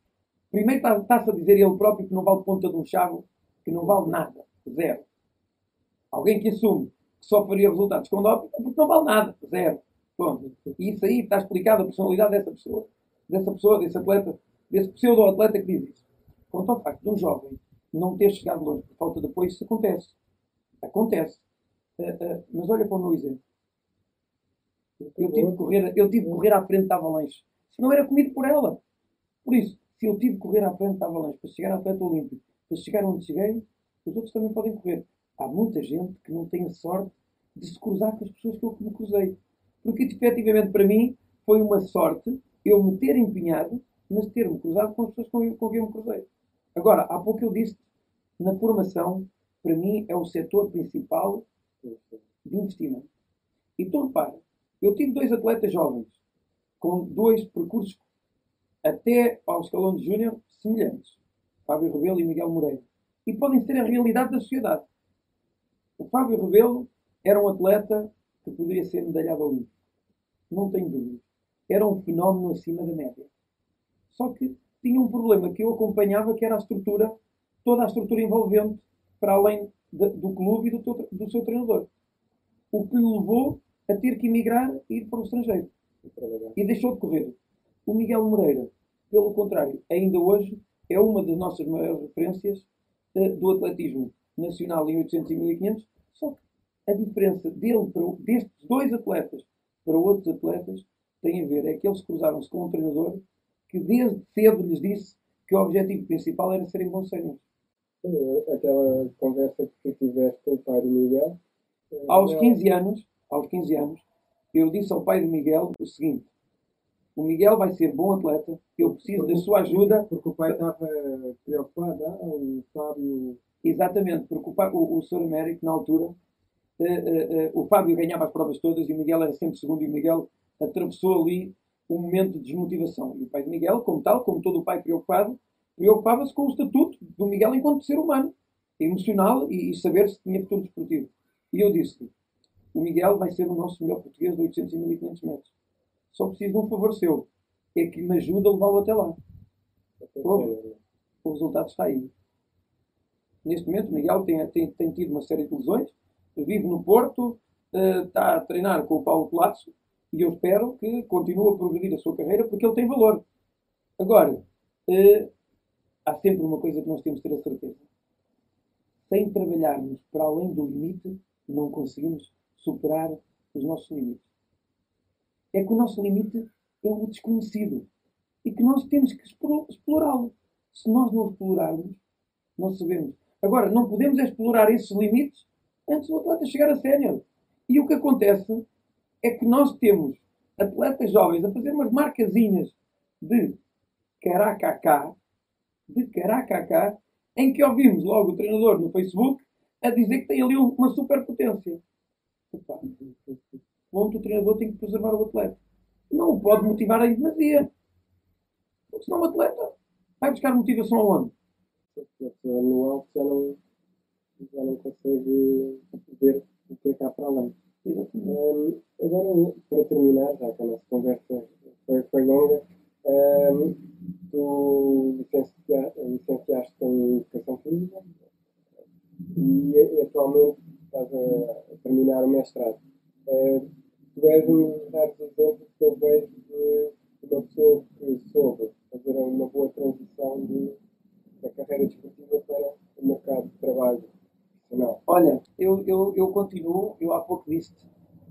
primeiro está-se a dizer ele próprio que não vale ponta de um chavo, que não vale nada, zero. Alguém que assume que só faria resultados com doping, é porque não vale nada, zero. Pronto. E isso aí está explicado a personalidade dessa pessoa, dessa pessoa, desse atleta, desse pseudo-atleta que diz isso. Quanto ao facto de um jovem não ter chegado longe por falta de apoio, isso acontece. Acontece. Uh, uh, mas olha para o meu exemplo. Eu tive, que correr, eu tive que correr à frente da avalanche. Se não era comido por ela. Por isso, se eu tive que correr à frente da avalanche para chegar à atleta olímpico, para chegar onde cheguei, os outros também podem correr. Há muita gente que não tem a sorte de se cruzar com as pessoas que eu me cruzei. Porque, efetivamente, para mim, foi uma sorte eu me ter empenhado, mas ter-me cruzado com as pessoas com, com quem eu me cruzei. Agora, há pouco eu disse, na formação, para mim, é o setor principal de investimento. Então, repara, eu tive dois atletas jovens, com dois percursos até ao escalão de júnior semelhantes. Fábio Rebelo e Miguel Moreira. E podem ser a realidade da sociedade. O Fábio Rebelo era um atleta que poderia ser medalhado olímpico. Não tenho dúvida. Era um fenómeno acima da média. Só que tinha um problema que eu acompanhava, que era a estrutura, toda a estrutura envolvente, para além de, do clube e do, do seu treinador. O que lhe levou a ter que emigrar e ir para o estrangeiro. E deixou de correr. O Miguel Moreira, pelo contrário, ainda hoje é uma das nossas maiores referências uh, do atletismo nacional em 800 e 1500, só que a diferença dele para, destes dois atletas para outros atletas tem a ver, é que eles cruzaram-se com um treinador que desde cedo lhes disse que o objetivo principal era serem bons. Aquela conversa que tiveste com o pai do Miguel. Aos 15 anos, aos 15 anos, eu disse ao pai de Miguel o seguinte: o Miguel vai ser bom atleta, eu preciso porque, da sua ajuda. Porque o pai estava preocupado, ah, o Fábio. Exatamente, porque o, pai, o, o Sr. Américo, na altura, uh, uh, uh, o Fábio ganhava as provas todas e o Miguel era sempre segundo, e o Miguel atravessou ali um momento de desmotivação. E o pai de Miguel, como tal, como todo o pai preocupado, preocupava-se com o estatuto do Miguel enquanto ser humano, emocional e, e saber se tinha futuro desportivo. E eu disse o Miguel vai ser o nosso melhor português de 800 e 1500 metros. Só preciso de um favor seu. É que me ajuda a levá-lo até lá. O, resultado está aí. Neste momento, o Miguel tem, tem, tem tido uma série de lesões. Vive no Porto, uh, está a treinar com o Paulo Colapso e eu espero que continue a progredir a sua carreira porque ele tem valor. Agora, eh, há sempre uma coisa que nós temos que ter a certeza. Sem trabalharmos para além do limite, não conseguimos superar os nossos limites. É que o nosso limite é o desconhecido e que nós temos que explorá-lo. Se nós não explorarmos, não sabemos. Agora, não podemos explorar esses limites antes do atleta chegar a sénior. E o que acontece é que nós temos atletas jovens a fazer umas marcazinhas de caracacá, de caracacá, em que ouvimos logo o treinador no Facebook a dizer que tem ali uma superpotência. Ponto, o treinador tem que preservar o atleta. Não o pode motivar em demasia. Porque senão o atleta vai buscar motivação aonde? No alto já não, já não consegue ver o que é cá para além. Um, agora, para terminar, já que a nossa conversa foi, foi longa, um, tu licenciaste, licenciaste em Educação Física e atualmente estás a, terminar o mestrado. Uh, tu és dos raros exemplos que eu vejo de uma pessoa que soube fazer uma boa transição de, da carreira desportiva para o mercado de trabalho profissional. Olha, eu, eu, eu continuo, eu há pouco disse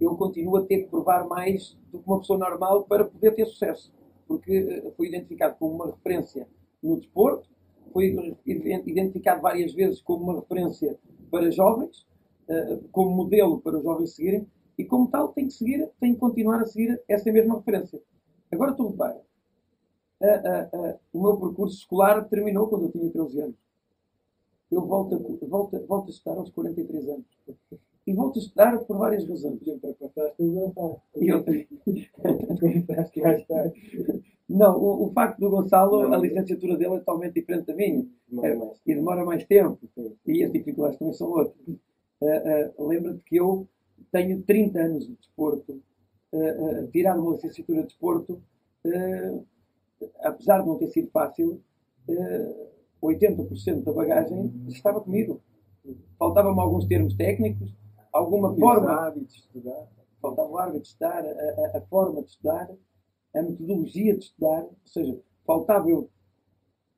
eu continuo a ter que provar mais do que uma pessoa normal para poder ter sucesso. Porque eh, fui identificado como uma referência no desporto, fui identificado várias vezes como uma referência para jovens, eh, como modelo para os jovens seguirem, e como tal tenho que seguir, tenho que continuar a seguir essa mesma referência. Agora tu repara, o meu percurso escolar terminou quando eu tinha 13 anos. Eu volto a, volto, volto a estudar aos 43 anos. E volto a estudar por várias razões. E ultrapassaste o Gonçalo. E eu Não, o, o, facto do Gonçalo, não, a licenciatura dele é totalmente diferente da minha. Demora é, e demora mais tempo. E as dificuldades também são outras. Uh, uh, Lembra-te que eu tenho 30 anos de desporto. Uh, tirar uma licenciatura de desporto, apesar de não ter sido fácil, 80% da bagagem estava comigo. Faltavam-me alguns termos técnicos, alguma forma. de estudar. Faltava o hábito de estudar, a, a, a, forma de estudar, a metodologia de estudar, ou seja, faltava eu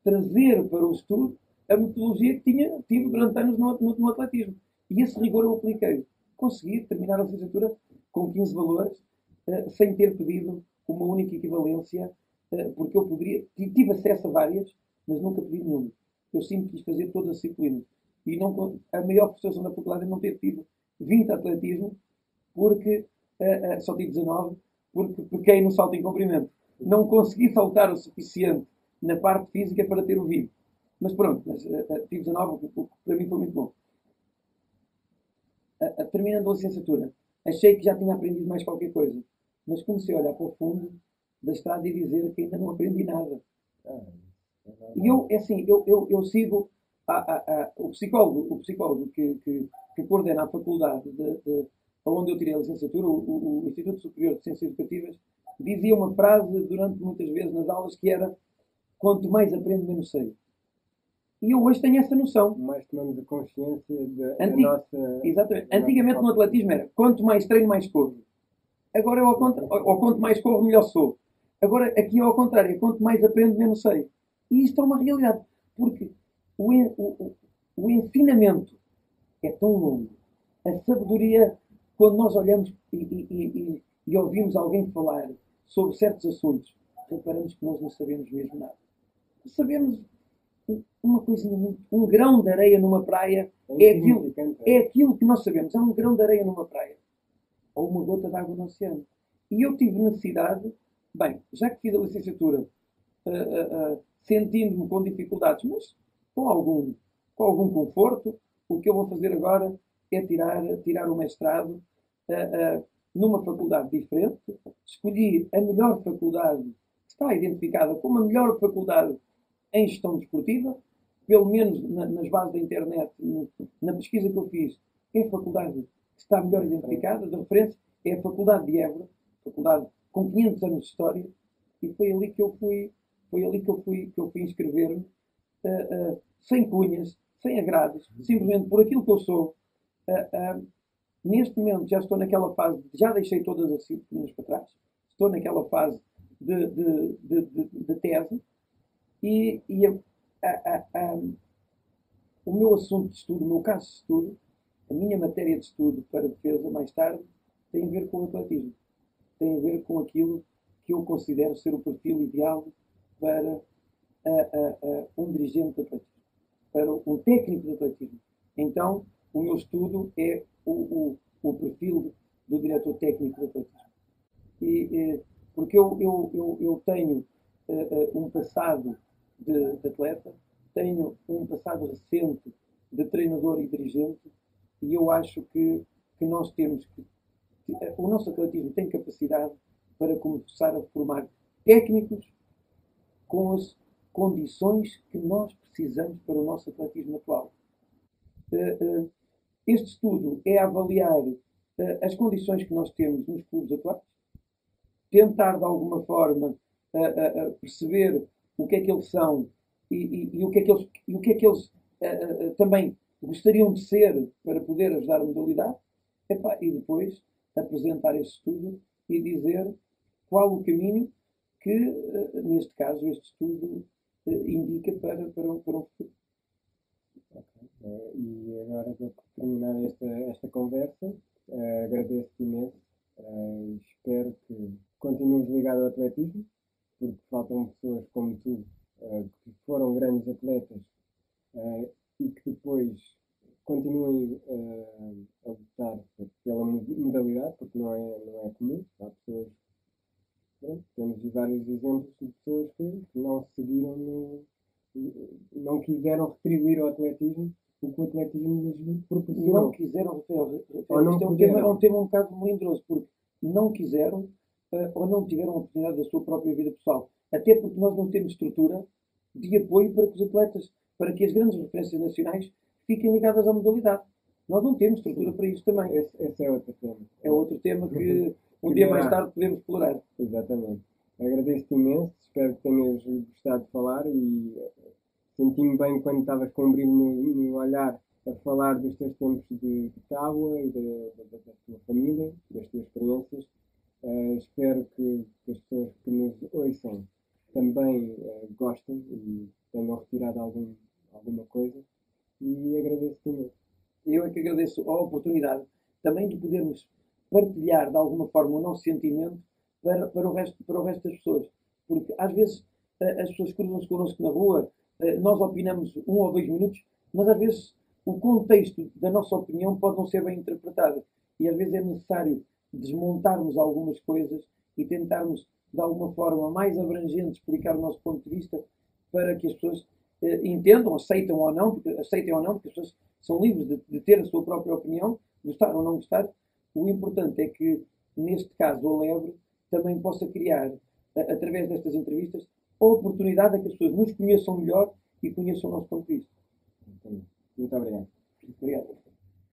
trazer para o estudo a metodologia que tinha, tive durante anos no, no, no atletismo. E esse rigor eu apliquei. Consegui terminar a licenciatura com 15 valores, uh, sem ter pedido uma única equivalência, uh, porque eu poderia, tive acesso a várias, mas nunca pedi nenhuma. Eu sempre quis fazer todas as disciplinas. E não, a maior frustração da faculdade é não ter tido 20 atletismo, porque uh, só tive 19, porque pequei no salto em comprimento. Não consegui saltar o suficiente na parte física para ter o 20. Mas pronto, mas, tive 19, o que para mim foi muito bom. Terminando a licenciatura, achei que já tinha aprendido mais qualquer coisa. Mas comecei a olhar para o fundo da estrada e dizer que ainda não aprendi nada. E eu, é assim, eu, eu, eu sigo a, a, a, o psicólogo, o psicólogo que, que, que coordena a faculdade de, de, onde eu tirei a licenciatura, o, o, Instituto Superior de Ciências Educativas, dizia uma frase durante muitas vezes nas aulas que era quanto mais aprendo, menos sei. E eu hoje tenho essa noção. Mais tomamos a consciência da, Antig... nossa... Exatamente. Antigamente no atletismo era quanto mais treino, mais corro. Agora é ao contrário. Ou quanto mais corro, melhor sou. Agora aqui é ao contrário. É quanto mais aprendo, menos sei. E isto é uma realidade. Porque o, o, o ensinamento é tão longo. A sabedoria, quando nós olhamos e, e, e, e, ouvimos alguém falar sobre certos assuntos, reparamos que nós não sabemos mesmo nada. Sabemos uma coisinha, um grão de areia numa praia é, é aquilo, é aquilo que nós sabemos. É um grão de areia numa praia. Ou uma gota de água no oceano. E eu tive necessidade, bem, já que fiz a licenciatura, uh, uh, uh, sentindo-me com dificuldades, mas com algum, com algum conforto, o que eu vou fazer agora é tirar, tirar o mestrado numa faculdade diferente. Escolhi a melhor faculdade, que está identificada como a melhor faculdade em gestão desportiva, pelo menos na, nas bases da internet, no, na pesquisa que eu fiz, é a faculdade que está melhor identificada, de referência, é a Faculdade de Évora, faculdade com 500 anos de história, e foi ali que eu fui, foi ali que eu fui, que eu fui inscrever-me uh, uh, sem cunhas, sem agrados, simplesmente por aquilo que eu sou. Uh, neste momento já estou naquela fase, já deixei todas as disciplinas para trás, estou naquela fase de, de, de, de tese E, e a, a, a, o meu assunto de estudo, o meu caso de estudo, a minha matéria de estudo para defesa mais tarde, tem a ver com o atletismo. Tem a ver com aquilo que eu considero ser o perfil ideal para um dirigente de atletismo, para um técnico de atletismo. Então, o meu estudo é o, o, o perfil do diretor técnico de atletismo. E, porque eu, eu, eu, eu tenho uh, um passado de, de, atleta, tenho um passado recente de treinador e dirigente, e eu acho que, que nós temos que. que o nosso atletismo tem capacidade para começar a formar técnicos com as condições que nós precisamos para o nosso atletismo atual. Uh, uh, este estudo é avaliar as condições que nós temos nos clubes atuais, tentar de alguma forma perceber o que é que eles são e, e, e o que é que eles, o que é que eles também gostariam de ser para poder ajudar a modalidade, e depois apresentar esse estudo e dizer qual o caminho que, neste caso, este estudo indica para, para, para um futuro. Uh, e agora, para terminar esta, esta conversa, uh, agradeço-te imenso. Uh, espero que continues ligado ao atletismo, porque faltam pessoas como tu, que foram grandes atletas e que depois continuem a lutar pela modalidade, porque não é, não é comum. Há pessoas. Pronto, temos vários exemplos de pessoas que, que não seguiram no, não quiseram retribuir ao atletismo o que o atletismo lhes proporcionou. Não quiseram, Rafael. Ou não é, um tema, é um tema um bocado melindroso, porque não quiseram ou não tiveram a oportunidade da sua própria vida pessoal. Até porque nós não temos estrutura de apoio para que os atletas, para que as grandes referências nacionais fiquem ligadas à modalidade. Nós não temos estrutura para isso também. Esse, esse, é outro tema. É outro tema que um dia mais tarde podemos explorar. Exatamente. Agradeço-te imenso, espero que tenhas gostado de falar e senti-me bem quando estavas com um brilho no, no, olhar a falar dos teus tempos de, de tábua e da, da, da, tua família, das tuas experiências. Uh, espero que, que, as pessoas que nos ouçam também uh, gostem e tenham retirado algum, alguma coisa. E agradeço-te muito. Eu é que agradeço a oportunidade também de podermos partilhar de alguma forma o nosso sentimento para, para, o, resto, para o resto das pessoas. Porque às vezes as pessoas cruzam-se connosco na rua, nós opinamos um ou dois minutos, mas às vezes o contexto da nossa opinião pode não ser bem interpretado. E às vezes é necessário desmontarmos algumas coisas e tentarmos, de alguma forma mais abrangente, explicar o nosso ponto de vista para que as pessoas eh, entendam, aceitem ou não, porque, aceitem ou não, porque as pessoas são livres de, de ter a sua própria opinião, gostar ou não gostar. O importante é que, neste caso, a Lebre também possa criar, através destas entrevistas, a oportunidade a que as pessoas nos conheçam melhor e conheçam o nosso ponto de vista. Muito obrigado. Obrigado.